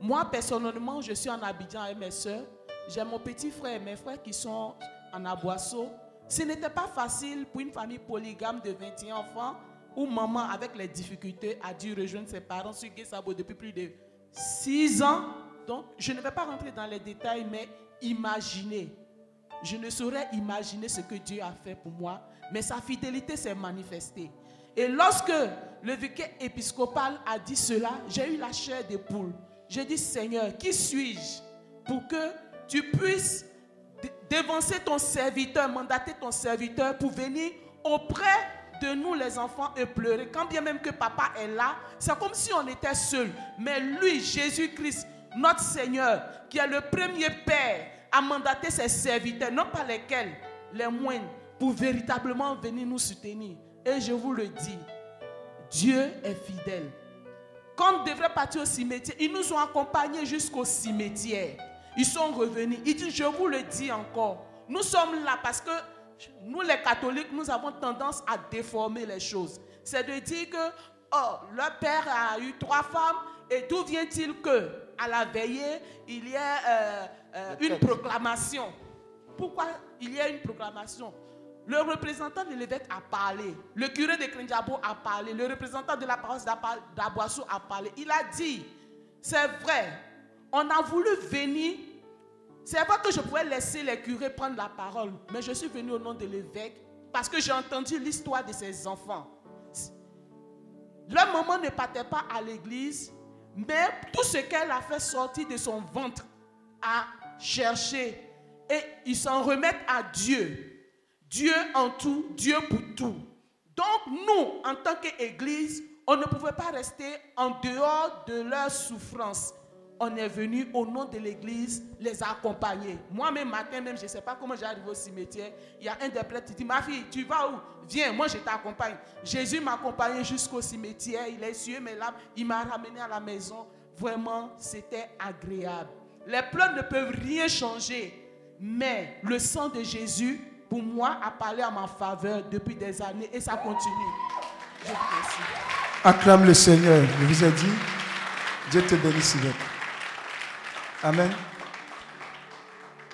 Moi, personnellement, je suis en Abidjan avec mes soeurs. J'ai mon petit frère et mes frères qui sont en Aboisseau. Ce n'était pas facile pour une famille polygame de 21 enfants où maman, avec les difficultés, a dû rejoindre ses parents sur Guessabo depuis plus de 6 ans. Donc, je ne vais pas rentrer dans les détails, mais imaginez. Je ne saurais imaginer ce que Dieu a fait pour moi, mais sa fidélité s'est manifestée. Et lorsque le vicaire épiscopal a dit cela, j'ai eu la chair de poule. J'ai dit, Seigneur, qui suis-je pour que tu puisses dévancer ton serviteur, mandater ton serviteur pour venir auprès de nous les enfants et pleurer? Quand bien même que papa est là, c'est comme si on était seul. Mais lui, Jésus-Christ, notre Seigneur, qui est le premier Père, a mandaté ses serviteurs, non pas lesquels, les moindres, pour véritablement venir nous soutenir. Et je vous le dis, Dieu est fidèle. Quand on devrait partir au cimetière, ils nous ont accompagnés jusqu'au cimetière. Ils sont revenus. Ils disent, je vous le dis encore, nous sommes là parce que nous les catholiques, nous avons tendance à déformer les choses. C'est de dire que, oh, leur père a eu trois femmes, et d'où vient-il que, à la veillée, il y a euh, euh, une proclamation Pourquoi il y a une proclamation? Le représentant de l'évêque a parlé. Le curé de Krenjabo a parlé. Le représentant de la paroisse d'Aboissou a parlé. Il a dit, c'est vrai, on a voulu venir. C'est pas que je pouvais laisser les curés prendre la parole, mais je suis venu au nom de l'évêque parce que j'ai entendu l'histoire de ses enfants. Leur maman ne partait pas à l'église, mais tout ce qu'elle a fait sortir de son ventre a cherché et ils s'en remettent à Dieu. Dieu en tout, Dieu pour tout. Donc nous, en tant qu'Église, on ne pouvait pas rester en dehors de leur souffrance. On est venu au nom de l'Église les accompagner. Moi-même, matin même, je ne sais pas comment j'arrive au cimetière. Il y a un des prêtres qui dit, ma fille, tu vas où? Viens, moi je t'accompagne. Jésus m'a accompagné jusqu'au cimetière. Il a essuyé mes larmes. Il m'a ramené à la maison. Vraiment, c'était agréable. Les pleurs ne peuvent rien changer. Mais le sang de Jésus, pour moi, a parlé à ma faveur depuis des années et ça continue. Je vous remercie. Acclame le Seigneur. Je vous ai dit, Dieu te bénisse. Amen.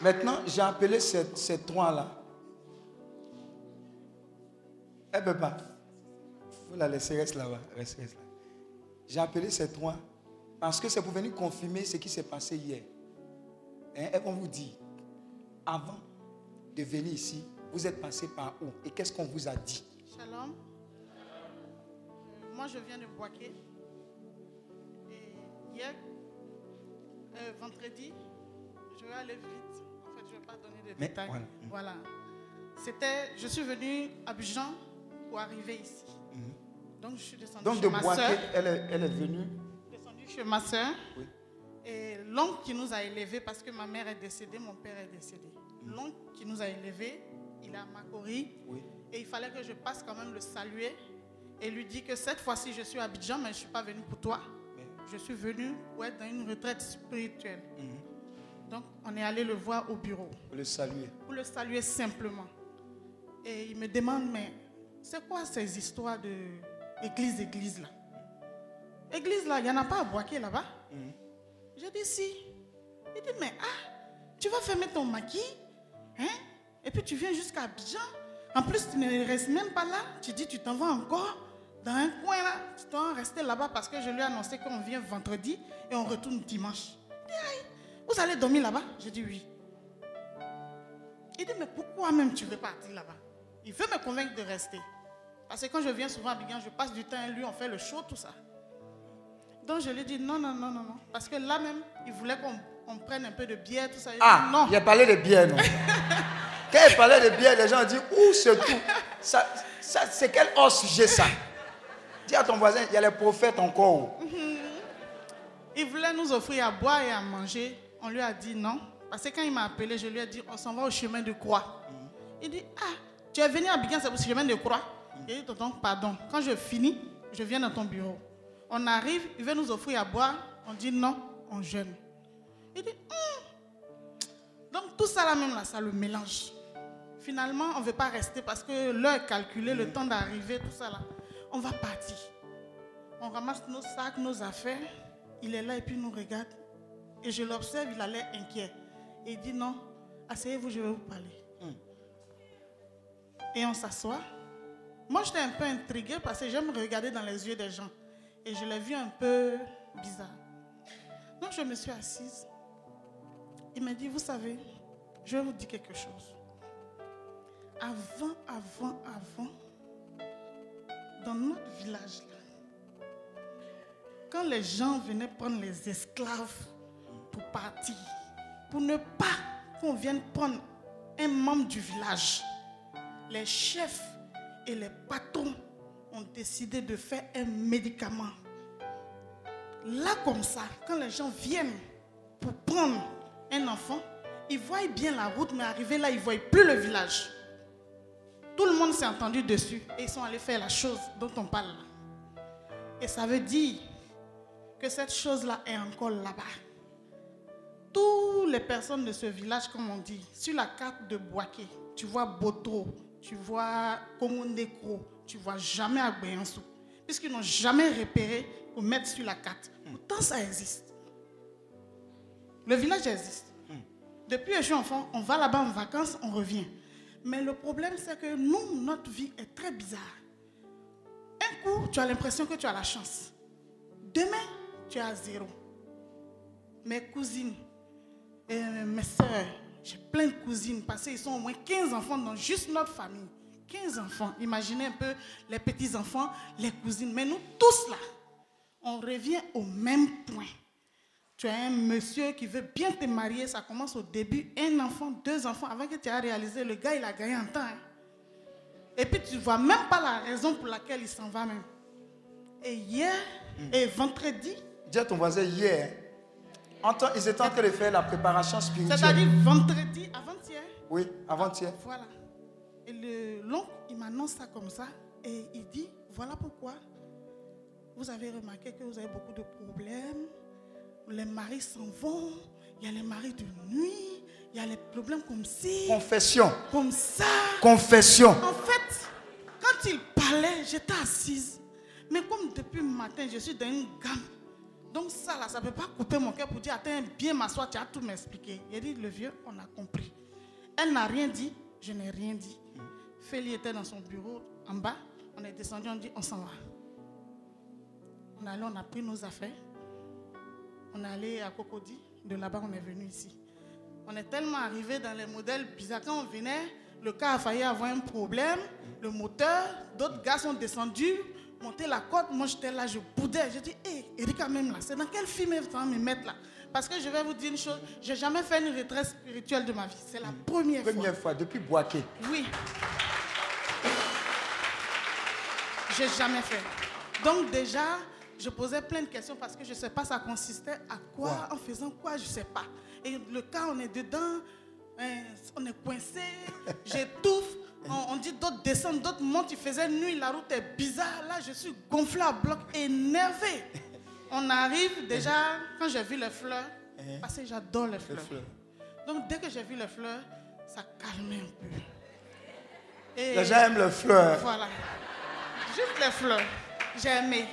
Maintenant, j'ai appelé ces, trois-là. Ne peut pas. Vous la laissez, reste là-bas. Reste, là. J'ai appelé ces trois parce que c'est pour venir confirmer ce qui s'est passé hier. Hein, elles vont vous dire, avant de venir ici, vous êtes passé par où Et qu'est-ce qu'on vous a dit? Shalom. moi, je viens de Boaké. Et hier, euh, vendredi, je vais aller vite. En fait, je ne vais pas donner de détails. Voilà. C'était, je suis venue à Abidjan pour arriver ici. Mhm. Donc, je suis descendue Donc, chez de ma Boaké, elle est, elle est venue? Descendue chez ma soeur. Oui. Et l'oncle qui nous a élevés, parce que ma mère est décédée, mon père est décédé. Mhm. L'oncle qui nous a élevés, il est à Makori. Et il fallait que je passe quand même le saluer et lui dire que cette fois-ci, je suis à Abidjan, mais je ne suis pas venu pour toi. Je suis venu pour être dans une retraite spirituelle. Mhm. Donc, on est allé le voir au bureau. Pour le saluer. Pour le saluer simplement. Et il me demande, mais c'est quoi ces histoires de église, église là? Église là, il n'y en a pas à Boaké là-bas? Mhm. J'ai dit si. Il dit, mais ah, tu vas fermer ton maquis Hein? Et puis tu viens jusqu'à Abidjan. En plus, tu ne restes même pas là. Tu dis, tu t'en vas encore dans un coin là. Tu dois rester là-bas parce que je lui ai annoncé qu'on vient vendredi et on retourne dimanche. Il dit, vous allez dormir là-bas? Je dis oui. Il dit, mais pourquoi même tu veux partir là-bas? Il veut me convaincre de rester. Parce que quand je viens souvent à Abidjan, je passe du temps et lui, on fait le show, tout ça. Donc je lui ai dit, non, non, non, non, non. Parce que là même, il voulait qu'on prenne un peu de bière, tout ça. ah, non. il a parlé de bière, non? *laughs* Quand il parlait de bière, les gens disent Où c'est tout ça, C'est quel hors sujet ça? Dis à ton voisin il y a les prophètes encore. Mhm. Il voulait nous offrir à boire et à manger. On lui a dit non. Parce que quand il m'a appelé, je lui ai dit On s'en va au chemin de croix. Mhm. Il dit Ah, tu es venu à Biguin, c'est au chemin de croix. Il dit Tonton, pardon. Quand je finis, je viens dans ton bureau. On arrive, il veut nous offrir à boire. On dit non, on jeûne. Il dit hum. Donc tout ça là même là, ça le mélange. Finalement, on ne veut pas rester parce que l'heure est calculée, le temps d'arriver, tout ça là. On va partir. On ramasse nos sacs, nos affaires. Il est là et puis il nous regarde. Et je l'observe, il a l'air inquiet. Et il dit non, asseyez-vous, je vais vous parler. Hmm. Et on s'assoit. Moi, j'étais un peu intriguée parce que j'aime regarder dans les yeux des gens. Et je l'ai vu un peu bizarre. Donc, je me suis assise. Il m'a dit, vous savez, je vais vous dire quelque chose avant, avant, avant, dans notre village, quand les gens venaient prendre les esclaves pour partir, pour ne pas qu'on vienne prendre un membre du village, les chefs et les patrons ont décidé de faire un médicament. Là comme ça, quand les gens viennent pour prendre un enfant, ils voient bien la route, mais arrivé là, ils ne voient plus le village. Tout le monde s'est entendu dessus et ils sont allés faire la chose dont on parle. Et ça veut dire que cette chose-là est encore là-bas. Toutes les personnes de ce village, comme on dit, sur la carte de Boaké, tu vois Boto, tu vois Kongondeko, tu vois jamais Agbeyansou. Puisqu'ils n'ont jamais repéré pour mettre sur la carte. Pourtant, ça existe. Le village existe. Hmm. Depuis que je suis enfant, on va là-bas en vacances, on revient. Mais le problème, c'est que nous, notre vie est très bizarre. Un coup, tu as l'impression que tu as la chance. Demain, tu as zéro. Mes cousines, et mes soeurs, j'ai plein de cousines parce qu'ils sont au moins 15 enfants dans juste notre famille. 15 enfants. Imaginez un peu les petits-enfants, les cousines. Mais nous tous là, on revient au même point. Tu as un monsieur qui veut bien te marier, ça commence au début, un enfant, deux enfants, avant que tu aies réalisé, le gars, il a gagné en temps. hein. Et puis tu ne vois même pas la raison pour laquelle il s'en va même. Et hier, et vendredi, Dis à ton voisin hier. en temps- ils étaient en train de faire la préparation spirituelle. c'est-à-dire vendredi, avant-hier, Oui, avant-hier. Voilà. Et le l'oncle, il m'annonce ça comme ça. Et il dit, voilà pourquoi vous avez remarqué que vous avez beaucoup de problèmes. Les maris s'en vont. Il y a les maris de nuit. Il y a les problèmes comme ci, Confession. comme ça. Confession. En fait, quand il parlait, j'étais assise. Mais comme depuis le matin, je suis dans une gamme. Donc ça, là, ça ne peut pas couper mon cœur pour dire, attends, bien m'asseoir, tu as tout m'expliqué. Il a dit, le vieux, on a compris. Elle n'a rien dit, je n'ai rien dit. Félix était dans son bureau en bas. On est descendu, on dit, on s'en va. On est allé, on a pris nos affaires. On est allé à Cocody. De là-bas, on est venu ici. On est tellement arrivé dans les modèles bizarres. Quand on venait, le cas a failli avoir un problème. Le moteur, d'autres gars sont descendus, monté la côte. Moi, j'étais là, je boudais. Je dis, hé, Erika, même là, c'est dans quel film ils vont me mettre là? Parce que je vais vous dire une chose, j'ai jamais fait une retraite spirituelle de ma vie. C'est la première, Première fois. fois, depuis Boaké. Oui. J'ai jamais fait. Donc déjà, je posais plein de questions parce que je ne sais pas ça consistait à quoi, en faisant quoi, je ne sais pas. Et le cas, on est dedans, hein, on est coincé, *laughs* j'étouffe. On, on dit d'autres descendent, d'autres montent, il faisait nuit, la route est bizarre. Là, je suis gonflé à bloc, énervé. On arrive déjà, quand j'ai vu les fleurs, parce que j'adore les fleurs. fleurs. Donc dès que j'ai vu les fleurs, ça calmait un peu. Et Les gens aiment les fleurs. voilà. Juste les fleurs. J'ai aimé.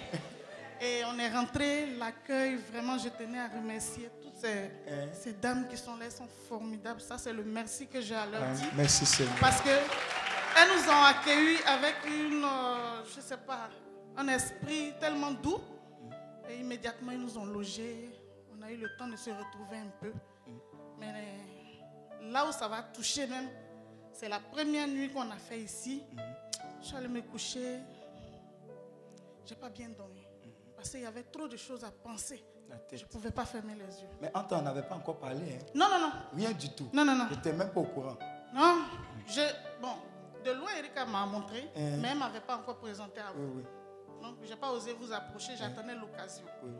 Et on est rentré, l'accueil, vraiment, je tenais à remercier toutes ces, ces dames qui sont là, elles sont formidables. Ça, c'est le merci que j'ai à leur dire. Merci Seigneur. Parce que elles nous ont accueillis avec une, euh, je sais pas, un esprit tellement doux. Et immédiatement, ils nous ont logés. On a eu le temps de se retrouver un peu. Mais euh, là où ça va toucher même, c'est la première nuit qu'on a fait ici. Je suis allée me coucher. J'ai pas bien dormi. Parce qu'il y avait trop de choses à penser. Je ne pouvais pas fermer les yeux. Mais on t'en avait pas encore parlé. hein. Non, non, non. Rien du tout. Non, non, non. J'étais même pas au courant. Non, je, bon, de loin, Erika m'a montré, Hein. mais elle ne m'avait pas encore présenté à Oui, vous. oui. Donc, je n'ai pas osé vous approcher, j'attendais l'occasion. oui.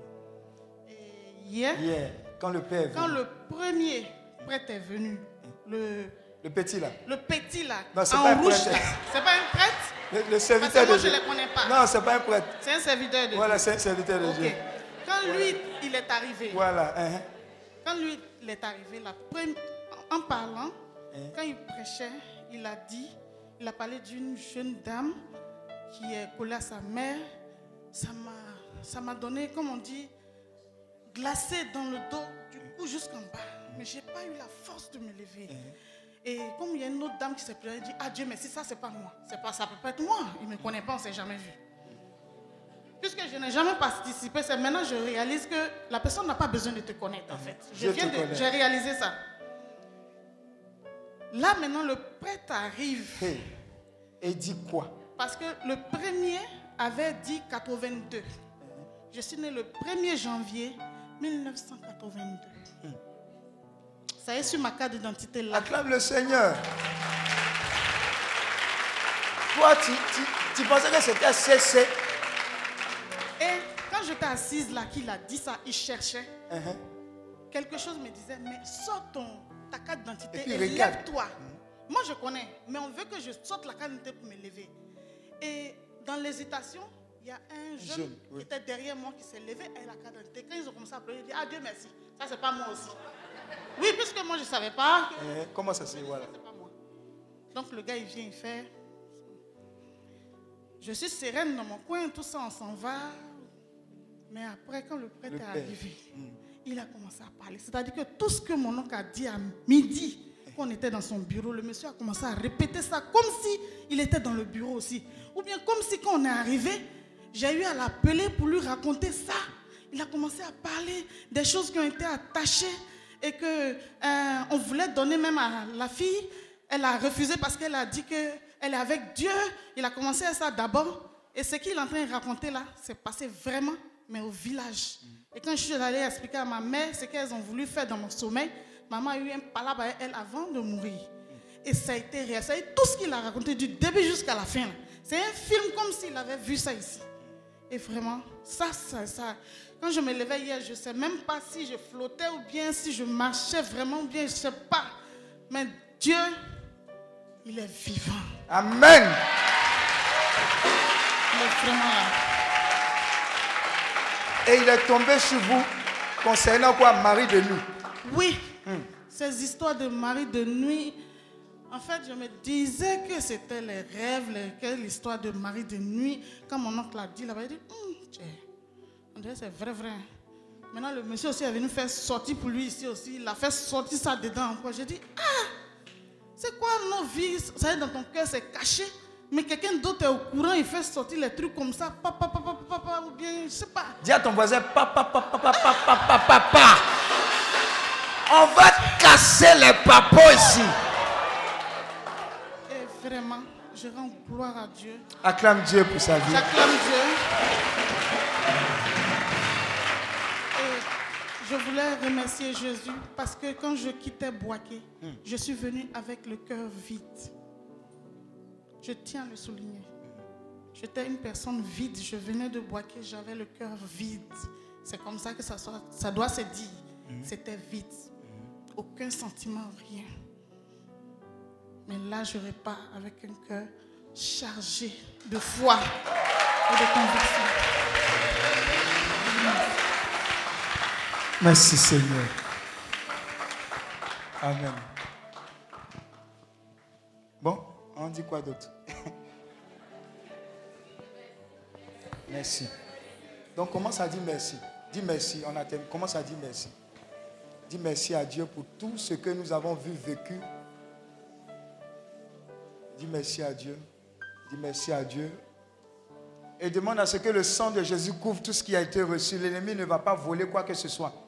Et hier, quand le père est quand venu, le premier prêtre est venu, le, le petit là, le petit là, Non, c'est en pas un rouge prêtre. là, c'est pas un prêtre? Le, le Parce serviteur que moi, de je ne Dieu. les connais pas. Non, c'est pas un prêtre. C'est un serviteur de Voilà, Dieu. c'est un serviteur de. Dieu. Quand lui, il est arrivé, Voilà. hein, quand lui, il est arrivé, la première- en parlant, Hein? quand il prêchait, il a dit, il a parlé d'une jeune dame qui est collée à sa mère. Ça m'a, ça m'a donné, comme on dit, glacé dans le dos, du cou jusqu'en bas. Mais j'ai pas eu la force de me lever. Et comme il y a une autre dame qui s'est pleurée, elle dit, ah Dieu merci, ça c'est pas moi. C'est pas, ça peut pas être moi. Il me connaît pas, on s'est jamais vu. Puisque je n'ai jamais participé, c'est maintenant que je réalise que la personne n'a pas besoin de te connaître en fait. Je viens de, j'ai réalisé ça. Là maintenant le prêtre arrive hey. Et dit quoi? Parce que le premier avait dit 82. Je suis né le 1er janvier 1982. Ça est sur ma carte d'identité là. Acclame le Seigneur. Toi, tu, tu, tu pensais que c'était CC. Et quand j'étais assise là, qu'il a dit ça, il cherchait. Uh-huh. quelque chose me disait, mais sors ton, ta carte d'identité Et et, lève-toi. Moi, je connais, mais on veut que je sorte la carte d'identité pour me lever. Et dans l'hésitation, il y a un jeune Jeune, oui. qui était derrière moi qui s'est levé et la carte d'identité. Quand ils ont commencé à pleurer, il dit, ah Dieu merci, ça c'est pas moi aussi. Oui, puisque moi je ne savais pas. que- Eh, Comment ça se voilà pas moi. Donc le gars, il vient, il fait. Je suis sereine dans mon coin, tout ça, on s'en va. Mais après, quand le prêtre Le est père. arrivé, il a commencé à parler. C'est-à-dire que tout ce que mon oncle a dit à midi, qu'on était dans son bureau, le monsieur a commencé à répéter ça comme si il était dans le bureau aussi. Ou bien comme si quand on est arrivé, j'ai eu à l'appeler pour lui raconter ça. Il a commencé à parler des choses qui ont été attachées et que euh, on voulait donner même à la fille. Elle a refusé parce qu'elle a dit qu'elle est avec Dieu. Il a commencé à ça d'abord. Et ce qu'il est en train de raconter là, c'est passé vraiment, mais au village. Et quand je suis allée expliquer à ma mère ce qu'elles ont voulu faire dans mon sommeil, maman a eu un palabre avec elle avant de mourir. Et ça a été réel. Ça a été tout ce qu'il a raconté du début jusqu'à la fin. C'est un film comme s'il avait vu ça ici. Et vraiment, ça, ça, ça. Quand je me levais hier, je ne sais même pas si je flottais ou bien si je marchais vraiment bien, je ne sais pas. Mais Dieu, il est vivant. Amen. Il est vraiment là. Et il est tombé sur vous concernant quoi? Marie de nuit. Oui, ces histoires de mari de nuit, en fait, je me disais que c'était les rêves, l'histoire de mari de nuit. Quand mon oncle a dit, là-bas, il a dit, Hum, on dirait c'est vrai, vrai. Maintenant, le monsieur aussi est venu faire sortir pour lui ici aussi. Il a fait sortir ça dedans encore. J'ai dit, ah, c'est quoi nos vies Ça dans ton cœur, c'est caché. Mais quelqu'un d'autre est au courant, il fait sortir les trucs comme ça, papa, papa, papa, papa, ou bien, je sais pas. Dis à ton voisin, papa, papa, papa, papa, papa. On va casser les papos ici. Et vraiment, je rends gloire à Dieu. Acclame Dieu pour sa vie. J'acclame Dieu. Je voulais remercier Jésus parce que quand je quittais Boaké, je suis venue avec le cœur vide. Je tiens à le souligner. J'étais une personne vide. Je venais de Boaké, j'avais le cœur vide. C'est comme ça que ça, doit se dire. C'était vide. Aucun sentiment, rien. Mais là, je repars avec un cœur chargé de foi et de conviction. Merci Seigneur. Amen. Bon, on dit quoi d'autre? *laughs* Merci. Donc commence à dire merci. Dis merci, on a. Commence à dire merci. Dis merci à Dieu pour tout ce que nous avons vu, vécu. Dis merci à Dieu. Dis merci à Dieu. Et demande à ce que le sang de Jésus couvre tout ce qui a été reçu. L'ennemi ne va pas voler quoi que ce soit.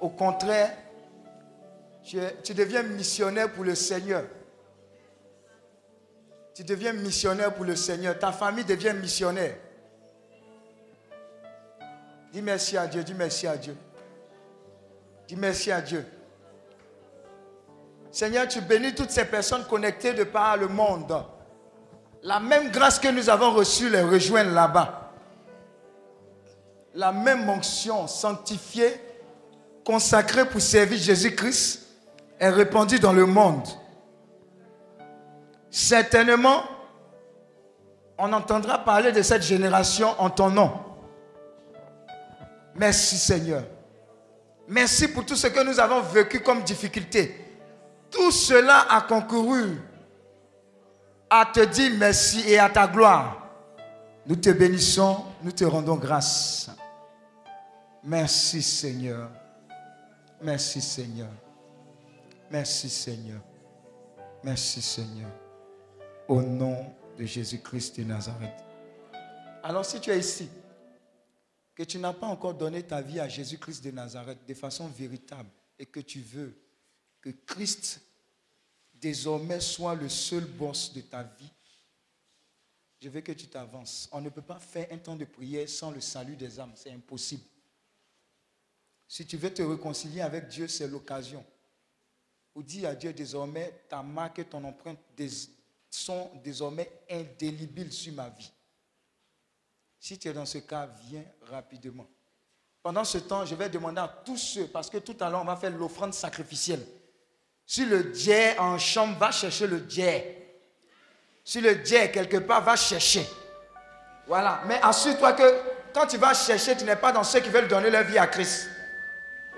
Au contraire, tu, deviens missionnaire pour le Seigneur. Tu deviens missionnaire pour le Seigneur. Ta famille devient missionnaire. Dis merci à Dieu, dis merci à Dieu. Dis merci à Dieu. Seigneur, tu bénis toutes ces personnes connectées de par le monde. La même grâce que nous avons reçue les rejoindre là-bas. La même onction sanctifiée, consacrée pour servir Jésus-Christ, est répandue dans le monde. Certainement, on entendra parler de cette génération en ton nom. Merci Seigneur. Merci pour tout ce que nous avons vécu comme difficulté. Tout cela a concouru à te dire merci et à ta gloire. Nous te bénissons, nous te rendons grâce. Merci Seigneur. Merci Seigneur. Merci Seigneur. Merci Seigneur. Au nom de Jésus-Christ de Nazareth. Alors si tu es ici, que tu n'as pas encore donné ta vie à Jésus-Christ de Nazareth de façon véritable et que tu veux que Christ désormais soit le seul boss de ta vie, je veux que tu t'avances. On ne peut pas faire un temps de prière sans le salut des âmes. C'est impossible. Si tu veux te réconcilier avec Dieu, c'est l'occasion. Ou dis à Dieu désormais, ta marque et ton empreinte sont désormais indélébiles sur ma vie. Si tu es dans ce cas, viens rapidement. Pendant ce temps, je vais demander à tous ceux, parce que tout à l'heure, on va faire l'offrande sacrificielle. Si le Dieu en chambre, va chercher le Dieu. Si le Dieu quelque part, va chercher. Voilà. Mais assure-toi que quand tu vas chercher, tu n'es pas dans ceux qui veulent donner leur vie à Christ.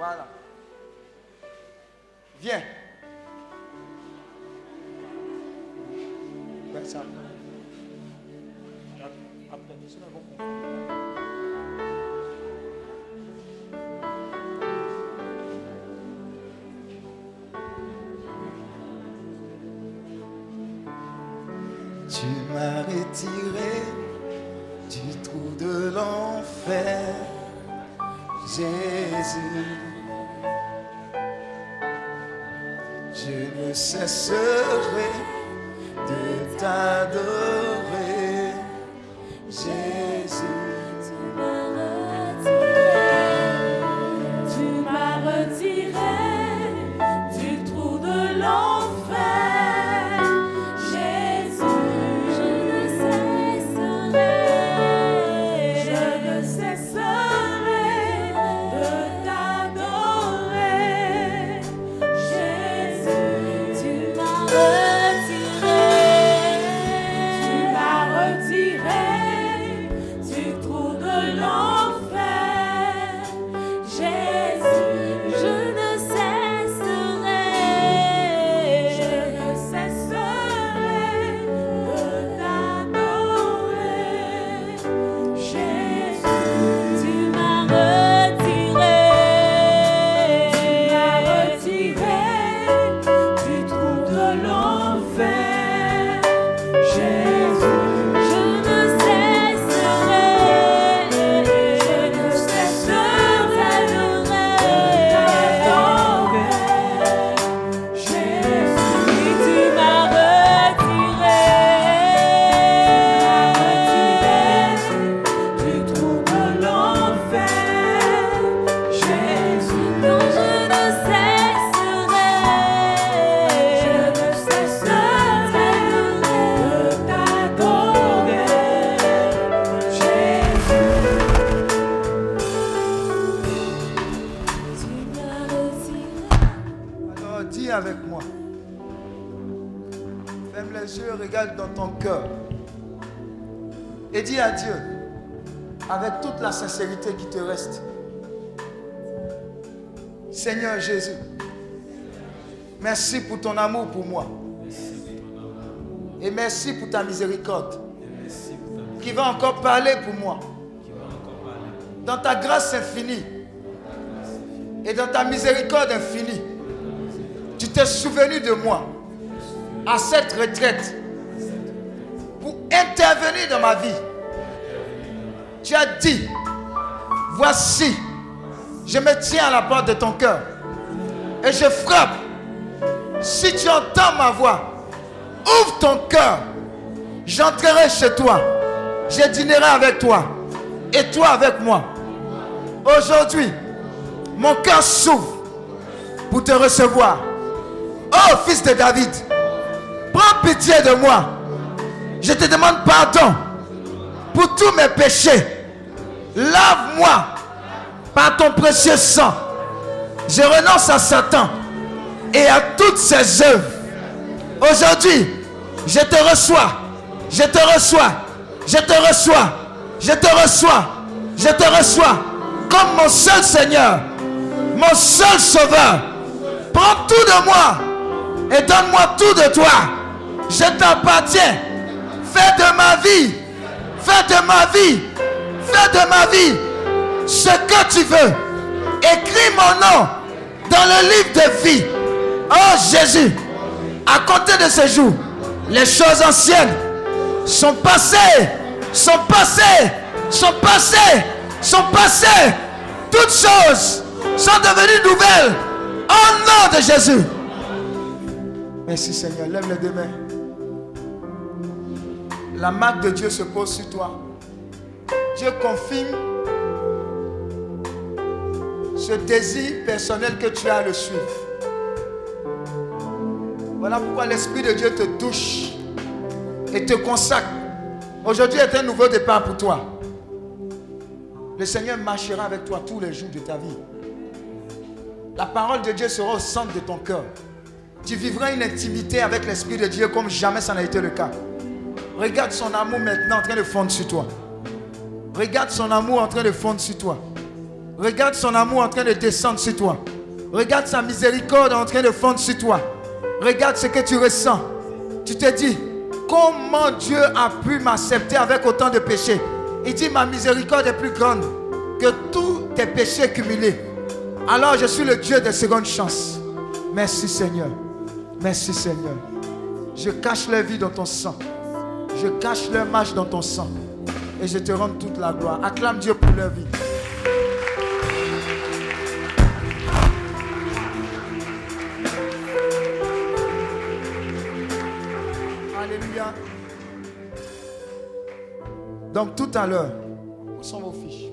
Voilà. Viens. Ben ça. Après, cela comprendre. Tu m'as retiré du trou de l'enfer, Jésus. Je ne cesserai de t'adorer, Ferme les yeux, regarde dans ton cœur. Et dis à Dieu, avec toute la sincérité qui te reste, Seigneur Jésus, merci pour ton amour pour moi. Et merci pour ta miséricorde qui va encore parler pour moi. Dans ta grâce infinie et dans ta miséricorde infinie, tu t'es souvenu de moi à cette retraite pour intervenir dans ma vie. Tu as dit, voici, je me tiens à la porte de ton cœur et je frappe. Si tu entends ma voix, ouvre ton cœur. J'entrerai chez toi. Je dînerai avec toi et toi avec moi. Aujourd'hui, mon cœur s'ouvre pour te recevoir. Oh, fils de David, prends pitié de moi. Je te demande pardon pour tous mes péchés. Lave-moi par ton précieux sang. Je renonce à Satan et à toutes ses œuvres. Aujourd'hui, je te reçois. Je te reçois. Je te reçois. Je te reçois. Je te reçois comme mon seul Seigneur, mon seul Sauveur. Prends tout de moi et donne-moi tout de toi. Je t'appartiens. Fais de ma vie, fais de ma vie, fais de ma vie ce que tu veux. Écris mon nom dans le livre de vie. Oh Jésus, à côté de ce jour, les choses anciennes sont passées, sont passées, sont passées, sont passées. Toutes choses sont devenues nouvelles. Au nom de Jésus. Merci Seigneur. Lève les deux mains. La marque de Dieu se pose sur toi. Dieu confirme ce désir personnel que tu as à le suivre. Voilà pourquoi l'Esprit de Dieu te touche et te consacre. Aujourd'hui est un nouveau départ pour toi. Le Seigneur marchera avec toi tous les jours de ta vie. La parole de Dieu sera au centre de ton cœur. Tu vivras une intimité avec l'Esprit de Dieu comme jamais ça n'a été le cas. Regarde son amour maintenant en train de fondre sur toi. Regarde son amour en train de fondre sur toi. Regarde son amour en train de descendre sur toi. Regarde sa miséricorde en train de fondre sur toi. Regarde ce que tu ressens. Tu te dis, comment Dieu a pu m'accepter avec autant de péchés? Il dit, ma miséricorde est plus grande que tous tes péchés cumulés. Alors je suis le Dieu des secondes chances. Merci Seigneur. Merci Seigneur. Je cache la vie dans ton sang. Je cache leur marche dans ton sang. Et je te rends toute la gloire. Acclame Dieu pour leur vie. Alléluia. Donc tout à l'heure, où sont vos fiches?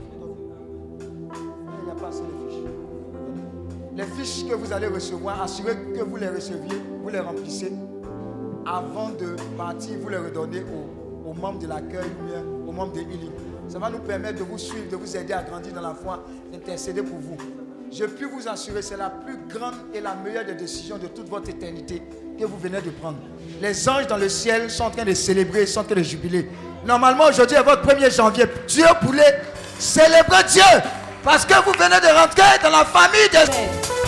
Il n'y a pas assez de fiches. Les fiches que vous allez recevoir, assurez que vous les receviez, vous les remplissez. Avant de partir, vous les redonnez aux, membres de l'accueil ou bien aux membres de Healing. Ça va nous permettre de vous suivre, de vous aider à grandir dans la foi, d'intercéder pour vous. Je puis vous assurer, c'est la plus grande et la meilleure des décisions de toute votre éternité que vous venez de prendre. Les anges dans le ciel sont en train de célébrer, sont en train de jubiler. Normalement, aujourd'hui est votre 1er janvier. Dieu voulait célébrer Dieu parce que vous venez de rentrer dans la famille de...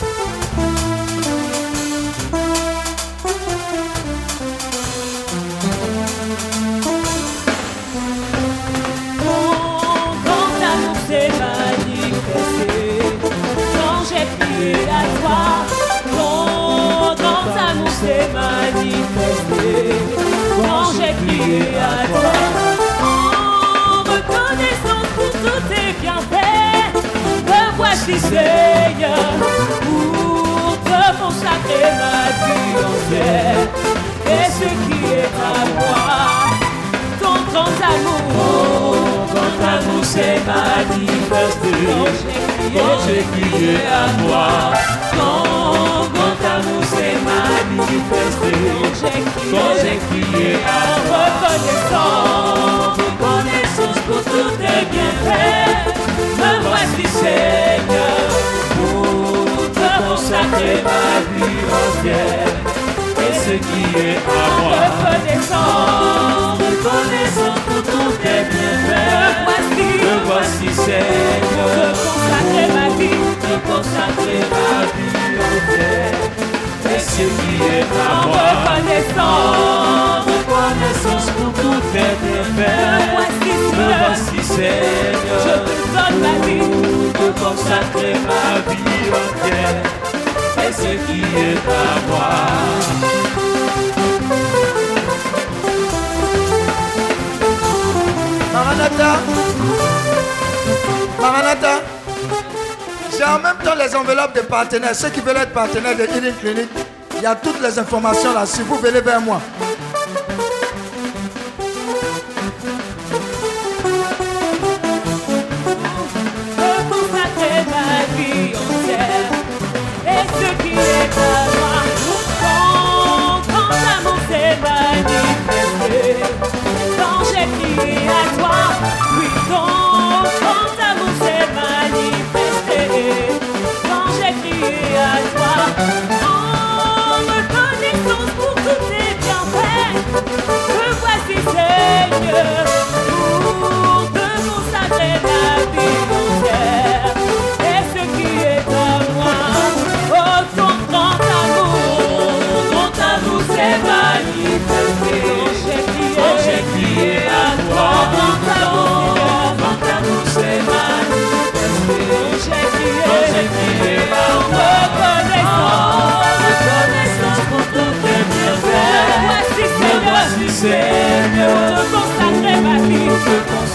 crié à toi. En reconnaissance pour tous tes bienfaits, me voici Seigneur pour te consacrer ma vie entière et ce qui est à moi ton grand amour, ton grand amour s'est manifesté quand j'ai crié à toi. Ton amour s'est manifesté quand j'ai crié à. Reconnaissance, reconnaissance pour tous tes bienfaits. Me voici Seigneur pour te consacrer ma vie entière et ce qui est à moi. Reconnaissance, pour tous tes bienfaits. Me voici, Seigneur. Te consacrer ma vie, te consacrer ma vie. Ce qui est à moi. Reconnaissance, reconnaissance pour tous tes bienfaits. Me voici, me voici Seigneur. Je te donne ma vie, te consacrer ma vie entière et ce qui est à moi. Maranatha. Maranatha. J'ai en même temps les enveloppes de partenaires. Ceux qui veulent être partenaires de Healing Clinic, il y a toutes les informations là-dessus. Vous venez vers moi.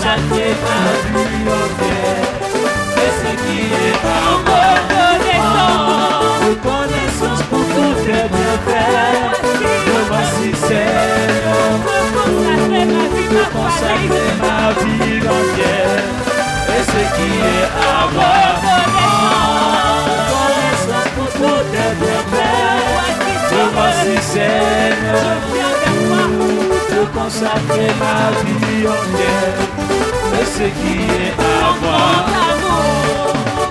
Te consacrer ma vie entière. Et ce qui est à moi, reconnaissance, reconnaissance pour tous tes bienfaits. Me voici Seigneur, te consacrer ma vie, te consacrer ma vie entière. Et ce qui est à moi, reconnaissance pour tous tes bienfaits. Me voici Seigneur, te consacrer ma vie entière. Et ce qui est à moi,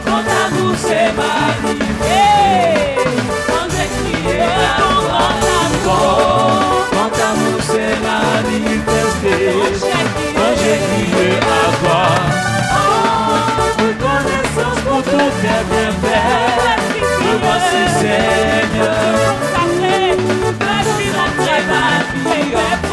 ton amour s'est manifesté. Quand j'ai crié à toi, ton amour s'est manifesté. Quand j'ai crié à toi, reconnaissance pour tous tes bienfaits. Me voici Seigneur. Reconnaissance pour tous tes bienfaits. Me voici Seigneur.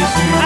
Christ.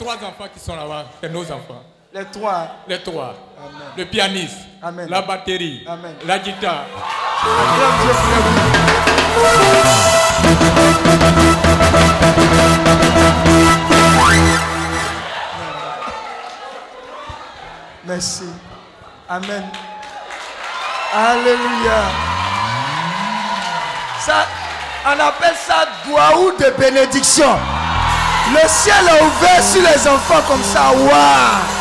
Trois enfants qui sont là-bas. C'est nos enfants. Les trois. Les trois. Amen. Le pianiste. Amen. La batterie. Amen. La guitare. Merci. Amen. Alléluia. Ça, on appelle ça Douaou de bénédiction. Le ciel est ouvert sur les enfants comme ça. Waouh.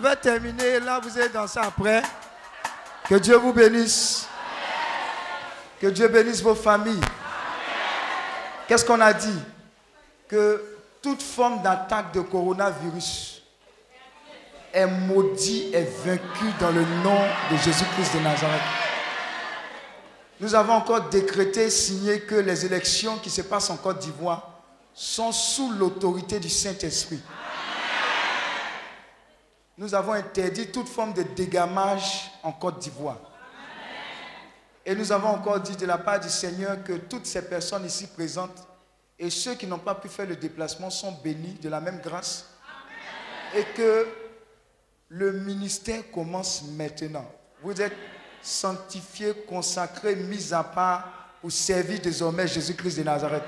Commencer après. Que Dieu vous bénisse. Que Dieu bénisse vos familles. Qu'est-ce qu'on a dit? Que toute forme d'attaque de coronavirus est maudit et vaincu dans le nom de Jésus-Christ de Nazareth. Nous avons encore décrété, signé que les élections qui se passent en Côte d'Ivoire sont sous l'autorité du Saint-Esprit. Nous avons interdit toute forme de dégamage en Côte d'Ivoire. Et nous avons encore dit de la part du Seigneur que toutes ces personnes ici présentes et ceux qui n'ont pas pu faire le déplacement sont bénis de la même grâce. Et que le ministère commence maintenant. Vous êtes sanctifiés, consacrés, mis à part pour servir désormais Jésus-Christ de Nazareth.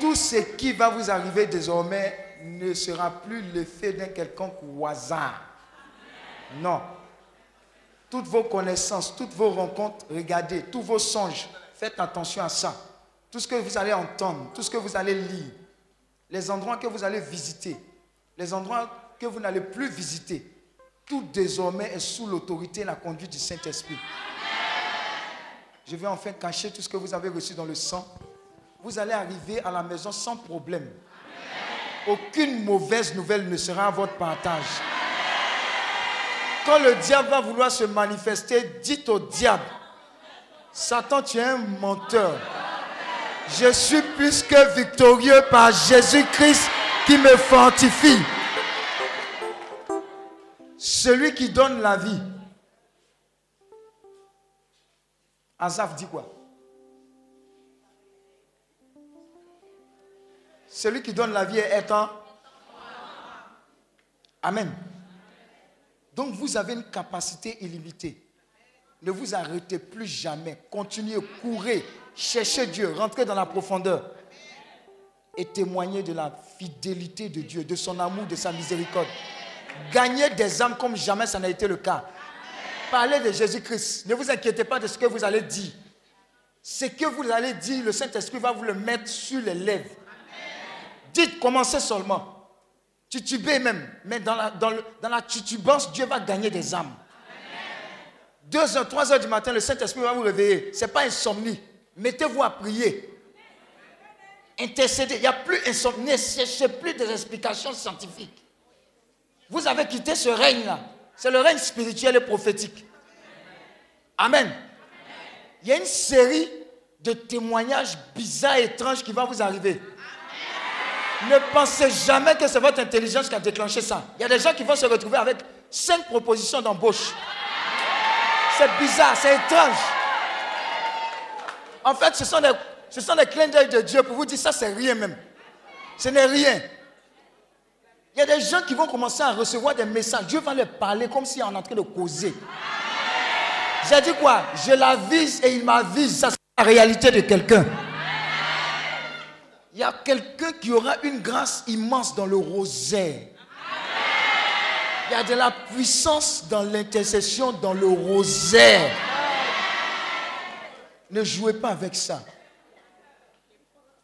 Tout ce qui va vous arriver désormais ne sera plus l'effet d'un quelconque hasard. Non. Toutes vos connaissances, toutes vos rencontres, regardez, tous vos songes, faites attention à ça. Tout ce que vous allez entendre, tout ce que vous allez lire, les endroits que vous allez visiter, les endroits que vous n'allez plus visiter, tout désormais est sous l'autorité et la conduite du Saint-Esprit. Je vais enfin cacher tout ce que vous avez reçu dans le sang. Vous allez arriver à la maison sans problème. Aucune mauvaise nouvelle ne sera à votre partage. Quand le diable va vouloir se manifester, dites au diable, Satan, tu es un menteur. Je suis plus que victorieux par Jésus-Christ qui me fortifie. Celui qui donne la vie. Azaf dit quoi? Celui qui donne la vie est un. Amen. Donc vous avez une capacité illimitée. Ne vous arrêtez plus jamais. Continuez, courez, cherchez Dieu, rentrez dans la profondeur et témoignez de la fidélité de Dieu, de son amour, de sa miséricorde. Gagnez des âmes comme jamais ça n'a été le cas. Parlez de Jésus-Christ. Ne vous inquiétez pas de ce que vous allez dire. Ce que vous allez dire, le Saint-Esprit va vous le mettre sur les lèvres. Commencez seulement. Titubez même. Mais dans la, dans, dans la titubance, Dieu va gagner des âmes. Deux heures, trois heures du matin, le Saint-Esprit va vous réveiller. Ce n'est pas insomnie. Mettez-vous à prier. Intercédez. Il n'y a plus insomnie. Ne cherchez plus des explications scientifiques. Vous avez quitté ce règne-là. C'est le règne spirituel et prophétique. Amen. Il y a une série de témoignages bizarres et étranges qui va vous arriver. Ne pensez jamais que c'est votre intelligence qui a déclenché ça. Il y a des gens qui vont se retrouver avec cinq propositions d'embauche. C'est bizarre, c'est étrange. En fait, ce sont des, ce sont des clins d'œil de Dieu pour vous dire ça, c'est rien même. Ce n'est rien. Il y a des gens qui vont commencer à recevoir des messages. Dieu va leur parler comme si on est en train de causer. J'ai dit quoi? Je l'avise et il m'avise. Ça, c'est la réalité de quelqu'un. Il y a quelqu'un qui aura une grâce immense dans le rosaire. Il y a de la puissance dans l'intercession, dans le rosaire. Ne jouez pas avec ça.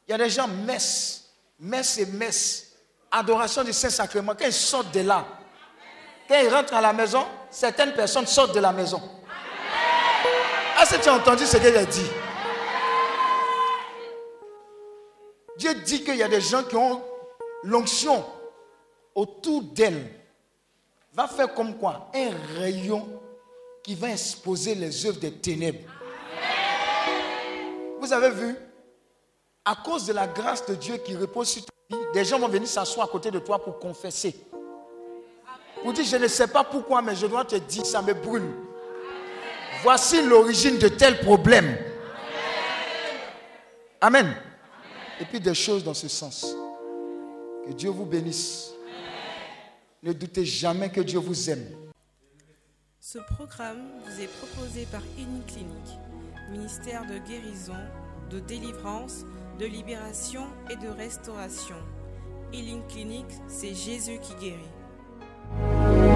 Il y a des gens, messe, messe et messe, adoration du Saint-Sacrement. Quand ils sortent de là, quand ils rentrent à la maison, certaines personnes sortent de la maison. Est-ce que tu as entendu ce que j'ai dit? Dieu dit qu'il y a des gens qui ont l'onction autour d'elle. Va faire comme quoi? Un rayon qui va exposer les œuvres des ténèbres. Vous avez vu? À cause de la grâce de Dieu qui repose sur ta vie, des gens vont venir s'asseoir à côté de toi pour confesser. Pour dire, je ne sais pas pourquoi, mais je dois te dire, ça me brûle. Voici l'origine de tel problème. Amen et puis des choses dans ce sens. Que Dieu vous bénisse. Ne doutez jamais que Dieu vous aime. Ce programme vous est proposé par Clinique, ministère de guérison, de délivrance, de libération et de restauration. Healing Clinic, c'est Jésus qui guérit.